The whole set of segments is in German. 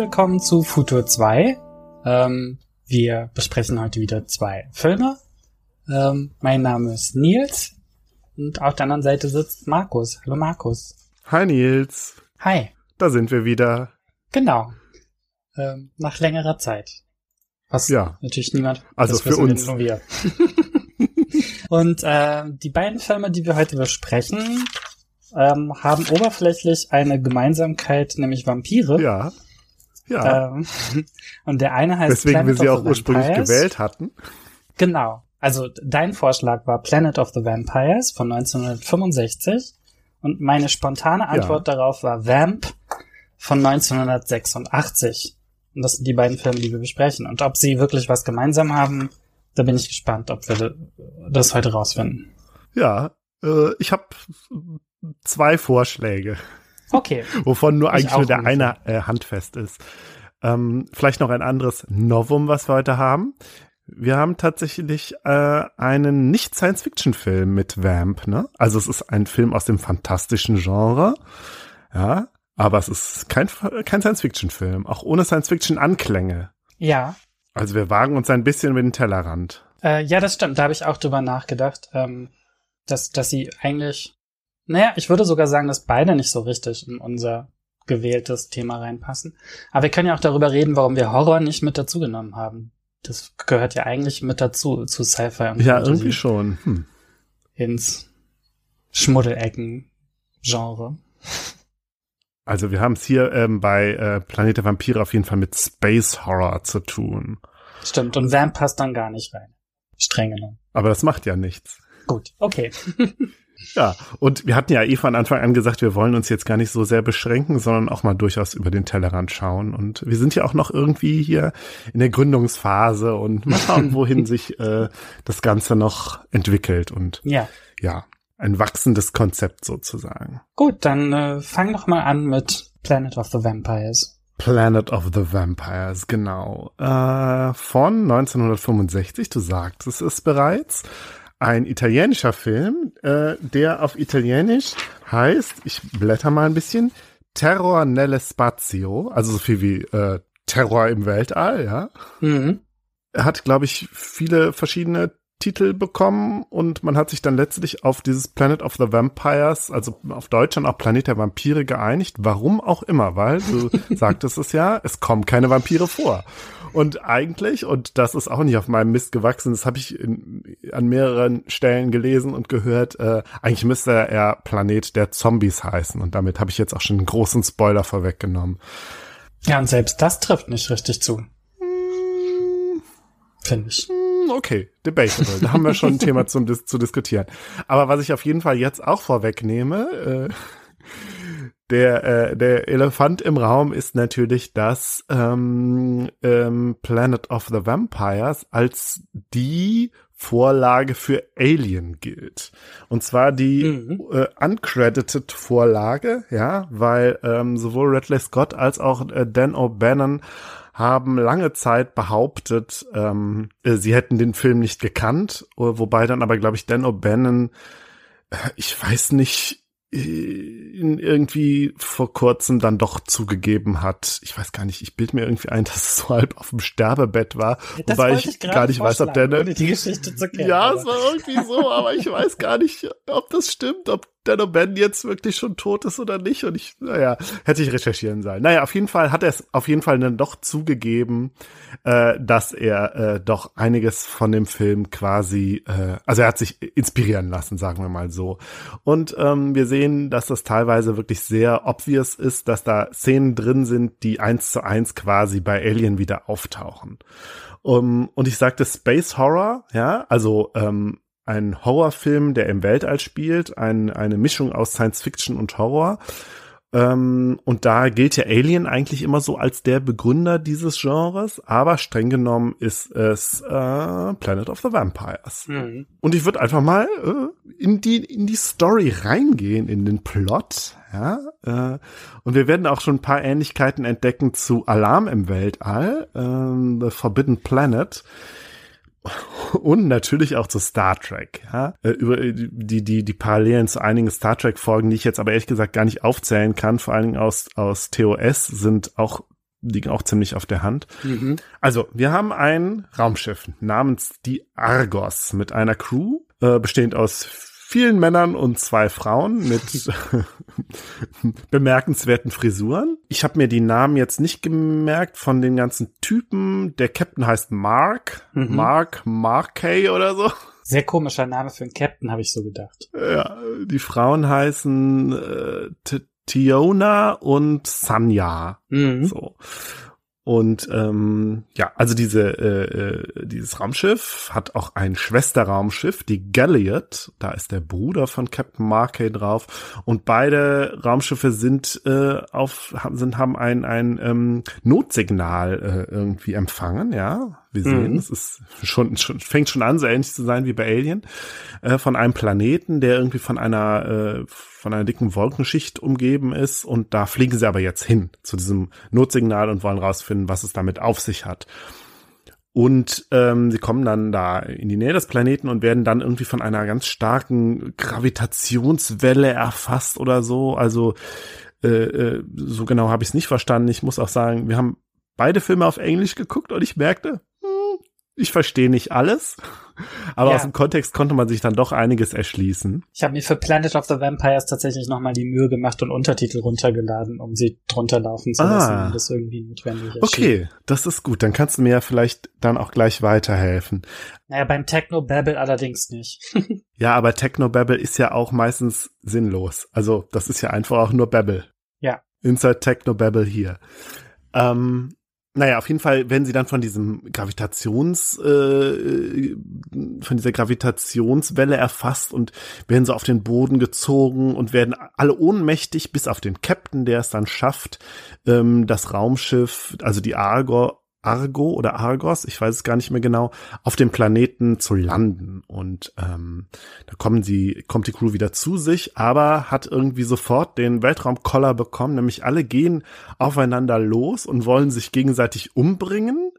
Willkommen zu Futur 2. Ähm, wir besprechen heute wieder zwei Filme. Ähm, mein Name ist Nils und auf der anderen Seite sitzt Markus. Hallo Markus. Hi Nils. Hi. Da sind wir wieder. Genau. Ähm, nach längerer Zeit. Was ja. natürlich niemand. Also für uns. Nur wir. und äh, die beiden Filme, die wir heute besprechen, ähm, haben oberflächlich eine Gemeinsamkeit, nämlich Vampire. Ja. Ja. Ähm, und der eine heißt Deswegen Planet wir sie auch ursprünglich gewählt hatten. Genau. Also dein Vorschlag war Planet of the Vampires von 1965 und meine spontane Antwort ja. darauf war Vamp von 1986. Und das sind die beiden Filme, die wir besprechen. Und ob sie wirklich was gemeinsam haben, da bin ich gespannt, ob wir das heute rausfinden. Ja, äh, ich habe zwei Vorschläge. Okay. Wovon nur eigentlich nur der eine äh, handfest ist. Ähm, vielleicht noch ein anderes Novum, was wir heute haben. Wir haben tatsächlich äh, einen Nicht-Science-Fiction-Film mit Vamp, ne? Also es ist ein Film aus dem fantastischen Genre, ja, aber es ist kein, kein Science-Fiction-Film, auch ohne Science-Fiction-Anklänge. Ja. Also wir wagen uns ein bisschen über den Tellerrand. Äh, ja, das stimmt. Da habe ich auch drüber nachgedacht, ähm, dass, dass sie eigentlich naja, ich würde sogar sagen, dass beide nicht so richtig in unser gewähltes Thema reinpassen. Aber wir können ja auch darüber reden, warum wir Horror nicht mit dazugenommen haben. Das gehört ja eigentlich mit dazu, zu Sci-Fi und Ja, Fantasy irgendwie schon. Hm. Ins Schmuddelecken-Genre. Also wir haben es hier ähm, bei äh, Planet der Vampire auf jeden Fall mit Space Horror zu tun. Stimmt, und Vamp passt dann gar nicht rein. Streng genommen. Aber das macht ja nichts. Gut, okay. Ja, und wir hatten ja eh von Anfang an gesagt, wir wollen uns jetzt gar nicht so sehr beschränken, sondern auch mal durchaus über den Tellerrand schauen. Und wir sind ja auch noch irgendwie hier in der Gründungsphase und mal schauen, wohin sich äh, das Ganze noch entwickelt. Und ja, ja ein wachsendes Konzept sozusagen. Gut, dann äh, fang doch mal an mit Planet of the Vampires. Planet of the Vampires, genau. Äh, von 1965, du sagtest es bereits ein italienischer Film, äh, der auf Italienisch heißt, ich blätter mal ein bisschen, Terror nelle Spazio, also so viel wie äh, Terror im Weltall, ja. Mhm. Er hat, glaube ich, viele verschiedene Titel bekommen und man hat sich dann letztlich auf dieses Planet of the Vampires, also auf Deutsch dann auch Planet der Vampire geeinigt. Warum auch immer, weil du sagtest es ja, es kommen keine Vampire vor. Und eigentlich, und das ist auch nicht auf meinem Mist gewachsen, das habe ich in, an mehreren Stellen gelesen und gehört, äh, eigentlich müsste er Planet der Zombies heißen. Und damit habe ich jetzt auch schon einen großen Spoiler vorweggenommen. Ja, und selbst das trifft nicht richtig zu. Hm. Finde ich. Hm, okay, debatable. Da haben wir schon ein Thema zum, zu diskutieren. Aber was ich auf jeden Fall jetzt auch vorwegnehme, äh, der, äh, der Elefant im Raum ist natürlich, dass ähm, ähm, Planet of the Vampires als die Vorlage für Alien gilt. Und zwar die mhm. äh, uncredited Vorlage, ja, weil ähm, sowohl Ridley Scott als auch äh, Dan O'Bannon haben lange Zeit behauptet, ähm, äh, sie hätten den Film nicht gekannt, wobei dann aber, glaube ich, Dan O'Bannon, äh, ich weiß nicht, irgendwie vor kurzem dann doch zugegeben hat. Ich weiß gar nicht, ich bild mir irgendwie ein, dass es so halb auf dem Sterbebett war, das wobei ich, ich gar nicht weiß, ob der ne die Geschichte zu kennen. Ja, es war irgendwie so, aber ich weiß gar nicht, ob das stimmt, ob Dan O'Bannon jetzt wirklich schon tot ist oder nicht. Und ich, naja, hätte ich recherchieren sollen. Naja, auf jeden Fall hat er es auf jeden Fall dann doch zugegeben, äh, dass er äh, doch einiges von dem Film quasi, äh, also er hat sich inspirieren lassen, sagen wir mal so. Und ähm, wir sehen, dass das teilweise wirklich sehr obvious ist, dass da Szenen drin sind, die eins zu eins quasi bei Alien wieder auftauchen. Um, und ich sagte Space Horror, ja, also ähm, ein Horrorfilm, der im Weltall spielt, ein, eine Mischung aus Science Fiction und Horror. Ähm, und da gilt ja Alien eigentlich immer so als der Begründer dieses Genres, aber streng genommen ist es äh, Planet of the Vampires. Mhm. Und ich würde einfach mal äh, in die in die Story reingehen, in den Plot, ja. Äh, und wir werden auch schon ein paar Ähnlichkeiten entdecken zu Alarm im Weltall, äh, The Forbidden Planet und natürlich auch zu Star Trek. Ja? Äh, über die, die, die Parallelen zu einigen Star Trek-Folgen, die ich jetzt aber ehrlich gesagt gar nicht aufzählen kann, vor allen Dingen aus, aus TOS, sind auch liegen auch ziemlich auf der Hand. Mhm. Also, wir haben ein Raumschiff namens die Argos mit einer Crew, äh, bestehend aus vielen Männern und zwei Frauen mit bemerkenswerten Frisuren. Ich habe mir die Namen jetzt nicht gemerkt von den ganzen Typen. Der Captain heißt Mark, mhm. Mark Markey oder so. Sehr komischer Name für einen Captain, habe ich so gedacht. Ja, die Frauen heißen äh, Tiona und Sanya. Mhm. So. Und ähm, ja, also diese äh, äh, dieses Raumschiff hat auch ein Schwesterraumschiff, die Galliot. Da ist der Bruder von Captain Markey drauf. Und beide Raumschiffe sind äh, auf sind haben ein ein ähm, Notsignal äh, irgendwie empfangen. Ja, wir sehen, mhm. es ist schon, schon fängt schon an, so ähnlich zu sein wie bei Alien, äh, von einem Planeten, der irgendwie von einer äh, von einer dicken Wolkenschicht umgeben ist und da fliegen sie aber jetzt hin zu diesem Notsignal und wollen rausfinden, was es damit auf sich hat. Und ähm, sie kommen dann da in die Nähe des Planeten und werden dann irgendwie von einer ganz starken Gravitationswelle erfasst oder so. Also äh, äh, so genau habe ich es nicht verstanden. Ich muss auch sagen, wir haben beide Filme auf Englisch geguckt und ich merkte, ich verstehe nicht alles, aber ja. aus dem Kontext konnte man sich dann doch einiges erschließen. Ich habe mir für Planet of the Vampires tatsächlich nochmal die Mühe gemacht und Untertitel runtergeladen, um sie drunter laufen zu lassen, ah. wenn das irgendwie notwendig ist. Okay, das ist gut. Dann kannst du mir ja vielleicht dann auch gleich weiterhelfen. Naja, beim Techno-Babble allerdings nicht. ja, aber Techno-Babble ist ja auch meistens sinnlos. Also das ist ja einfach auch nur Babble. Ja. Inside Techno-Babble hier. Ähm, naja, auf jeden Fall werden sie dann von diesem Gravitations, äh, von dieser Gravitationswelle erfasst und werden so auf den Boden gezogen und werden alle ohnmächtig, bis auf den Captain, der es dann schafft, ähm, das Raumschiff, also die Argo, Argo oder Argos, ich weiß es gar nicht mehr genau, auf dem Planeten zu landen. Und ähm, da kommen sie, kommt die Crew wieder zu sich, aber hat irgendwie sofort den Weltraumkoller bekommen, nämlich alle gehen aufeinander los und wollen sich gegenseitig umbringen.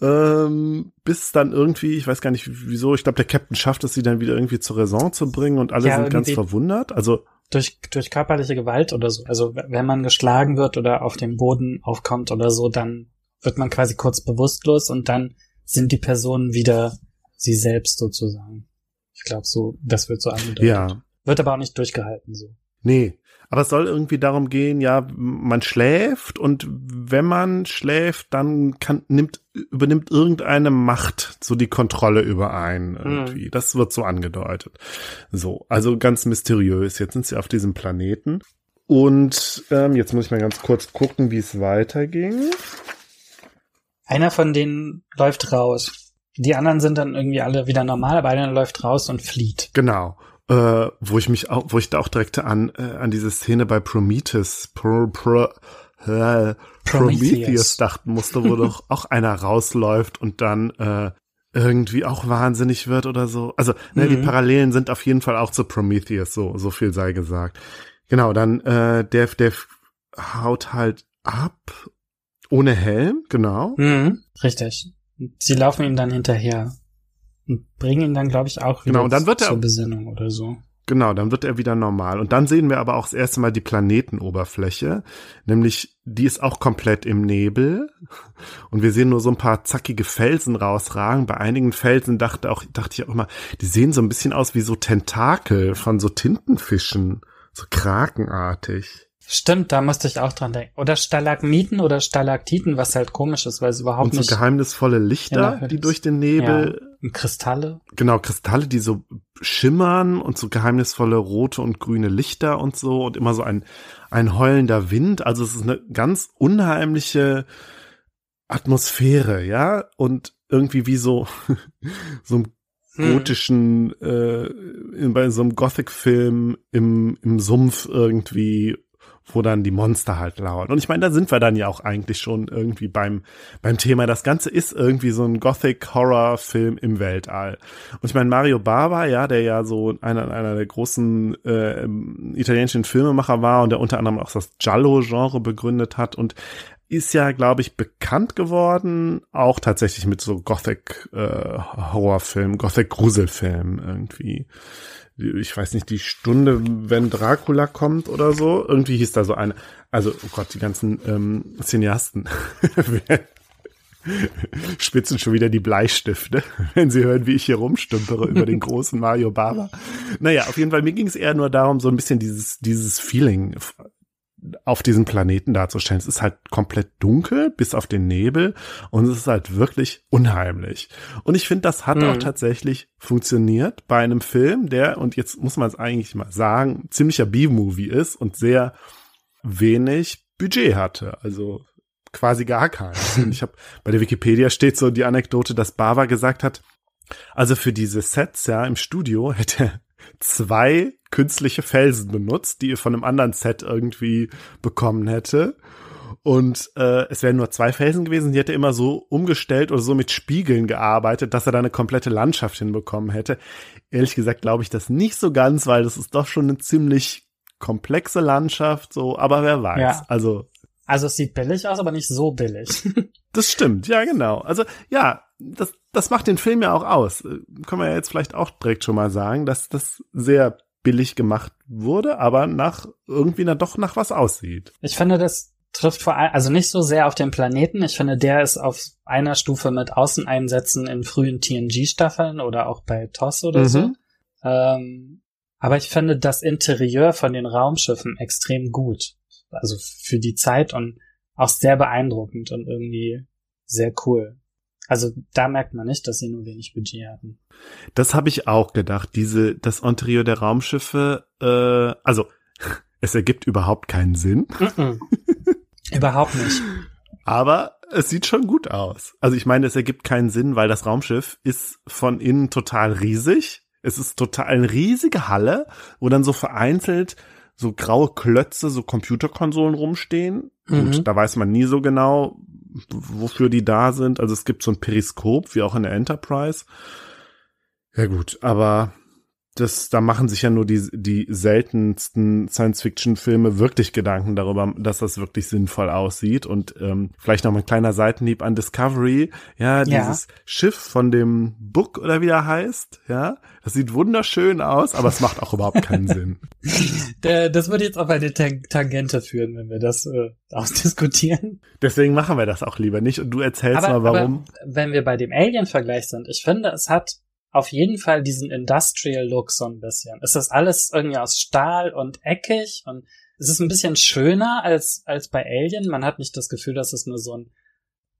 Ähm, bis dann irgendwie, ich weiß gar nicht wieso, ich glaube, der Captain schafft es, sie dann wieder irgendwie zur Raison zu bringen und alle ja, sind ganz verwundert. Also durch, durch körperliche Gewalt oder so. Also wenn man geschlagen wird oder auf dem Boden aufkommt oder so, dann wird man quasi kurz bewusstlos und dann sind die Personen wieder sie selbst sozusagen. Ich glaube, so, das wird so angedeutet. Ja. Wird aber auch nicht durchgehalten so. Nee, aber es soll irgendwie darum gehen, ja, man schläft und wenn man schläft, dann kann, nimmt, übernimmt irgendeine Macht so die Kontrolle über einen irgendwie. Mhm. Das wird so angedeutet. So, also ganz mysteriös. Jetzt sind sie auf diesem Planeten. Und ähm, jetzt muss ich mal ganz kurz gucken, wie es weiterging. Einer von denen läuft raus. Die anderen sind dann irgendwie alle wieder normal, aber einer läuft raus und flieht. Genau. Äh, wo ich mich auch, wo ich da auch direkt an, äh, an diese Szene bei Prometheus, Pro, Pro, äh, Prometheus dachten musste, wo doch auch einer rausläuft und dann äh, irgendwie auch wahnsinnig wird oder so. Also, ne, mhm. die Parallelen sind auf jeden Fall auch zu Prometheus, so, so viel sei gesagt. Genau, dann äh, der, der haut halt ab ohne Helm, genau. Mhm, richtig. Sie laufen ihm dann hinterher und bringen ihn dann, glaube ich, auch wieder genau, und dann wird zur er, Besinnung oder so. Genau, dann wird er wieder normal. Und dann sehen wir aber auch das erste Mal die Planetenoberfläche, nämlich die ist auch komplett im Nebel. Und wir sehen nur so ein paar zackige Felsen rausragen. Bei einigen Felsen dachte, auch, dachte ich auch immer, die sehen so ein bisschen aus wie so Tentakel von so Tintenfischen, so krakenartig. Stimmt, da musste ich auch dran denken. Oder Stalagmiten oder Stalaktiten, was halt komisch ist, weil es überhaupt Und so nicht. geheimnisvolle Lichter, die durch den Nebel. Ja. Und Kristalle. Genau, Kristalle, die so schimmern und so geheimnisvolle rote und grüne Lichter und so und immer so ein, ein heulender Wind. Also es ist eine ganz unheimliche Atmosphäre, ja. Und irgendwie wie so, so ein hm. gotischen, äh, bei so einem Gothic-Film im, im Sumpf irgendwie wo dann die Monster halt lauern. Und ich meine, da sind wir dann ja auch eigentlich schon irgendwie beim, beim Thema. Das Ganze ist irgendwie so ein Gothic-Horror-Film im Weltall. Und ich meine, Mario Bava, ja, der ja so einer, einer der großen äh, italienischen Filmemacher war und der unter anderem auch das Giallo-Genre begründet hat und ist ja, glaube ich, bekannt geworden, auch tatsächlich mit so Gothic-Horrorfilmen, äh, Gothic-Gruselfilmen irgendwie. Ich weiß nicht, die Stunde, wenn Dracula kommt oder so. Irgendwie hieß da so eine. Also, oh Gott, die ganzen ähm, Cineasten spitzen schon wieder die Bleistifte, wenn sie hören, wie ich hier rumstümpere über den großen Mario Baba. Naja, auf jeden Fall, mir ging es eher nur darum, so ein bisschen dieses, dieses Feeling auf diesem Planeten darzustellen. Es ist halt komplett dunkel, bis auf den Nebel, und es ist halt wirklich unheimlich. Und ich finde, das hat mhm. auch tatsächlich funktioniert bei einem Film, der, und jetzt muss man es eigentlich mal sagen, ziemlicher B-Movie ist und sehr wenig Budget hatte. Also quasi gar keins. Und ich habe bei der Wikipedia steht so die Anekdote, dass Bava gesagt hat, also für diese Sets ja im Studio hätte er zwei künstliche Felsen benutzt, die er von einem anderen Set irgendwie bekommen hätte. Und äh, es wären nur zwei Felsen gewesen, die hätte er immer so umgestellt oder so mit Spiegeln gearbeitet, dass er da eine komplette Landschaft hinbekommen hätte. Ehrlich gesagt glaube ich das nicht so ganz, weil das ist doch schon eine ziemlich komplexe Landschaft, so, aber wer weiß. Ja. Also also es sieht billig aus, aber nicht so billig. das stimmt, ja genau. Also ja, das, das macht den Film ja auch aus. Können wir ja jetzt vielleicht auch direkt schon mal sagen, dass das sehr billig gemacht wurde, aber nach irgendwie dann doch nach was aussieht. Ich finde, das trifft vor allem, also nicht so sehr auf den Planeten. Ich finde, der ist auf einer Stufe mit Außeneinsätzen in frühen TNG-Staffeln oder auch bei TOS oder mhm. so. Ähm, aber ich finde das Interieur von den Raumschiffen extrem gut also für die Zeit und auch sehr beeindruckend und irgendwie sehr cool. Also da merkt man nicht, dass sie nur wenig Budget hatten. Das habe ich auch gedacht. Diese, das Interieur der Raumschiffe, äh, also es ergibt überhaupt keinen Sinn. Mm -mm. überhaupt nicht. Aber es sieht schon gut aus. Also ich meine, es ergibt keinen Sinn, weil das Raumschiff ist von innen total riesig. Es ist total eine riesige Halle, wo dann so vereinzelt so graue Klötze, so Computerkonsolen rumstehen. Mhm. Gut, da weiß man nie so genau, wofür die da sind. Also es gibt so ein Periskop, wie auch in der Enterprise. Ja gut, aber das, da machen sich ja nur die, die seltensten Science-Fiction-Filme wirklich Gedanken darüber, dass das wirklich sinnvoll aussieht. Und ähm, vielleicht noch mal ein kleiner Seitenhieb an Discovery. Ja, dieses ja. Schiff von dem Book oder wie er heißt, ja, das sieht wunderschön aus, aber es macht auch überhaupt keinen Sinn. das würde jetzt auf eine Tangente führen, wenn wir das äh, ausdiskutieren. Deswegen machen wir das auch lieber nicht. Und du erzählst aber, mal, warum. Aber wenn wir bei dem Alien-Vergleich sind, ich finde, es hat auf jeden Fall diesen Industrial Look so ein bisschen. Es ist alles irgendwie aus Stahl und eckig und es ist ein bisschen schöner als, als bei Alien. Man hat nicht das Gefühl, dass es nur so ein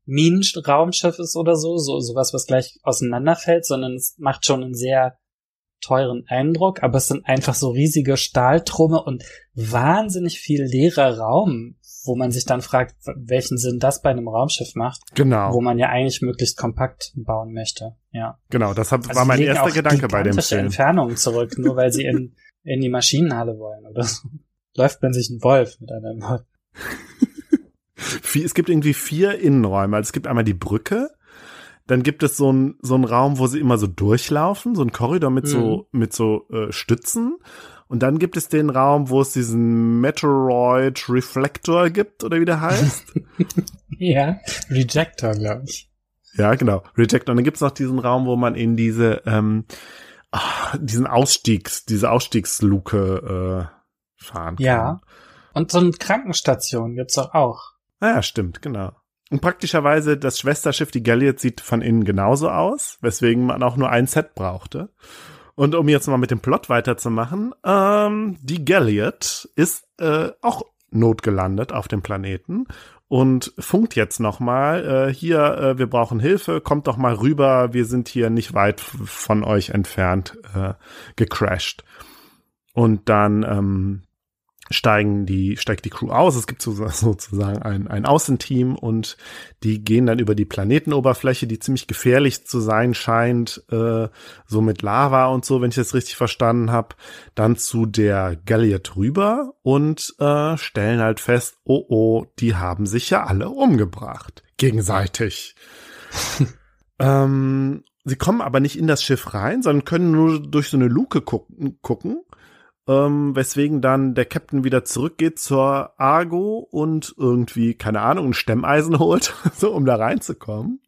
Minenraumschiff ist oder so, so sowas, was gleich auseinanderfällt, sondern es macht schon einen sehr teuren Eindruck, aber es sind einfach so riesige Stahltrumme und wahnsinnig viel leerer Raum, wo man sich dann fragt, welchen Sinn das bei einem Raumschiff macht. Genau. Wo man ja eigentlich möglichst kompakt bauen möchte. Ja. Genau, das hab, also war mein erster Gedanke bei dem Film. Entfernungen zurück, nur weil sie in, in die Maschinenhalle wollen oder so. Läuft man sich ein Wolf mit einem Wort. es gibt irgendwie vier Innenräume. Also es gibt einmal die Brücke, dann gibt es so einen so einen Raum, wo sie immer so durchlaufen, so ein Korridor mit mhm. so mit so äh, Stützen. Und dann gibt es den Raum, wo es diesen Meteoroid Reflector gibt, oder wie der heißt. ja, Rejector, glaube ich. Ja, genau, Rejector. Und dann gibt es noch diesen Raum, wo man in diese, ähm, ach, diesen Ausstiegs, diese Ausstiegsluke äh, fahren kann. Ja. Und so eine Krankenstation gibt's doch auch. Ah, ja, stimmt, genau. Und praktischerweise das Schwesterschiff, die Galliot, sieht von innen genauso aus, weswegen man auch nur ein Set brauchte. Und um jetzt mal mit dem Plot weiterzumachen, ähm, die Galliot ist äh, auch notgelandet auf dem Planeten und funkt jetzt nochmal, äh, hier, äh, wir brauchen Hilfe, kommt doch mal rüber, wir sind hier nicht weit von euch entfernt äh, gecrashed. Und dann ähm, steigen die, steigt die Crew aus. Es gibt sozusagen ein, ein Außenteam und die gehen dann über die Planetenoberfläche, die ziemlich gefährlich zu sein scheint, äh, so mit Lava und so, wenn ich das richtig verstanden habe, dann zu der Galliot rüber und äh, stellen halt fest, oh oh, die haben sich ja alle umgebracht. Gegenseitig. ähm, sie kommen aber nicht in das Schiff rein, sondern können nur durch so eine Luke gucken, gucken ähm, weswegen dann der Captain wieder zurückgeht zur Argo und irgendwie, keine Ahnung, ein Stemmeisen holt, so um da reinzukommen.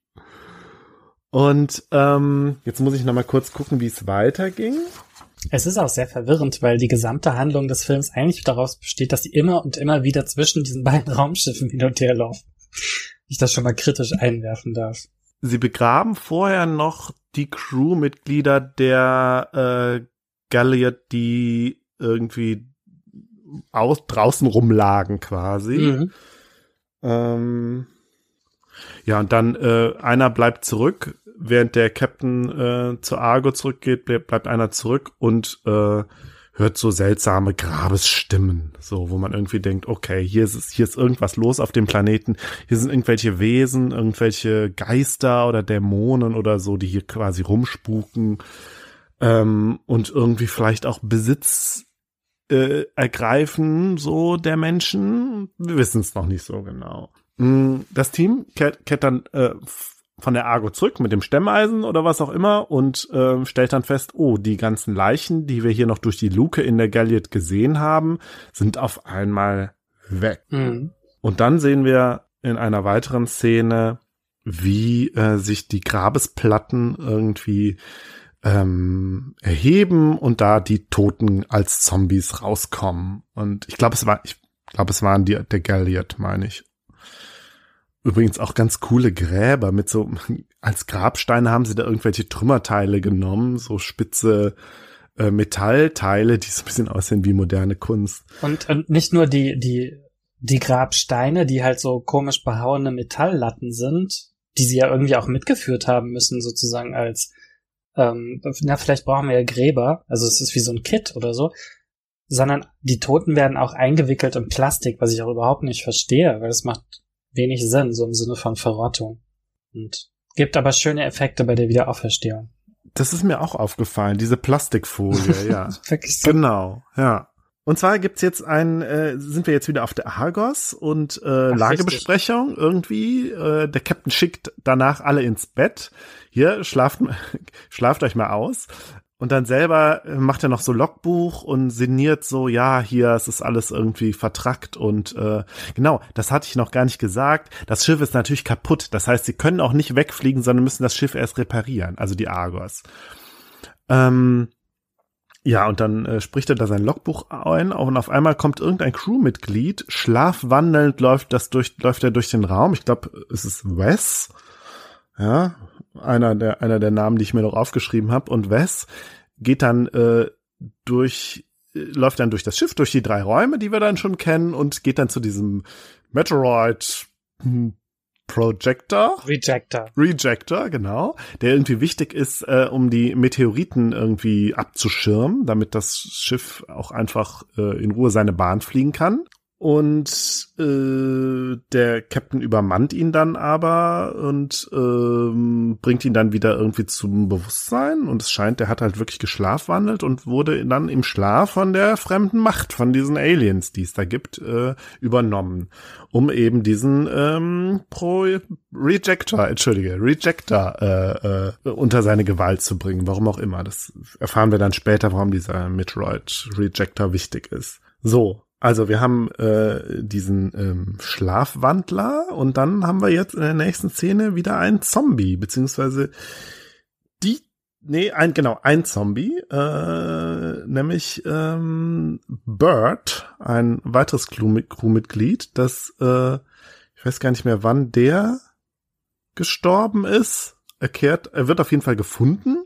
Und ähm, jetzt muss ich noch mal kurz gucken, wie es weiterging. Es ist auch sehr verwirrend, weil die gesamte Handlung des Films eigentlich daraus besteht, dass sie immer und immer wieder zwischen diesen beiden Raumschiffen hin und her laufen. Ich das schon mal kritisch einwerfen darf. Sie begraben vorher noch die Crewmitglieder der äh, Galliot, die irgendwie aus, draußen rumlagen quasi. Mhm. Ähm, ja, und dann äh, einer bleibt zurück, während der Captain äh, zur Argo zurückgeht, bleibt einer zurück und äh, hört so seltsame Grabesstimmen, so wo man irgendwie denkt, okay, hier ist hier ist irgendwas los auf dem Planeten, hier sind irgendwelche Wesen, irgendwelche Geister oder Dämonen oder so, die hier quasi rumspuken ähm, und irgendwie vielleicht auch Besitz äh, ergreifen, so der Menschen. Wir wissen es noch nicht so genau. Mm, das Team kehrt, kehrt dann äh, von der Argo zurück mit dem Stemmeisen oder was auch immer und äh, stellt dann fest, oh, die ganzen Leichen, die wir hier noch durch die Luke in der Galliot gesehen haben, sind auf einmal weg. Mhm. Und dann sehen wir in einer weiteren Szene, wie äh, sich die Grabesplatten irgendwie ähm, erheben und da die Toten als Zombies rauskommen. Und ich glaube, es war, ich glaube, es waren die der Galliot, meine ich. Übrigens auch ganz coole Gräber mit so, als Grabsteine haben sie da irgendwelche Trümmerteile genommen, so spitze äh, Metallteile, die so ein bisschen aussehen wie moderne Kunst. Und, und nicht nur die, die, die Grabsteine, die halt so komisch behauene Metalllatten sind, die sie ja irgendwie auch mitgeführt haben müssen, sozusagen als, ähm, na, vielleicht brauchen wir ja Gräber, also es ist wie so ein Kit oder so, sondern die Toten werden auch eingewickelt in Plastik, was ich auch überhaupt nicht verstehe, weil es macht wenig Sinn, so im Sinne von Verrottung. Und gibt aber schöne Effekte bei der Wiederauferstehung. Das ist mir auch aufgefallen, diese Plastikfolie, ja. Wirklich so. Genau, ja. Und zwar gibt's jetzt ein, äh, sind wir jetzt wieder auf der Argos und äh, Ach, Lagebesprechung richtig. irgendwie. Äh, der Captain schickt danach alle ins Bett. Hier, schlaft, schlaft euch mal aus. Und dann selber äh, macht er noch so Logbuch und sinniert so, ja, hier, es ist alles irgendwie vertrackt und äh, genau, das hatte ich noch gar nicht gesagt. Das Schiff ist natürlich kaputt. Das heißt, sie können auch nicht wegfliegen, sondern müssen das Schiff erst reparieren, also die Argos. Ähm, ja, und dann äh, spricht er da sein Logbuch ein und auf einmal kommt irgendein Crewmitglied, schlafwandelnd läuft das durch, läuft er durch den Raum. Ich glaube, es ist Wes. Ja, einer der, einer der Namen, die ich mir noch aufgeschrieben habe. Und Wes geht dann äh, durch, äh, läuft dann durch das Schiff, durch die drei Räume, die wir dann schon kennen, und geht dann zu diesem Meteoroid hm, Projector. Rejector. Rejector, genau. Der irgendwie wichtig ist, äh, um die Meteoriten irgendwie abzuschirmen, damit das Schiff auch einfach äh, in Ruhe seine Bahn fliegen kann. Und äh, der Captain übermannt ihn dann aber und ähm, bringt ihn dann wieder irgendwie zum Bewusstsein. Und es scheint, der hat halt wirklich geschlafwandelt und wurde dann im Schlaf von der fremden Macht, von diesen Aliens, die es da gibt, äh, übernommen, um eben diesen ähm, Pro Rejector, entschuldige, Rejector äh, äh, unter seine Gewalt zu bringen. Warum auch immer. Das erfahren wir dann später, warum dieser Metroid Rejector wichtig ist. So, also wir haben äh, diesen ähm, Schlafwandler und dann haben wir jetzt in der nächsten Szene wieder einen Zombie, beziehungsweise die, nee, ein, genau, ein Zombie, äh, nämlich ähm, Bird, ein weiteres Crewmitglied, das, äh, ich weiß gar nicht mehr, wann der gestorben ist. Er kehrt, er wird auf jeden Fall gefunden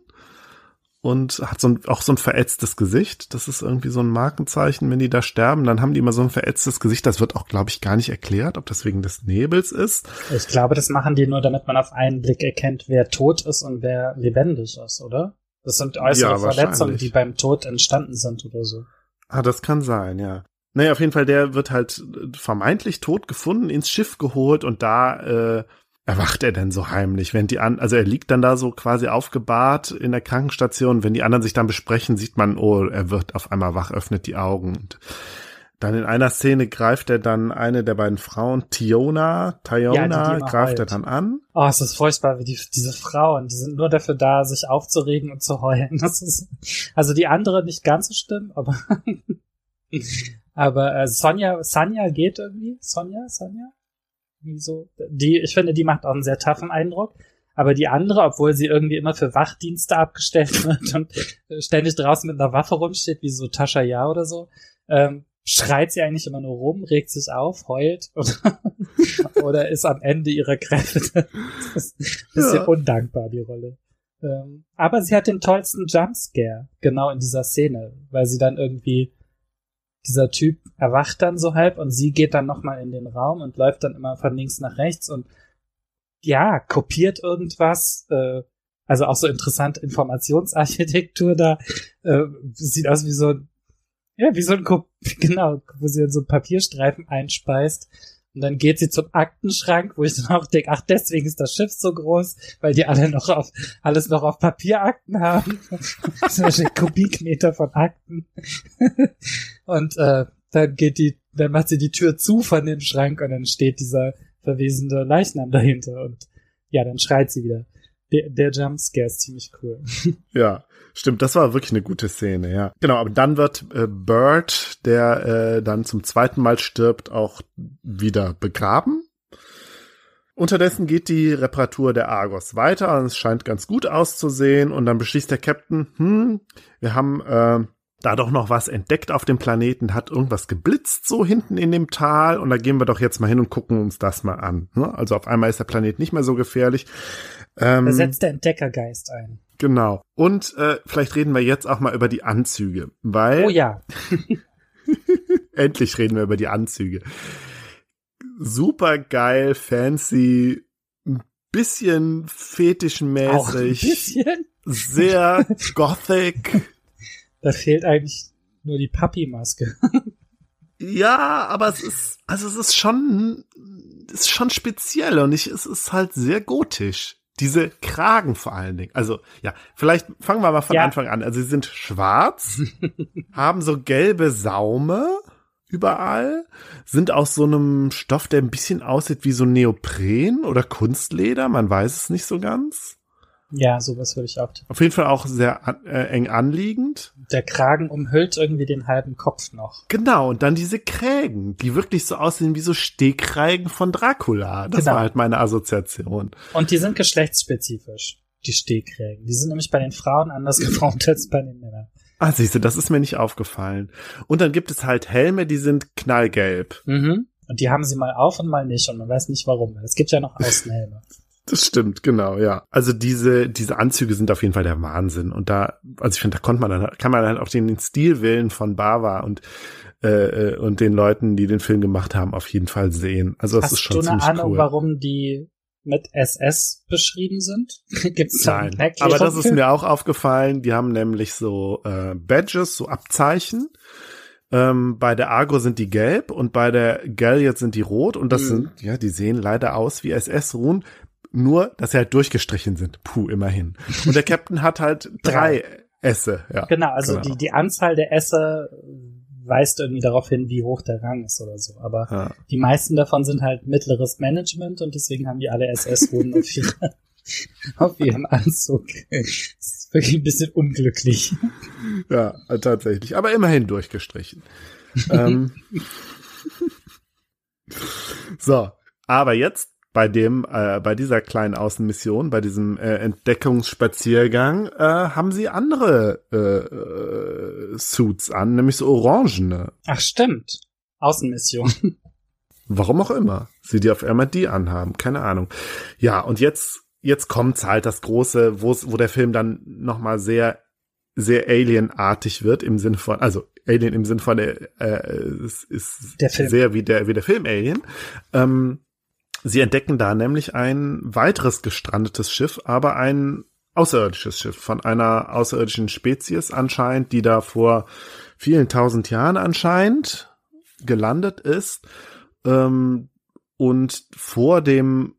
und hat so ein, auch so ein verätztes Gesicht. Das ist irgendwie so ein Markenzeichen, wenn die da sterben, dann haben die immer so ein verätztes Gesicht. Das wird auch, glaube ich, gar nicht erklärt, ob das wegen des Nebels ist. Ich glaube, das machen die nur, damit man auf einen Blick erkennt, wer tot ist und wer lebendig ist, oder? Das sind äußere ja, Verletzungen, die beim Tod entstanden sind oder so. Ah, das kann sein, ja. Naja, auf jeden Fall, der wird halt vermeintlich tot gefunden, ins Schiff geholt und da äh, erwacht er denn so heimlich, wenn die an, also er liegt dann da so quasi aufgebahrt in der Krankenstation, wenn die anderen sich dann besprechen, sieht man, oh, er wird auf einmal wach, öffnet die Augen und Dann in einer Szene greift er dann eine der beiden Frauen, Tiona, Tiona, ja, greift heult. er dann an. Oh, es ist furchtbar, wie die, diese Frauen, die sind nur dafür da, sich aufzuregen und zu heulen. Das ist, also die andere nicht ganz so schlimm, aber, aber äh, Sonja, Sonja geht irgendwie. Sonja, Sonja? So, die, ich finde, die macht auch einen sehr toughen Eindruck. Aber die andere, obwohl sie irgendwie immer für Wachdienste abgestellt wird und ständig draußen mit einer Waffe rumsteht, wie so Tascha Ja oder so, ähm, schreit sie eigentlich immer nur rum, regt sich auf, heult oder, oder ist am Ende ihrer Kräfte. Das ist ein bisschen ja. undankbar, die Rolle. Ähm, aber sie hat den tollsten Jumpscare, genau in dieser Szene, weil sie dann irgendwie, dieser Typ erwacht dann so halb und sie geht dann nochmal in den Raum und läuft dann immer von links nach rechts und ja, kopiert irgendwas, äh, also auch so interessant Informationsarchitektur da, äh, sieht aus wie so ein ja, wie so ein Kop genau, wo sie in so Papierstreifen einspeist. Und dann geht sie zum Aktenschrank, wo ich dann auch denke, ach, deswegen ist das Schiff so groß, weil die alle noch auf, alles noch auf Papierakten haben. so Kubikmeter von Akten. und äh, dann geht die, dann macht sie die Tür zu von dem Schrank und dann steht dieser verwesende Leichnam dahinter und ja, dann schreit sie wieder. Der, der Jumpscare ist ziemlich cool. Ja, Stimmt, das war wirklich eine gute Szene, ja. Genau, aber dann wird äh, Bird, der äh, dann zum zweiten Mal stirbt, auch wieder begraben. Unterdessen geht die Reparatur der Argos weiter und es scheint ganz gut auszusehen und dann beschließt der Captain, hm, wir haben äh, da doch noch was entdeckt auf dem Planeten, hat irgendwas geblitzt so hinten in dem Tal und da gehen wir doch jetzt mal hin und gucken uns das mal an. Ne? Also auf einmal ist der Planet nicht mehr so gefährlich. Ähm, da setzt der Entdeckergeist ein. Genau. Und äh, vielleicht reden wir jetzt auch mal über die Anzüge, weil. Oh ja. endlich reden wir über die Anzüge. Super geil, fancy, ein bisschen fetischmäßig. Auch ein bisschen? Sehr gothic. Da fehlt eigentlich nur die Papi-Maske. ja, aber es ist, also es ist schon, ist schon speziell und ich, es ist halt sehr gotisch. Diese Kragen vor allen Dingen. Also, ja, vielleicht fangen wir mal von ja. Anfang an. Also, sie sind schwarz, haben so gelbe Saume überall, sind aus so einem Stoff, der ein bisschen aussieht wie so Neopren oder Kunstleder. Man weiß es nicht so ganz. Ja, sowas würde ich auch. Auf jeden Fall auch sehr äh, eng anliegend. Der Kragen umhüllt irgendwie den halben Kopf noch. Genau, und dann diese Krägen, die wirklich so aussehen wie so Stehkrägen von Dracula. Das genau. war halt meine Assoziation. Und die sind geschlechtsspezifisch, die Stehkrägen. Die sind nämlich bei den Frauen anders geformt als bei den Männern. Ah, siehst du, das ist mir nicht aufgefallen. Und dann gibt es halt Helme, die sind knallgelb. Mhm. Und die haben sie mal auf und mal nicht und man weiß nicht warum. Es gibt ja noch Außenhelme. Das stimmt, genau, ja. Also diese, diese Anzüge sind auf jeden Fall der Wahnsinn. Und da, also ich finde, da konnte man dann, kann man dann auch den, den Stil wählen von Bava und äh, und den Leuten, die den Film gemacht haben, auf jeden Fall sehen. Also das Hast ist schon ziemlich cool. Hast du eine Ahnung, warum die mit SS beschrieben sind? Gibt's da Nein, aber das ist mir auch aufgefallen. Die haben nämlich so äh, Badges, so Abzeichen. Ähm, bei der Argo sind die gelb und bei der Galliot sind die rot und das mhm. sind, ja, die sehen leider aus wie SS-Ruhen. Nur, dass sie halt durchgestrichen sind. Puh, immerhin. Und der Captain hat halt drei Esse. Ja, genau, also genau. Die, die Anzahl der Esse weist irgendwie darauf hin, wie hoch der Rang ist oder so. Aber ja. die meisten davon sind halt mittleres Management und deswegen haben die alle SS-Runden auf, ihre, auf ihrem Anzug. Das ist wirklich ein bisschen unglücklich. Ja, tatsächlich. Aber immerhin durchgestrichen. ähm. So, aber jetzt bei dem, äh, bei dieser kleinen Außenmission, bei diesem äh, Entdeckungsspaziergang, äh, haben sie andere äh, äh, Suits an, nämlich so orangene. Ach stimmt. Außenmission. Warum auch immer. Sie die auf einmal die anhaben, keine Ahnung. Ja, und jetzt, jetzt kommt's halt das große, wo wo der Film dann nochmal sehr, sehr alienartig wird im Sinne von, also Alien im Sinne von, äh, ist, ist sehr wie der, wie der Film Alien. Ähm, Sie entdecken da nämlich ein weiteres gestrandetes Schiff, aber ein außerirdisches Schiff von einer außerirdischen Spezies anscheinend, die da vor vielen tausend Jahren anscheinend gelandet ist. Ähm, und vor dem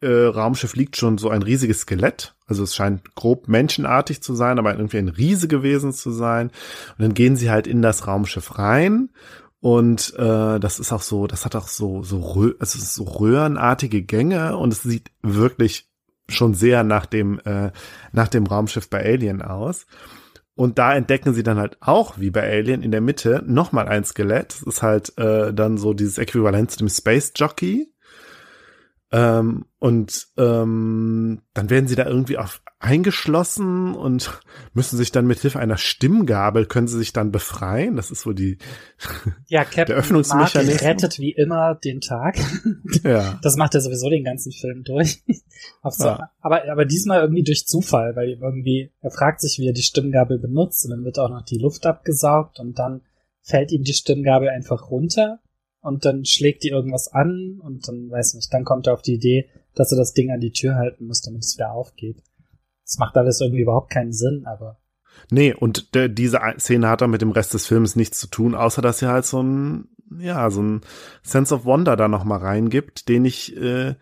äh, Raumschiff liegt schon so ein riesiges Skelett. Also es scheint grob menschenartig zu sein, aber irgendwie ein Riese gewesen zu sein. Und dann gehen sie halt in das Raumschiff rein Und äh, das ist auch so, das hat auch so so Rö also so röhrenartige Gänge und es sieht wirklich schon sehr nach dem äh, nach dem Raumschiff bei Alien aus. Und da entdecken sie dann halt auch, wie bei Alien, in der Mitte nochmal ein Skelett. Das ist halt äh, dann so dieses Äquivalent zu dem Space Jockey. Ähm, und ähm, dann werden sie da irgendwie auf eingeschlossen und müssen sich dann mit Hilfe einer Stimmgabel können sie sich dann befreien. Das ist so die ja, Captain der Öffnungsmechanismus. Mark rettet wie immer den Tag. Ja. Das macht er sowieso den ganzen Film durch. ja. aber, aber diesmal irgendwie durch Zufall, weil irgendwie, er fragt sich, wie er die Stimmgabel benutzt und dann wird auch noch die Luft abgesaugt und dann fällt ihm die Stimmgabel einfach runter und dann schlägt die irgendwas an und dann, weiß nicht, dann kommt er auf die Idee, dass er das Ding an die Tür halten muss, damit es wieder aufgeht. Das macht alles irgendwie überhaupt keinen Sinn, aber. Nee, und de, diese Szene hat dann mit dem Rest des Films nichts zu tun, außer dass er halt so ein, ja, so ein Sense of Wonder da nochmal reingibt, den ich, äh,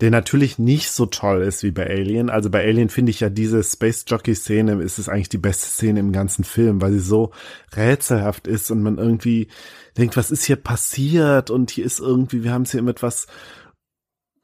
der natürlich nicht so toll ist wie bei Alien. Also bei Alien finde ich ja diese Space Jockey Szene ist es eigentlich die beste Szene im ganzen Film, weil sie so rätselhaft ist und man irgendwie denkt, was ist hier passiert und hier ist irgendwie, wir haben es hier mit was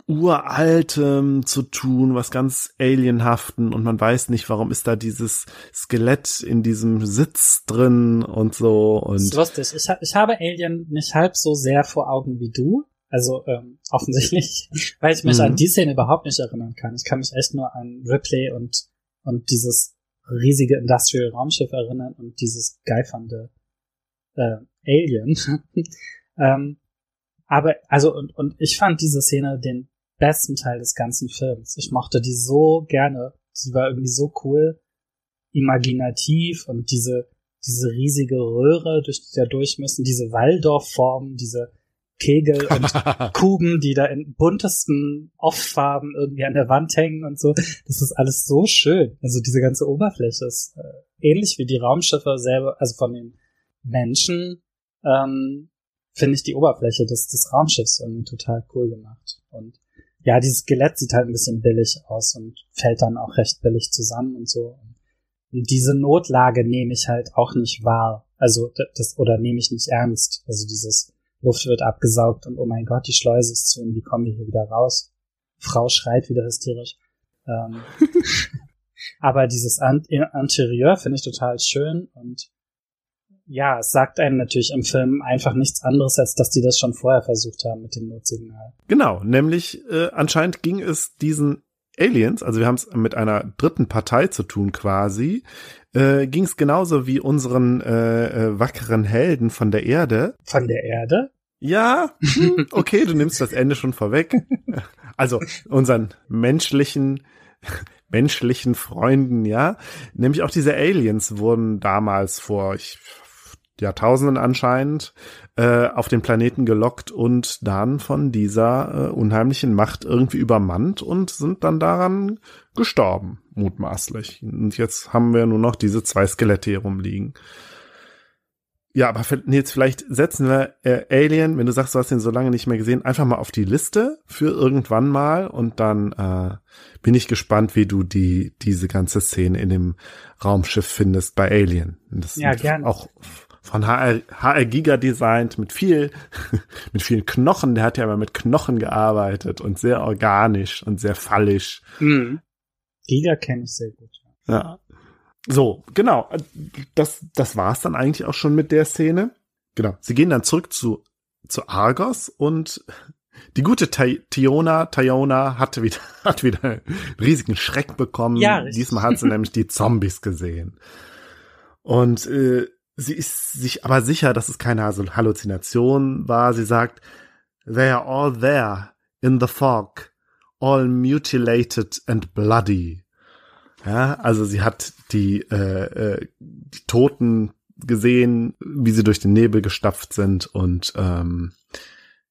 Uraltem zu tun, was ganz Alienhaften und man weiß nicht, warum ist da dieses Skelett in diesem Sitz drin und so. Und das ist lustig. Ich, ich habe Alien nicht halb so sehr vor Augen wie du. Also ähm, offensichtlich, weil ich mich mhm. an die Szene überhaupt nicht erinnern kann. Ich kann mich echt nur an Ripley und, und dieses riesige Industrial Raumschiff erinnern und dieses geifernde äh, Alien. ähm, aber, also, und, und ich fand diese Szene den besten Teil des ganzen Films. Ich mochte die so gerne. Sie war irgendwie so cool, imaginativ und diese, diese riesige Röhre, durch die da durch müssen, diese Waldorfformen, diese Kegel und Kuben, die da in buntesten Off-Farben irgendwie an der Wand hängen und so. Das ist alles so schön. Also diese ganze Oberfläche ist äh, ähnlich wie die Raumschiffe selber, also von den Menschen, ähm, finde ich die Oberfläche des, des Raumschiffs irgendwie total cool gemacht. Und ja, dieses Skelett sieht halt ein bisschen billig aus und fällt dann auch recht billig zusammen und so. Und diese Notlage nehme ich halt auch nicht wahr. Also das, oder nehme ich nicht ernst. Also dieses Luft wird abgesaugt und oh mein Gott, die Schleuse ist zu und wie kommen wir hier wieder raus? Frau schreit wieder hysterisch. Ähm, aber dieses An Interieur finde ich total schön und ja, es sagt einem natürlich im Film einfach nichts anderes, als dass die das schon vorher versucht haben mit dem Notsignal. Genau, nämlich äh, anscheinend ging es diesen Aliens, also wir haben es mit einer dritten Partei zu tun quasi, äh, ging es genauso wie unseren äh, äh, wackeren Helden von der Erde. Von der Erde? Ja, hm, okay, du nimmst das Ende schon vorweg. Also unseren menschlichen menschlichen Freunden, ja. Nämlich auch diese Aliens wurden damals vor ich, Jahrtausenden anscheinend äh, auf den Planeten gelockt und dann von dieser äh, unheimlichen Macht irgendwie übermannt und sind dann daran gestorben, mutmaßlich. Und jetzt haben wir nur noch diese zwei Skelette hier rumliegen. Ja, aber jetzt vielleicht setzen wir äh, Alien, wenn du sagst, du hast den so lange nicht mehr gesehen, einfach mal auf die Liste für irgendwann mal und dann äh, bin ich gespannt, wie du die diese ganze Szene in dem Raumschiff findest bei Alien. Das ja, gerne. Auch von HR, HR Giga designt mit viel, mit vielen Knochen. Der hat ja immer mit Knochen gearbeitet und sehr organisch und sehr fallisch. Mhm. Giga kenne ich sehr gut. Ja. So, genau. Das, das war's dann eigentlich auch schon mit der Szene. Genau. Sie gehen dann zurück zu, zu Argos und die gute Tiona, Tiona hatte wieder, hat wieder einen riesigen Schreck bekommen. Ja, Diesmal hat sie nämlich die Zombies gesehen. Und äh, Sie ist sich aber sicher, dass es keine Halluzination war. Sie sagt, they are all there in the fog, all mutilated and bloody. Ja, also sie hat die, äh, äh, die Toten gesehen, wie sie durch den Nebel gestapft sind und ähm,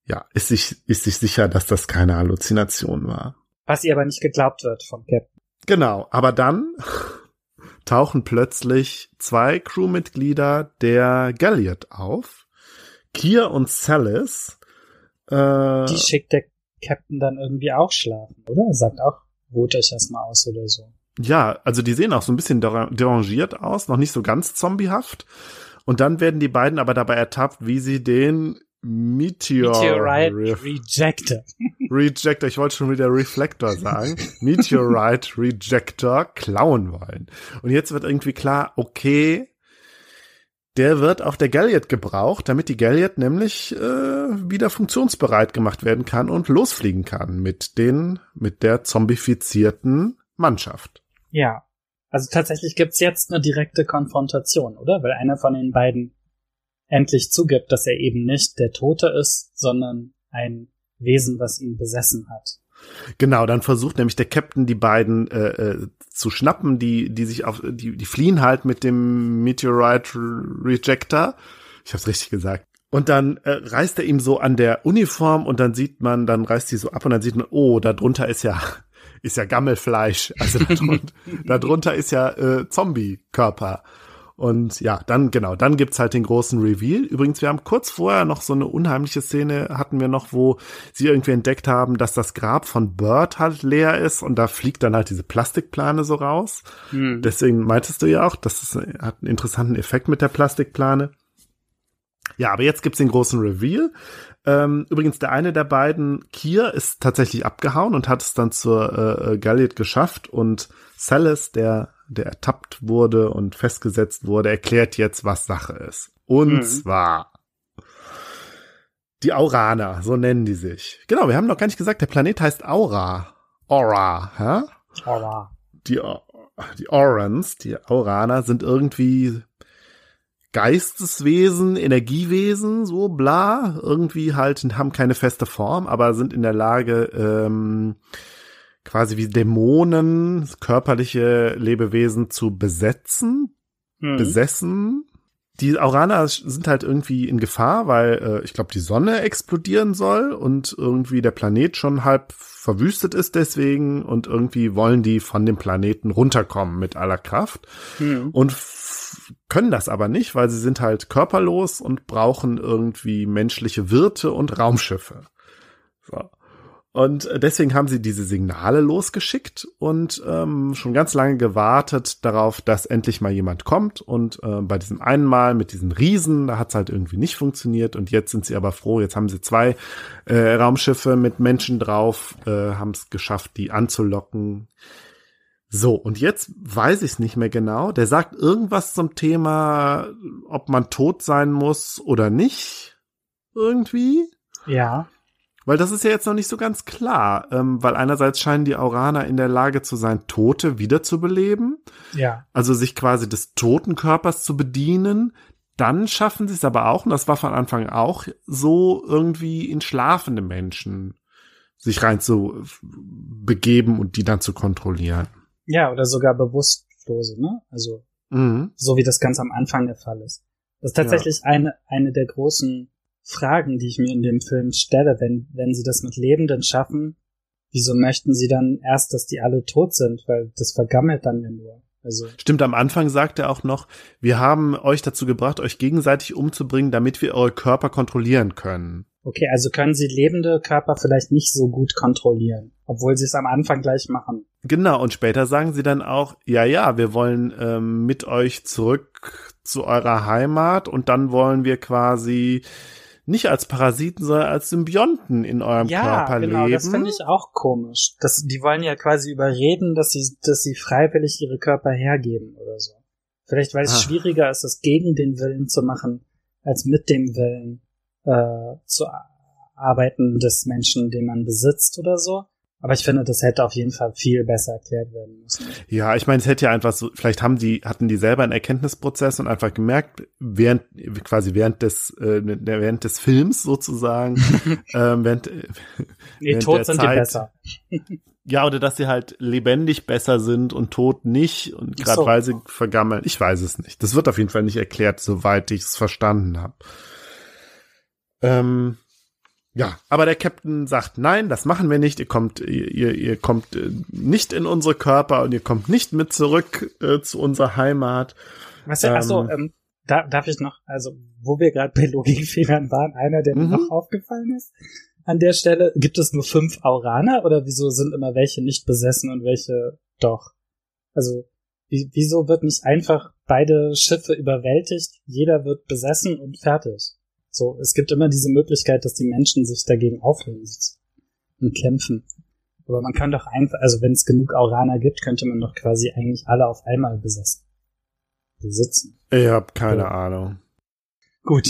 ja, ist sich, ist sich sicher, dass das keine Halluzination war. Was ihr aber nicht geglaubt wird vom Captain. Genau, aber dann tauchen plötzlich zwei Crewmitglieder der Galliot auf. Kier und Salis. Äh, Die schickt der Captain dann irgendwie auch schlafen, oder? Er sagt auch, ruht euch erstmal aus oder so. Ja, also die sehen auch so ein bisschen derangiert aus, noch nicht so ganz zombiehaft. Und dann werden die beiden aber dabei ertappt, wie sie den Meteor Meteorite Re Rejector. Rejector, ich wollte schon wieder Reflector sagen. Meteorite Rejector klauen wollen. Und jetzt wird irgendwie klar, okay, der wird auf der Galliot gebraucht, damit die Galliot nämlich äh, wieder funktionsbereit gemacht werden kann und losfliegen kann mit den, mit der zombifizierten Mannschaft. Ja. Also tatsächlich gibt's jetzt eine direkte Konfrontation, oder? Weil einer von den beiden endlich zugibt, dass er eben nicht der Tote ist, sondern ein Wesen, was ihn besessen hat. Genau, dann versucht nämlich der Captain die beiden äh, äh, zu schnappen, die die sich auf die die fliehen halt mit dem Meteorite Rejector. Ich hab's richtig gesagt. Und dann äh, reißt er ihm so an der Uniform und dann sieht man, dann reißt die so ab und dann sieht man, oh, da drunter ist ja ist ja Gammelfleisch, also darunter, darunter ist ja äh, Zombie-Körper. Und ja, dann, genau, dann gibt's halt den großen Reveal. Übrigens, wir haben kurz vorher noch so eine unheimliche Szene, hatten wir noch, wo sie irgendwie entdeckt haben, dass das Grab von Bird halt leer ist und da fliegt dann halt diese Plastikplane so raus. Hm. Deswegen meintest du ja auch, das ist, hat einen interessanten Effekt mit der Plastikplane. Ja, aber jetzt gibt's den großen Reveal. Ähm, übrigens, der eine der beiden, Kier, ist tatsächlich abgehauen und hat es dann zur äh, äh Galliot geschafft und Salas, der der ertappt wurde und festgesetzt wurde, erklärt jetzt, was Sache ist. Und mhm. zwar die Auraner, so nennen die sich. Genau, wir haben noch gar nicht gesagt, der Planet heißt Aura. Aura, hä? Aura. Die, die Aurans, die Auraner sind irgendwie Geisteswesen, Energiewesen, so bla, irgendwie halt haben keine feste Form, aber sind in der Lage, ähm, quasi wie Dämonen, körperliche Lebewesen zu besetzen, mhm. besessen. Die Auraner sind halt irgendwie in Gefahr, weil äh, ich glaube, die Sonne explodieren soll und irgendwie der Planet schon halb verwüstet ist deswegen und irgendwie wollen die von dem Planeten runterkommen mit aller Kraft mhm. und können das aber nicht, weil sie sind halt körperlos und brauchen irgendwie menschliche Wirte und Raumschiffe. So. Und deswegen haben sie diese Signale losgeschickt und ähm, schon ganz lange gewartet darauf, dass endlich mal jemand kommt. Und äh, bei diesem einen Mal mit diesen Riesen, da hat es halt irgendwie nicht funktioniert. Und jetzt sind sie aber froh. Jetzt haben sie zwei äh, Raumschiffe mit Menschen drauf, äh, haben es geschafft, die anzulocken. So, und jetzt weiß ich es nicht mehr genau. Der sagt irgendwas zum Thema, ob man tot sein muss oder nicht. Irgendwie. Ja. Weil das ist ja jetzt noch nicht so ganz klar, ähm, weil einerseits scheinen die Auraner in der Lage zu sein, Tote wiederzubeleben. Ja. Also sich quasi des toten Körpers zu bedienen. Dann schaffen sie es aber auch, und das war von Anfang auch so, irgendwie in schlafende Menschen sich rein zu begeben und die dann zu kontrollieren. Ja, oder sogar bewusstlose, ne? Also, mhm. so wie das ganz am Anfang der Fall ist. Das ist tatsächlich ja. eine, eine der großen Fragen, die ich mir in dem Film stelle, wenn, wenn sie das mit Lebenden schaffen, wieso möchten sie dann erst, dass die alle tot sind? Weil das vergammelt dann ja nur. Also. Stimmt, am Anfang sagt er auch noch, wir haben euch dazu gebracht, euch gegenseitig umzubringen, damit wir eure Körper kontrollieren können. Okay, also können sie lebende Körper vielleicht nicht so gut kontrollieren, obwohl sie es am Anfang gleich machen. Genau, und später sagen sie dann auch, ja, ja, wir wollen ähm, mit euch zurück zu eurer Heimat und dann wollen wir quasi nicht als Parasiten, sondern als Symbionten in eurem ja, Körper genau, leben. Ja, das finde ich auch komisch. Das, die wollen ja quasi überreden, dass sie, dass sie freiwillig ihre Körper hergeben oder so. Vielleicht, weil es ah. schwieriger ist, es gegen den Willen zu machen, als mit dem Willen äh, zu arbeiten des Menschen, den man besitzt oder so. Aber ich finde, das hätte auf jeden Fall viel besser erklärt werden müssen. Ja, ich meine, es hätte ja einfach so, vielleicht haben die, hatten die selber einen Erkenntnisprozess und einfach gemerkt, während, quasi während des, äh, während des Films sozusagen, ähm, während, nee, während tot sind Zeit, die besser. ja, oder dass sie halt lebendig besser sind und tot nicht und gerade so. weil sie vergammeln. Ich weiß es nicht. Das wird auf jeden Fall nicht erklärt, soweit ich es verstanden habe. Ähm, ja, aber der Captain sagt, nein, das machen wir nicht. Ihr kommt, ihr, ihr kommt äh, nicht in unsere Körper und ihr kommt nicht mit zurück äh, zu unserer Heimat. Was ja, ähm, achso, ähm, da, darf ich noch, also wo wir gerade bei Logikfehlern waren, einer, der mir mhm. noch aufgefallen ist. An der Stelle gibt es nur fünf Auraner oder wieso sind immer welche nicht besessen und welche doch? Also wie, wieso wird nicht einfach beide Schiffe überwältigt, jeder wird besessen und fertig. So, es gibt immer diese Möglichkeit, dass die Menschen sich dagegen auflehnen und kämpfen. Aber man kann doch einfach, also wenn es genug Auraner gibt, könnte man doch quasi eigentlich alle auf einmal besessen. Besitzen. Ich hab keine ja. Ahnung. Gut,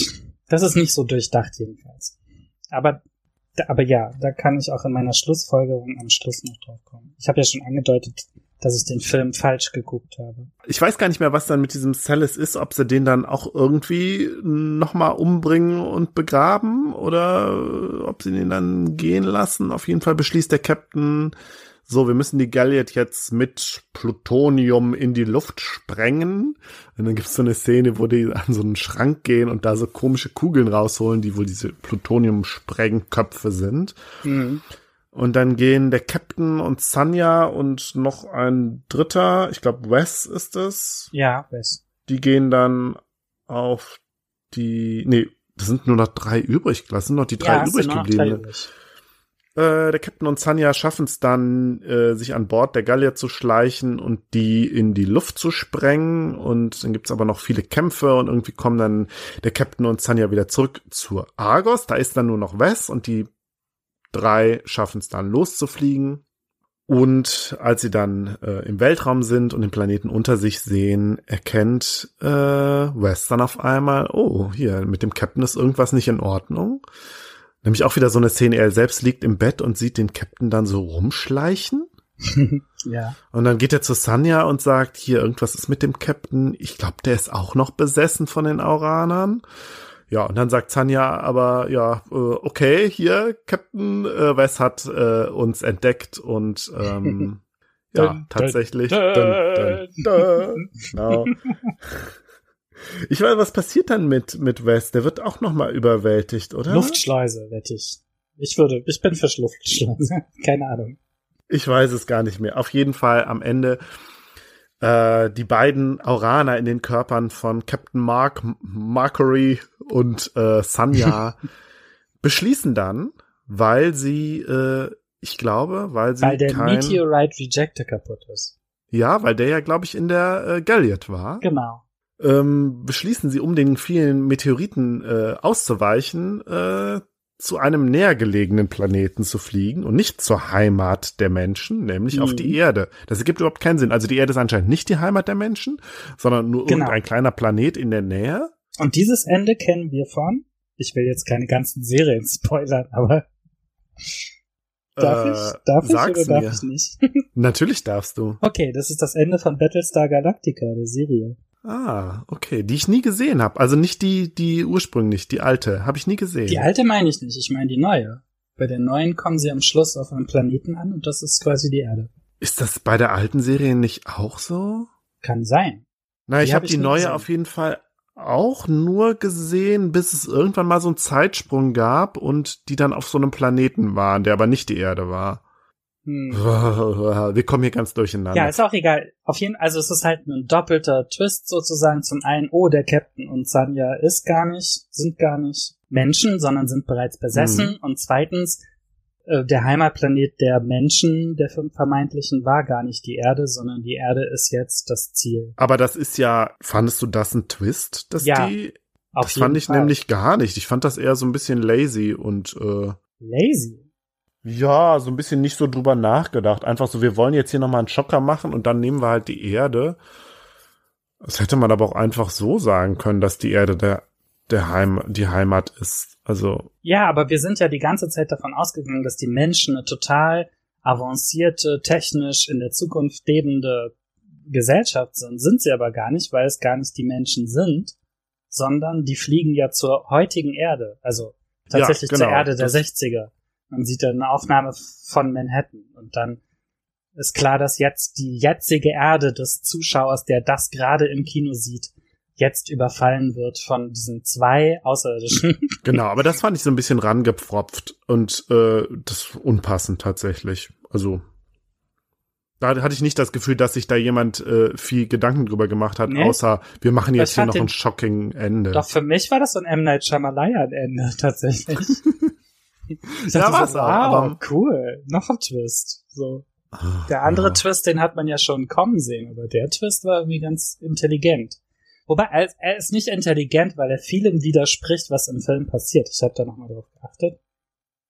das ist nicht so durchdacht jedenfalls. Aber aber ja, da kann ich auch in meiner Schlussfolgerung am Schluss noch drauf kommen. Ich habe ja schon angedeutet, dass ich den Film falsch geguckt habe. Ich weiß gar nicht mehr, was dann mit diesem Celis ist, ob sie den dann auch irgendwie nochmal umbringen und begraben oder ob sie den dann gehen lassen. Auf jeden Fall beschließt der Captain, so, wir müssen die Galliot jetzt mit Plutonium in die Luft sprengen. Und dann gibt's so eine Szene, wo die an so einen Schrank gehen und da so komische Kugeln rausholen, die wohl diese Plutonium-Sprengköpfe sind. Mhm. Und dann gehen der Captain und Sanya und noch ein Dritter, ich glaube Wes ist es. Ja, Wes. Die gehen dann auf die, nee, das sind nur noch drei übrig, das sind noch die drei ja, übrig geblieben. Äh, der Captain und Sanya schaffen es dann, äh, sich an Bord der Gallier zu schleichen und die in die Luft zu sprengen. Und dann gibt's aber noch viele Kämpfe und irgendwie kommen dann der Captain und Sanya wieder zurück zur Argos. Da ist dann nur noch Wes und die drei schaffen es dann loszufliegen. Und als sie dann äh, im Weltraum sind und den Planeten unter sich sehen, erkennt äh, Wes dann auf einmal, oh, hier, mit dem Captain ist irgendwas nicht in Ordnung. Nämlich auch wieder so eine Szene, er selbst liegt im Bett und sieht den Captain dann so rumschleichen. ja. Und dann geht er zu Sanya und sagt, hier, irgendwas ist mit dem Captain. Ich glaube, der ist auch noch besessen von den Auranern. Ja, und dann sagt Sanya aber, ja, äh, okay, hier, Captain äh, Wes hat äh, uns entdeckt und ähm, ja, dun, tatsächlich. Dun, dun, genau. Ich weiß, was passiert dann mit, mit Wes? Der wird auch nochmal überwältigt, oder? Luftschleuse, wette ich. Ich würde, ich bin für Luftschleuse. Keine Ahnung. Ich weiß es gar nicht mehr. Auf jeden Fall am Ende äh, die beiden Auraner in den Körpern von Captain Mark, Markery und äh, Sanya beschließen dann, weil sie, äh, ich glaube, weil sie weil der kein, Meteorite Rejector kaputt ist. Ja, weil der ja, glaube ich, in der äh, Galliot war. Genau. Ähm, beschließen sie, um den vielen Meteoriten äh, auszuweichen, äh, zu einem näher gelegenen Planeten zu fliegen und nicht zur Heimat der Menschen, nämlich mhm. auf die Erde. Das ergibt überhaupt keinen Sinn. Also die Erde ist anscheinend nicht die Heimat der Menschen, sondern nur genau. irgendein kleiner Planet in der Nähe. Und dieses Ende kennen wir von, ich will jetzt keine ganzen Serien spoilern, aber darf äh, ich? Darf ich oder darf mir. ich nicht? Natürlich darfst du. Okay, das ist das Ende von Battlestar Galactica, der Serie. Ah, okay. Die ich nie gesehen habe. Also nicht die, die ursprünglich, die alte. Habe ich nie gesehen. Die alte meine ich nicht. Ich meine die neue. Bei der neuen kommen sie am Schluss auf einem Planeten an und das ist quasi die Erde. Ist das bei der alten Serie nicht auch so? Kann sein. Na, ich habe hab die neue gesehen. auf jeden Fall auch nur gesehen, bis es irgendwann mal so einen Zeitsprung gab und die dann auf so einem Planeten waren, der aber nicht die Erde war. Hm. Wir kommen hier ganz durcheinander. Ja, ist auch egal. Auf jeden also es ist halt ein doppelter Twist sozusagen. Zum einen, oh, der Captain und Sanya ist gar nicht, sind gar nicht Menschen, sondern sind bereits besessen. Mhm. Und zweitens, äh, der Heimatplanet der Menschen, der vermeintlichen, war gar nicht die Erde, sondern die Erde ist jetzt das Ziel. Aber das ist ja, fandest du das ein Twist, dass ja, die? das fand ich Fall. nämlich gar nicht. Ich fand das eher so ein bisschen lazy und äh, lazy. Ja, so ein bisschen nicht so drüber nachgedacht. Einfach so, wir wollen jetzt hier nochmal einen Schocker machen und dann nehmen wir halt die Erde. Das hätte man aber auch einfach so sagen können, dass die Erde der, der Heim, die Heimat ist. Also. Ja, aber wir sind ja die ganze Zeit davon ausgegangen, dass die Menschen eine total avancierte, technisch in der Zukunft lebende Gesellschaft sind. Sind sie aber gar nicht, weil es gar nicht die Menschen sind, sondern die fliegen ja zur heutigen Erde. Also tatsächlich ja, genau. zur Erde der das 60er. Man sieht dann eine Aufnahme von Manhattan und dann ist klar, dass jetzt die jetzige Erde des Zuschauers, der das gerade im Kino sieht, jetzt überfallen wird von diesen zwei Außerirdischen. Genau, aber das fand ich so ein bisschen rangepfropft und äh, das unpassend tatsächlich. Also da hatte ich nicht das Gefühl, dass sich da jemand äh, viel Gedanken drüber gemacht hat, nee. außer wir machen jetzt hier noch ein shocking Ende. Doch für mich war das so ein M. Night Shyamalan Ende tatsächlich. Ich dachte ja, so, wow, aber cool, noch ein Twist. So. Der andere ja. Twist, den hat man ja schon kommen sehen, aber der Twist war irgendwie ganz intelligent. Wobei, er, er ist nicht intelligent, weil er vielem widerspricht, was im Film passiert. Ich habe da nochmal drauf geachtet.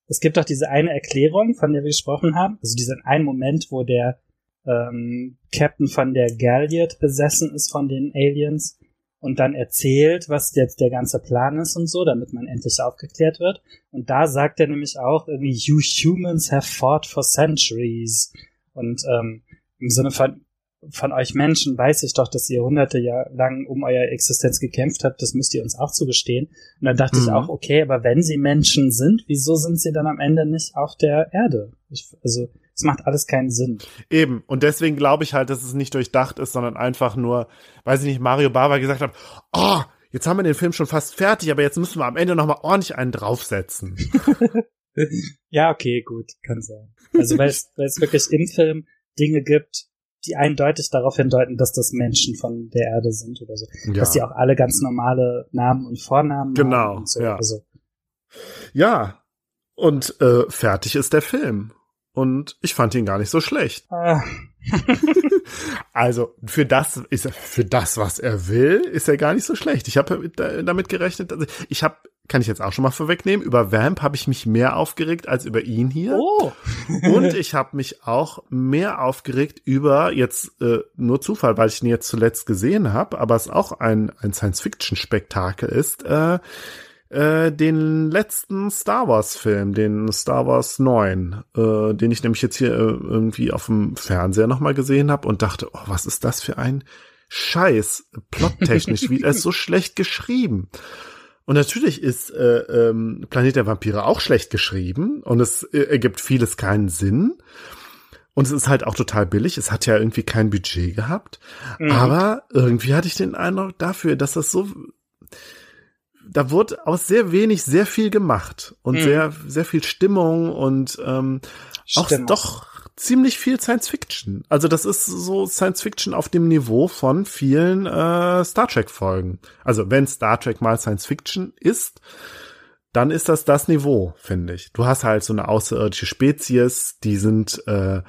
Es gibt doch diese eine Erklärung, von der wir gesprochen haben. Also diesen einen Moment, wo der ähm, Captain von der Galliot besessen ist von den Aliens und dann erzählt, was jetzt der ganze Plan ist und so, damit man endlich aufgeklärt wird. Und da sagt er nämlich auch irgendwie, you humans have fought for centuries. Und ähm, im Sinne von, von euch Menschen weiß ich doch, dass ihr hunderte Jahre lang um eure Existenz gekämpft habt, das müsst ihr uns auch zugestehen. Und dann dachte mhm. ich auch, okay, aber wenn sie Menschen sind, wieso sind sie dann am Ende nicht auf der Erde? Ich, also, es macht alles keinen Sinn. Eben. Und deswegen glaube ich halt, dass es nicht durchdacht ist, sondern einfach nur, weiß ich nicht, Mario Bava gesagt hat, oh, jetzt haben wir den Film schon fast fertig, aber jetzt müssen wir am Ende nochmal ordentlich einen draufsetzen. ja, okay, gut, kann sein. Also weil es wirklich im Film Dinge gibt, die eindeutig darauf hindeuten, dass das Menschen von der Erde sind oder so. Ja. Dass die auch alle ganz normale Namen und Vornamen genau, haben. Genau, so. ja. Also. Ja, und äh, fertig ist der Film und ich fand ihn gar nicht so schlecht. Ah. also für das ist für das, was er will, ist er gar nicht so schlecht. Ich habe damit gerechnet. Also ich habe, kann ich jetzt auch schon mal vorwegnehmen, über Vamp habe ich mich mehr aufgeregt als über ihn hier. Oh. und ich habe mich auch mehr aufgeregt über jetzt äh, nur Zufall, weil ich ihn jetzt zuletzt gesehen habe, aber es auch ein ein Science-Fiction-Spektakel ist. Äh, äh, den letzten Star Wars Film, den Star Wars 9, äh, den ich nämlich jetzt hier äh, irgendwie auf dem Fernseher nochmal gesehen habe und dachte, oh, was ist das für ein Scheiß, plottechnisch, wie er ist so schlecht geschrieben. Und natürlich ist äh, ähm, Planet der Vampire auch schlecht geschrieben und es äh, ergibt vieles keinen Sinn. Und es ist halt auch total billig. Es hat ja irgendwie kein Budget gehabt. Mhm. Aber irgendwie hatte ich den Eindruck dafür, dass das so da wurde aus sehr wenig sehr viel gemacht und mhm. sehr sehr viel Stimmung und ähm, auch doch ziemlich viel Science Fiction. Also das ist so Science Fiction auf dem Niveau von vielen äh, Star Trek Folgen. Also wenn Star Trek mal Science Fiction ist, dann ist das das Niveau, finde ich. Du hast halt so eine außerirdische Spezies, die sind äh,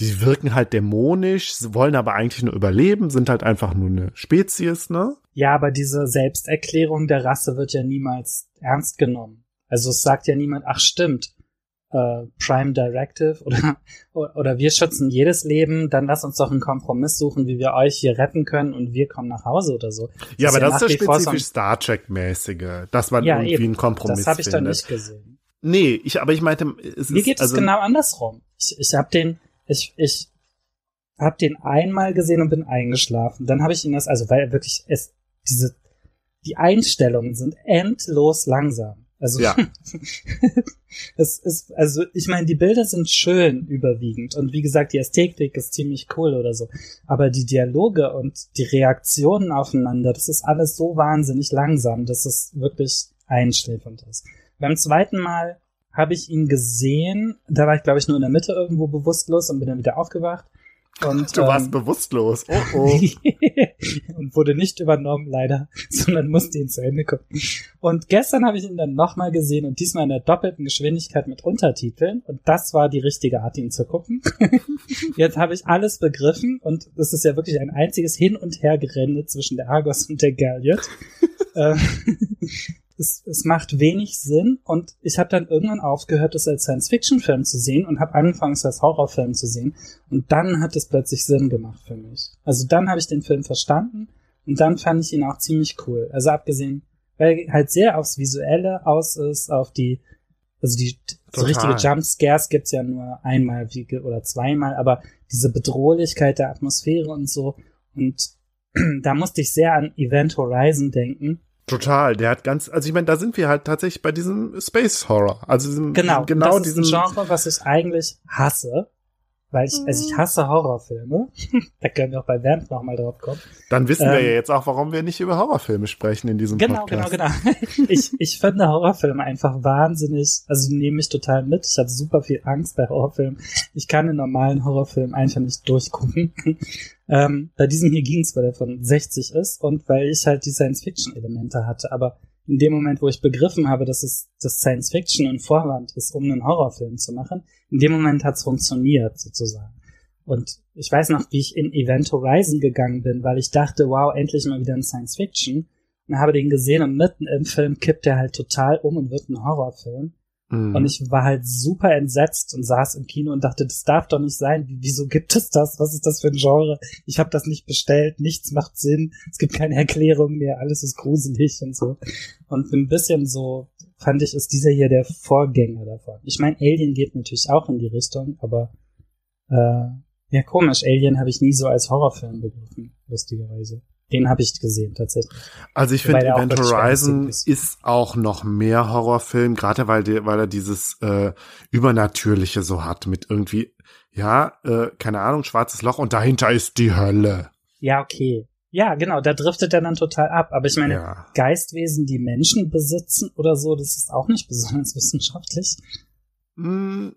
die wirken halt dämonisch, wollen aber eigentlich nur überleben, sind halt einfach nur eine Spezies, ne? Ja, aber diese Selbsterklärung der Rasse wird ja niemals ernst genommen. Also es sagt ja niemand, ach stimmt, äh, Prime Directive oder, oder wir schützen jedes Leben, dann lass uns doch einen Kompromiss suchen, wie wir euch hier retten können und wir kommen nach Hause oder so. Das ja, aber das ist ja spezifisch Star Trek-mäßige, dass man ja, irgendwie eben. einen Kompromiss Das habe ich doch nicht gesehen. Nee, ich, aber ich meinte, es Mir geht es also, genau andersrum. Ich, ich habe den, ich, ich habe den einmal gesehen und bin eingeschlafen. Dann habe ich ihn das, also weil wirklich es diese die Einstellungen sind endlos langsam. Also ja. es ist also ich meine die Bilder sind schön überwiegend und wie gesagt die Ästhetik ist ziemlich cool oder so, aber die Dialoge und die Reaktionen aufeinander, das ist alles so wahnsinnig langsam, dass es wirklich einschläfernd ist. Beim zweiten Mal habe ich ihn gesehen. Da war ich, glaube ich, nur in der Mitte irgendwo bewusstlos und bin dann wieder aufgewacht. Und, du warst ähm, bewusstlos. Oh, oh. und wurde nicht übernommen, leider, sondern musste ihn zu Ende gucken. Und gestern habe ich ihn dann nochmal gesehen und diesmal in der doppelten Geschwindigkeit mit Untertiteln. Und das war die richtige Art, ihn zu gucken. Jetzt habe ich alles begriffen und es ist ja wirklich ein einziges Hin- und Hergerenne zwischen der Argos und der Galliot. Es, es macht wenig Sinn und ich habe dann irgendwann aufgehört, das als Science-Fiction-Film zu sehen und habe angefangen, es als Horrorfilm zu sehen und dann hat es plötzlich Sinn gemacht für mich. Also dann habe ich den Film verstanden und dann fand ich ihn auch ziemlich cool. Also abgesehen, weil halt sehr aufs Visuelle aus ist, auf die, also die so richtige Jumpscares gibt's ja nur einmal oder zweimal, aber diese Bedrohlichkeit der Atmosphäre und so und da musste ich sehr an Event Horizon denken, Total, der hat ganz, also ich meine, da sind wir halt tatsächlich bei diesem Space Horror. Also diesem, genau, genau das diesem ist ein Genre, was ich eigentlich hasse, weil ich, also ich hasse Horrorfilme. da können wir auch bei Vamp nochmal drauf kommen. Dann wissen ähm, wir ja jetzt auch, warum wir nicht über Horrorfilme sprechen in diesem genau, Podcast. Genau, genau, genau. ich, ich finde Horrorfilme einfach wahnsinnig, also die nehmen mich total mit. Ich habe super viel Angst bei Horrorfilmen. Ich kann den normalen Horrorfilm einfach nicht durchgucken. Ähm, bei diesem hier ging es, weil er von 60 ist und weil ich halt die Science-Fiction-Elemente hatte. Aber in dem Moment, wo ich begriffen habe, dass es das Science Fiction ein Vorwand ist, um einen Horrorfilm zu machen, in dem Moment hat es funktioniert, sozusagen. Und ich weiß noch, wie ich in Event Horizon gegangen bin, weil ich dachte, wow, endlich mal wieder ein Science Fiction. Und habe den gesehen und mitten im Film kippt er halt total um und wird ein Horrorfilm. Mhm. Und ich war halt super entsetzt und saß im Kino und dachte, das darf doch nicht sein. Wieso gibt es das? Was ist das für ein Genre? Ich habe das nicht bestellt, nichts macht Sinn, es gibt keine Erklärung mehr, alles ist gruselig und so. Und ein bisschen so fand ich, ist dieser hier der Vorgänger davon. Ich meine, Alien geht natürlich auch in die Richtung, aber äh, ja, komisch, Alien habe ich nie so als Horrorfilm begriffen, lustigerweise. Den habe ich gesehen, tatsächlich. Also ich finde, Event Horizon ist. ist auch noch mehr Horrorfilm, gerade weil, die, weil er dieses äh, Übernatürliche so hat, mit irgendwie, ja, äh, keine Ahnung, schwarzes Loch und dahinter ist die Hölle. Ja, okay. Ja, genau, da driftet er dann total ab. Aber ich meine, ja. Geistwesen, die Menschen besitzen oder so, das ist auch nicht besonders wissenschaftlich. Mm,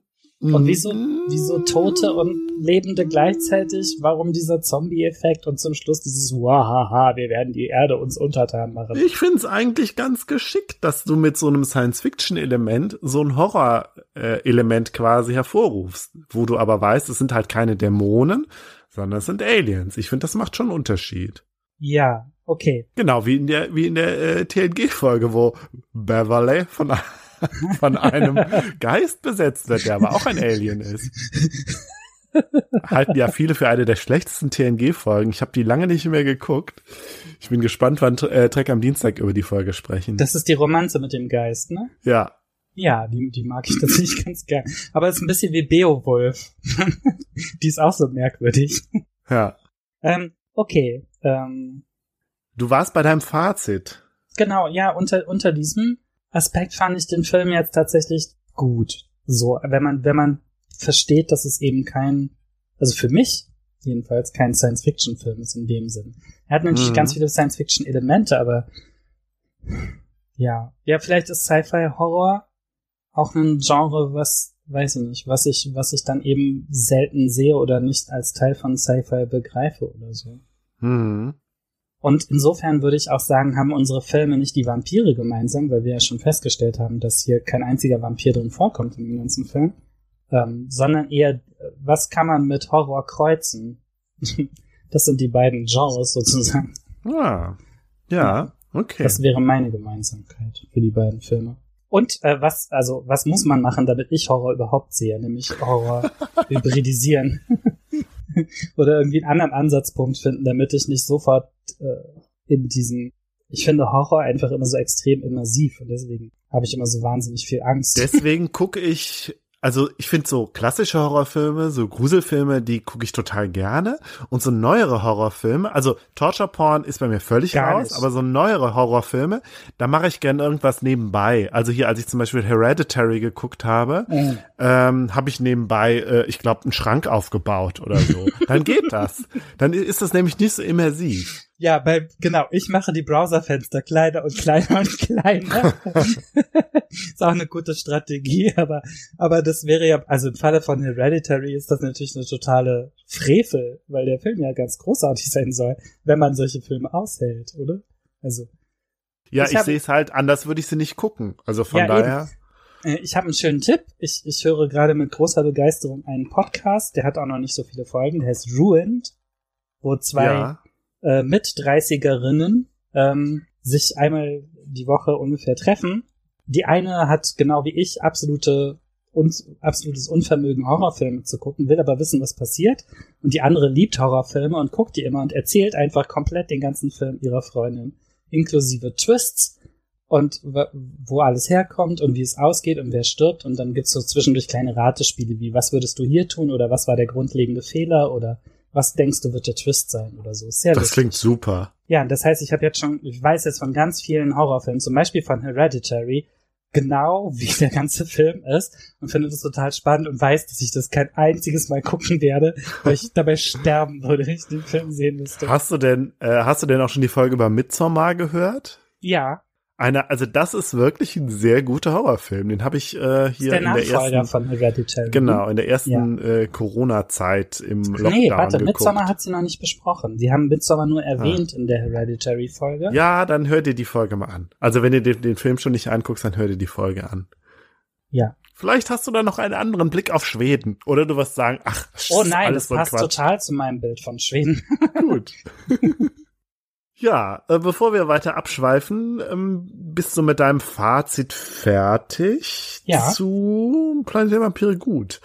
und wieso, wieso Tote und Lebende gleichzeitig? Warum dieser Zombie-Effekt und zum Schluss dieses Wahaha, wir werden die Erde uns untertan machen? Ich find's eigentlich ganz geschickt, dass du mit so einem Science-Fiction-Element so ein Horror-Element quasi hervorrufst, wo du aber weißt, es sind halt keine Dämonen, sondern es sind Aliens. Ich finde, das macht schon einen Unterschied. Ja, okay. Genau, wie in der, wie in der äh, TNG-Folge, wo Beverly von von einem Geist besetzt wird, der aber auch ein Alien ist. Halten ja viele für eine der schlechtesten TNG-Folgen. Ich habe die lange nicht mehr geguckt. Ich bin gespannt, wann äh, Trek am Dienstag über die Folge sprechen. Das ist die Romanze mit dem Geist, ne? Ja. Ja, die, die mag ich tatsächlich ganz gern. Aber es ist ein bisschen wie Beowulf. die ist auch so merkwürdig. Ja. Ähm, okay. Ähm, du warst bei deinem Fazit. Genau, ja, unter, unter diesem Aspekt fand ich den Film jetzt tatsächlich gut. So, wenn man, wenn man versteht, dass es eben kein, also für mich jedenfalls kein Science-Fiction-Film ist in dem Sinn. Er hat natürlich mhm. ganz viele Science-Fiction-Elemente, aber ja, ja, vielleicht ist Sci-Fi-Horror auch ein Genre, was, weiß ich nicht, was ich, was ich dann eben selten sehe oder nicht als Teil von Sci-Fi begreife oder so. Mhm. Und insofern würde ich auch sagen, haben unsere Filme nicht die Vampire gemeinsam, weil wir ja schon festgestellt haben, dass hier kein einziger Vampir drin vorkommt in dem ganzen Film, ähm, sondern eher, was kann man mit Horror kreuzen? das sind die beiden Genres sozusagen. Ah, ja, okay. Das wäre meine Gemeinsamkeit für die beiden Filme. Und äh, was, also was muss man machen, damit ich Horror überhaupt sehe, nämlich Horror hybridisieren. oder irgendwie einen anderen Ansatzpunkt finden, damit ich nicht sofort äh, in diesen. Ich finde Horror einfach immer so extrem immersiv und deswegen habe ich immer so wahnsinnig viel Angst. Deswegen gucke ich also ich finde so klassische Horrorfilme, so Gruselfilme, die gucke ich total gerne. Und so neuere Horrorfilme, also Torture Porn ist bei mir völlig Gar raus, nicht. aber so neuere Horrorfilme, da mache ich gerne irgendwas nebenbei. Also hier, als ich zum Beispiel Hereditary geguckt habe, mhm. ähm, habe ich nebenbei, äh, ich glaube, einen Schrank aufgebaut oder so. Dann geht das. Dann ist das nämlich nicht so immersiv. Ja, bei, genau, ich mache die Browserfenster kleiner und kleiner und kleiner. ist auch eine gute Strategie, aber, aber das wäre ja, also im Falle von Hereditary ist das natürlich eine totale Frevel, weil der Film ja ganz großartig sein soll, wenn man solche Filme aushält, oder? Also. Ja, ich, ich sehe es halt, anders würde ich sie nicht gucken. Also von ja, daher. Eben. Äh, ich habe einen schönen Tipp. Ich, ich höre gerade mit großer Begeisterung einen Podcast, der hat auch noch nicht so viele Folgen, der heißt Ruined, wo zwei ja äh, mit 30erinnen ähm, sich einmal die Woche ungefähr treffen. Die eine hat genau wie ich absolute un absolutes Unvermögen, Horrorfilme zu gucken, will aber wissen, was passiert. Und die andere liebt Horrorfilme und guckt die immer und erzählt einfach komplett den ganzen Film ihrer Freundin, inklusive Twists und wo alles herkommt und wie es ausgeht und wer stirbt. Und dann gibt's so zwischendurch kleine Ratespiele wie, was würdest du hier tun oder was war der grundlegende Fehler oder was denkst du, wird der Twist sein oder so. Sehr das lustig. klingt super. Ja, das heißt, ich habe jetzt schon, ich weiß jetzt von ganz vielen Horrorfilmen, zum Beispiel von Hereditary, genau wie der ganze Film ist und finde das total spannend und weiß, dass ich das kein einziges Mal gucken werde, weil ich dabei sterben würde, wenn ich den Film sehen müsste. Hast du denn, äh, hast du denn auch schon die Folge über Midsommar gehört? Ja. Eine, also das ist wirklich ein sehr guter Horrorfilm. Den habe ich äh, hier der in der ersten von Hereditary. Genau, in der ersten ja. äh, Corona-Zeit im Lockdown Nee, warte, geguckt. Midsommar hat sie noch nicht besprochen. Sie haben Midsommar nur erwähnt ah. in der Hereditary-Folge. Ja, dann hört ihr die Folge mal an. Also wenn ihr den, den Film schon nicht anguckst, dann hört ihr die Folge an. Ja. Vielleicht hast du da noch einen anderen Blick auf Schweden. Oder du wirst sagen, ach, Oh nein, das passt Quatsch. total zu meinem Bild von Schweden. Gut. ja, äh, bevor wir weiter abschweifen, ähm, bist du mit deinem Fazit fertig ja. zu Planet der Vampire gut.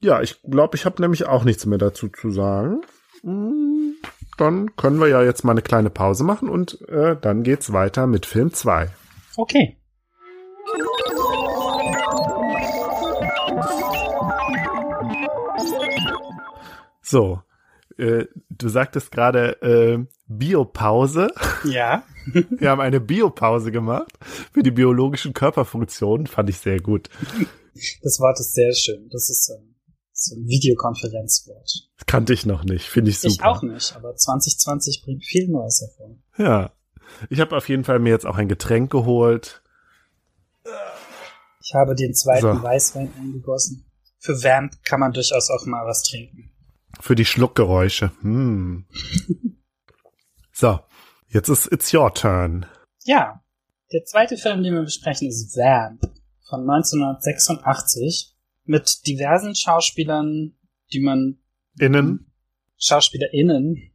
Ja, ich glaube, ich habe nämlich auch nichts mehr dazu zu sagen. Hm, dann können wir ja jetzt mal eine kleine Pause machen und äh, dann geht's weiter mit Film 2. Okay. So, äh, du sagtest gerade äh, Biopause. Ja. Wir haben eine Biopause gemacht für die biologischen Körperfunktionen. Fand ich sehr gut. Das Wort ist sehr schön. Das ist so ein, so ein Videokonferenzwort. Das kannte ich noch nicht. Finde ich super. Ich auch nicht, aber 2020 bringt viel Neues hervor. Ja. Ich habe auf jeden Fall mir jetzt auch ein Getränk geholt. Ich habe den zweiten so. Weißwein eingegossen. Für Vamp kann man durchaus auch mal was trinken. Für die Schluckgeräusche. Hm. so, jetzt ist It's Your Turn. Ja, der zweite Film, den wir besprechen, ist Vamp von 1986 mit diversen Schauspielern, die man innen SchauspielerInnen,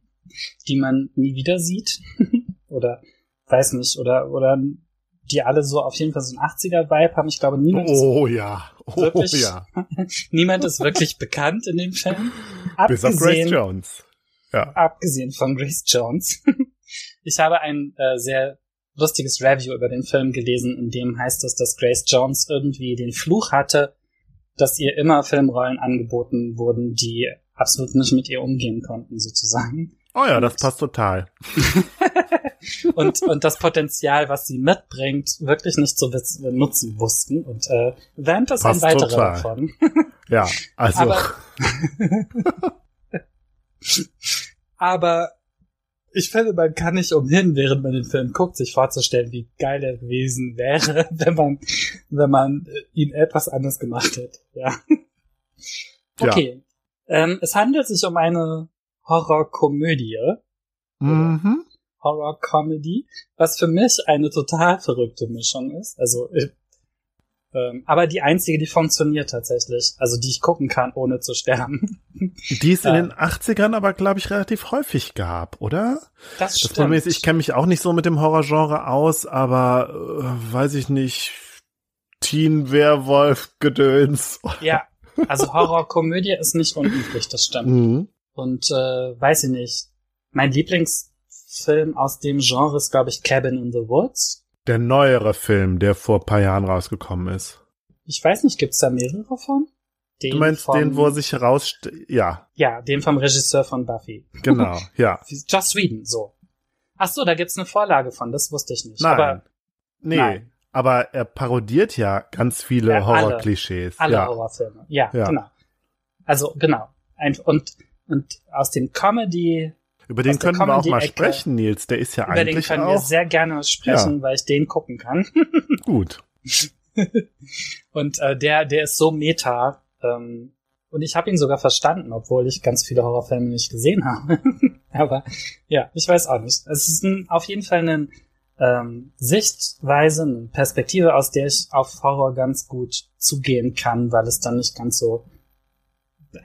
die man nie wieder sieht oder weiß nicht oder oder die alle so auf jeden Fall so ein 80er-Vibe haben. Ich glaube, niemand oh, ja. Oh, wirklich, ja. niemand ist wirklich bekannt in dem Film. Bis auf Grace Jones. Ja. Abgesehen von Grace Jones. ich habe ein äh, sehr lustiges Review über den Film gelesen, in dem heißt es, dass Grace Jones irgendwie den Fluch hatte, dass ihr immer Filmrollen angeboten wurden, die absolut nicht mit ihr umgehen konnten, sozusagen. Oh ja, das passt total. und, und das Potenzial, was sie mitbringt, wirklich nicht zu nutzen wussten. Und äh, Vamp ist passt ein weiterer total. davon. ja, also. Aber, aber ich finde, man kann nicht umhin, während man den Film guckt, sich vorzustellen, wie geil er gewesen wäre, wenn man, wenn man ihn etwas anders gemacht hätte. Ja. Okay. Ja. Ähm, es handelt sich um eine Horrorkomödie. Mhm. Horror-Comedy, was für mich eine total verrückte Mischung ist. Also, ich, ähm, aber die einzige, die funktioniert tatsächlich. Also, die ich gucken kann, ohne zu sterben. Die es in den 80ern aber, glaube ich, relativ häufig gab, oder? Das stimmt. Das Problem ist, ich kenne mich auch nicht so mit dem Horrorgenre aus, aber äh, weiß ich nicht, Teen-Werwolf-Gedöns. Ja, also Horrorkomödie ist nicht unüblich, das stimmt. Mhm. Und äh, weiß ich nicht. Mein Lieblingsfilm aus dem Genre ist, glaube ich, Cabin in the Woods. Der neuere Film, der vor ein paar Jahren rausgekommen ist. Ich weiß nicht, gibt's da mehrere von? Den du meinst vom, den, wo er sich heraus... Ja. Ja, den vom Regisseur von Buffy. Genau, ja. Just Sweden, so. Ach so, da gibt's eine Vorlage von, das wusste ich nicht. Nein. Aber, nee. Nein. Aber er parodiert ja ganz viele ja, Horrorklischees. Alle, alle ja. Horrorfilme, ja, ja, genau. Also, genau. Ein, und und aus dem Comedy über den können wir auch mal sprechen, Nils. Der ist ja über eigentlich den können auch, wir sehr gerne sprechen, ja. weil ich den gucken kann. Gut. und äh, der, der ist so meta. Ähm, und ich habe ihn sogar verstanden, obwohl ich ganz viele Horrorfilme nicht gesehen habe. Aber ja, ich weiß auch nicht. Es ist ein, auf jeden Fall eine ähm, Sichtweise, eine Perspektive, aus der ich auf Horror ganz gut zugehen kann, weil es dann nicht ganz so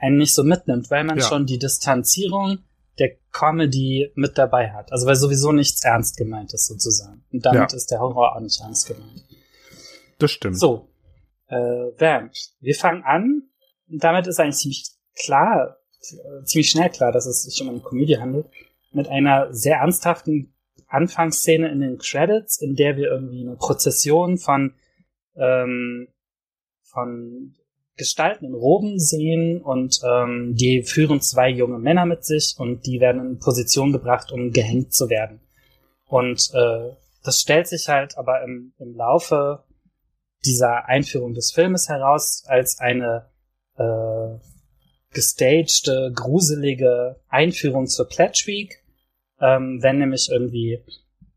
einen nicht so mitnimmt, weil man ja. schon die Distanzierung der Comedy mit dabei hat. Also weil sowieso nichts ernst gemeint ist sozusagen. Und damit ja. ist der Horror auch nicht ernst gemeint. Das stimmt. So, äh, Vamp. Wir fangen an. Damit ist eigentlich ziemlich klar, ziemlich schnell klar, dass es sich um eine Komödie handelt. Mit einer sehr ernsthaften Anfangsszene in den Credits, in der wir irgendwie eine Prozession von ähm, von Gestalten in Roben sehen und ähm, die führen zwei junge Männer mit sich und die werden in Position gebracht, um gehängt zu werden. Und äh, das stellt sich halt aber im, im Laufe dieser Einführung des Filmes heraus als eine äh, gestagte, gruselige Einführung zur Pledge Week, ähm, wenn nämlich irgendwie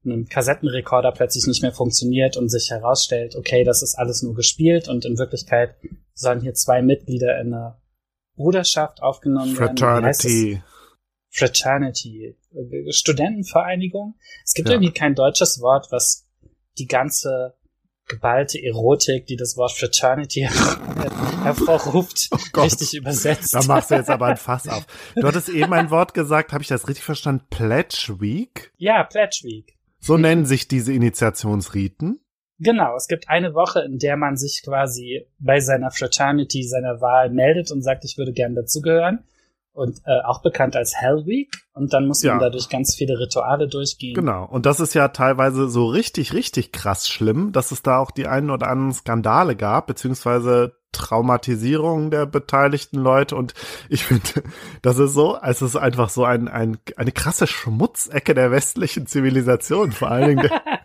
ein Kassettenrekorder plötzlich nicht mehr funktioniert und sich herausstellt, okay, das ist alles nur gespielt und in Wirklichkeit sollen hier zwei Mitglieder in einer Bruderschaft aufgenommen Fraternity. werden. Fraternity. Studentenvereinigung. Es gibt ja. irgendwie kein deutsches Wort, was die ganze geballte Erotik, die das Wort Fraternity hervorruft, oh richtig übersetzt. Da machst du jetzt aber ein Fass auf. Du hattest eben ein Wort gesagt, habe ich das richtig verstanden? Pledge Week? Ja, Pledge Week. So nennen sich diese Initiationsriten? Genau, es gibt eine Woche, in der man sich quasi bei seiner Fraternity, seiner Wahl meldet und sagt, ich würde gern dazugehören. Und äh, auch bekannt als Hell Week. Und dann muss man ja. dadurch ganz viele Rituale durchgehen. Genau. Und das ist ja teilweise so richtig, richtig krass schlimm, dass es da auch die einen oder anderen Skandale gab, beziehungsweise Traumatisierung der beteiligten Leute. Und ich finde, das ist so, es ist einfach so ein, ein, eine krasse Schmutzecke der westlichen Zivilisation, vor allen Dingen.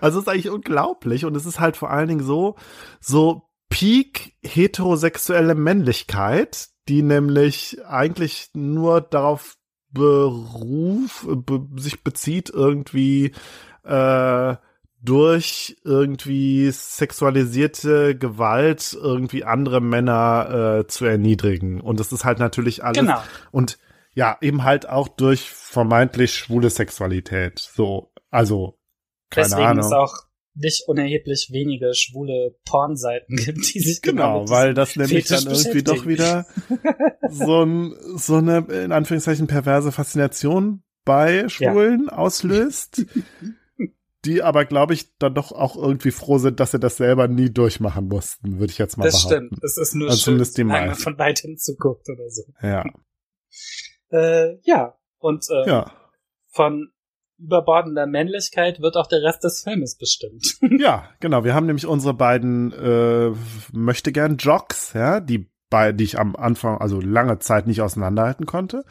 also es ist eigentlich unglaublich. Und es ist halt vor allen Dingen so, so Peak heterosexuelle Männlichkeit, die nämlich eigentlich nur darauf beruf, be, sich bezieht, irgendwie äh, durch irgendwie sexualisierte Gewalt irgendwie andere Männer äh, zu erniedrigen. Und das ist halt natürlich alles. Genau. Und ja, eben halt auch durch vermeintlich schwule Sexualität. So, also keine Deswegen Ahnung. ist auch nicht unerheblich wenige schwule Pornseiten gibt, die sich genau, genau weil das nämlich dann irgendwie doch wieder so, ein, so eine in Anführungszeichen perverse Faszination bei Schwulen ja. auslöst, die aber glaube ich dann doch auch irgendwie froh sind, dass sie das selber nie durchmachen mussten, würde ich jetzt mal das behaupten. Das stimmt, es ist nur also schön, wenn man von weitem zuguckt oder so. Ja. Äh, ja, und äh, ja. von überbordender Männlichkeit wird auch der Rest des Filmes bestimmt. ja, genau. Wir haben nämlich unsere beiden äh, möchte gern Jocks, ja, die bei, die ich am Anfang, also lange Zeit nicht auseinanderhalten konnte.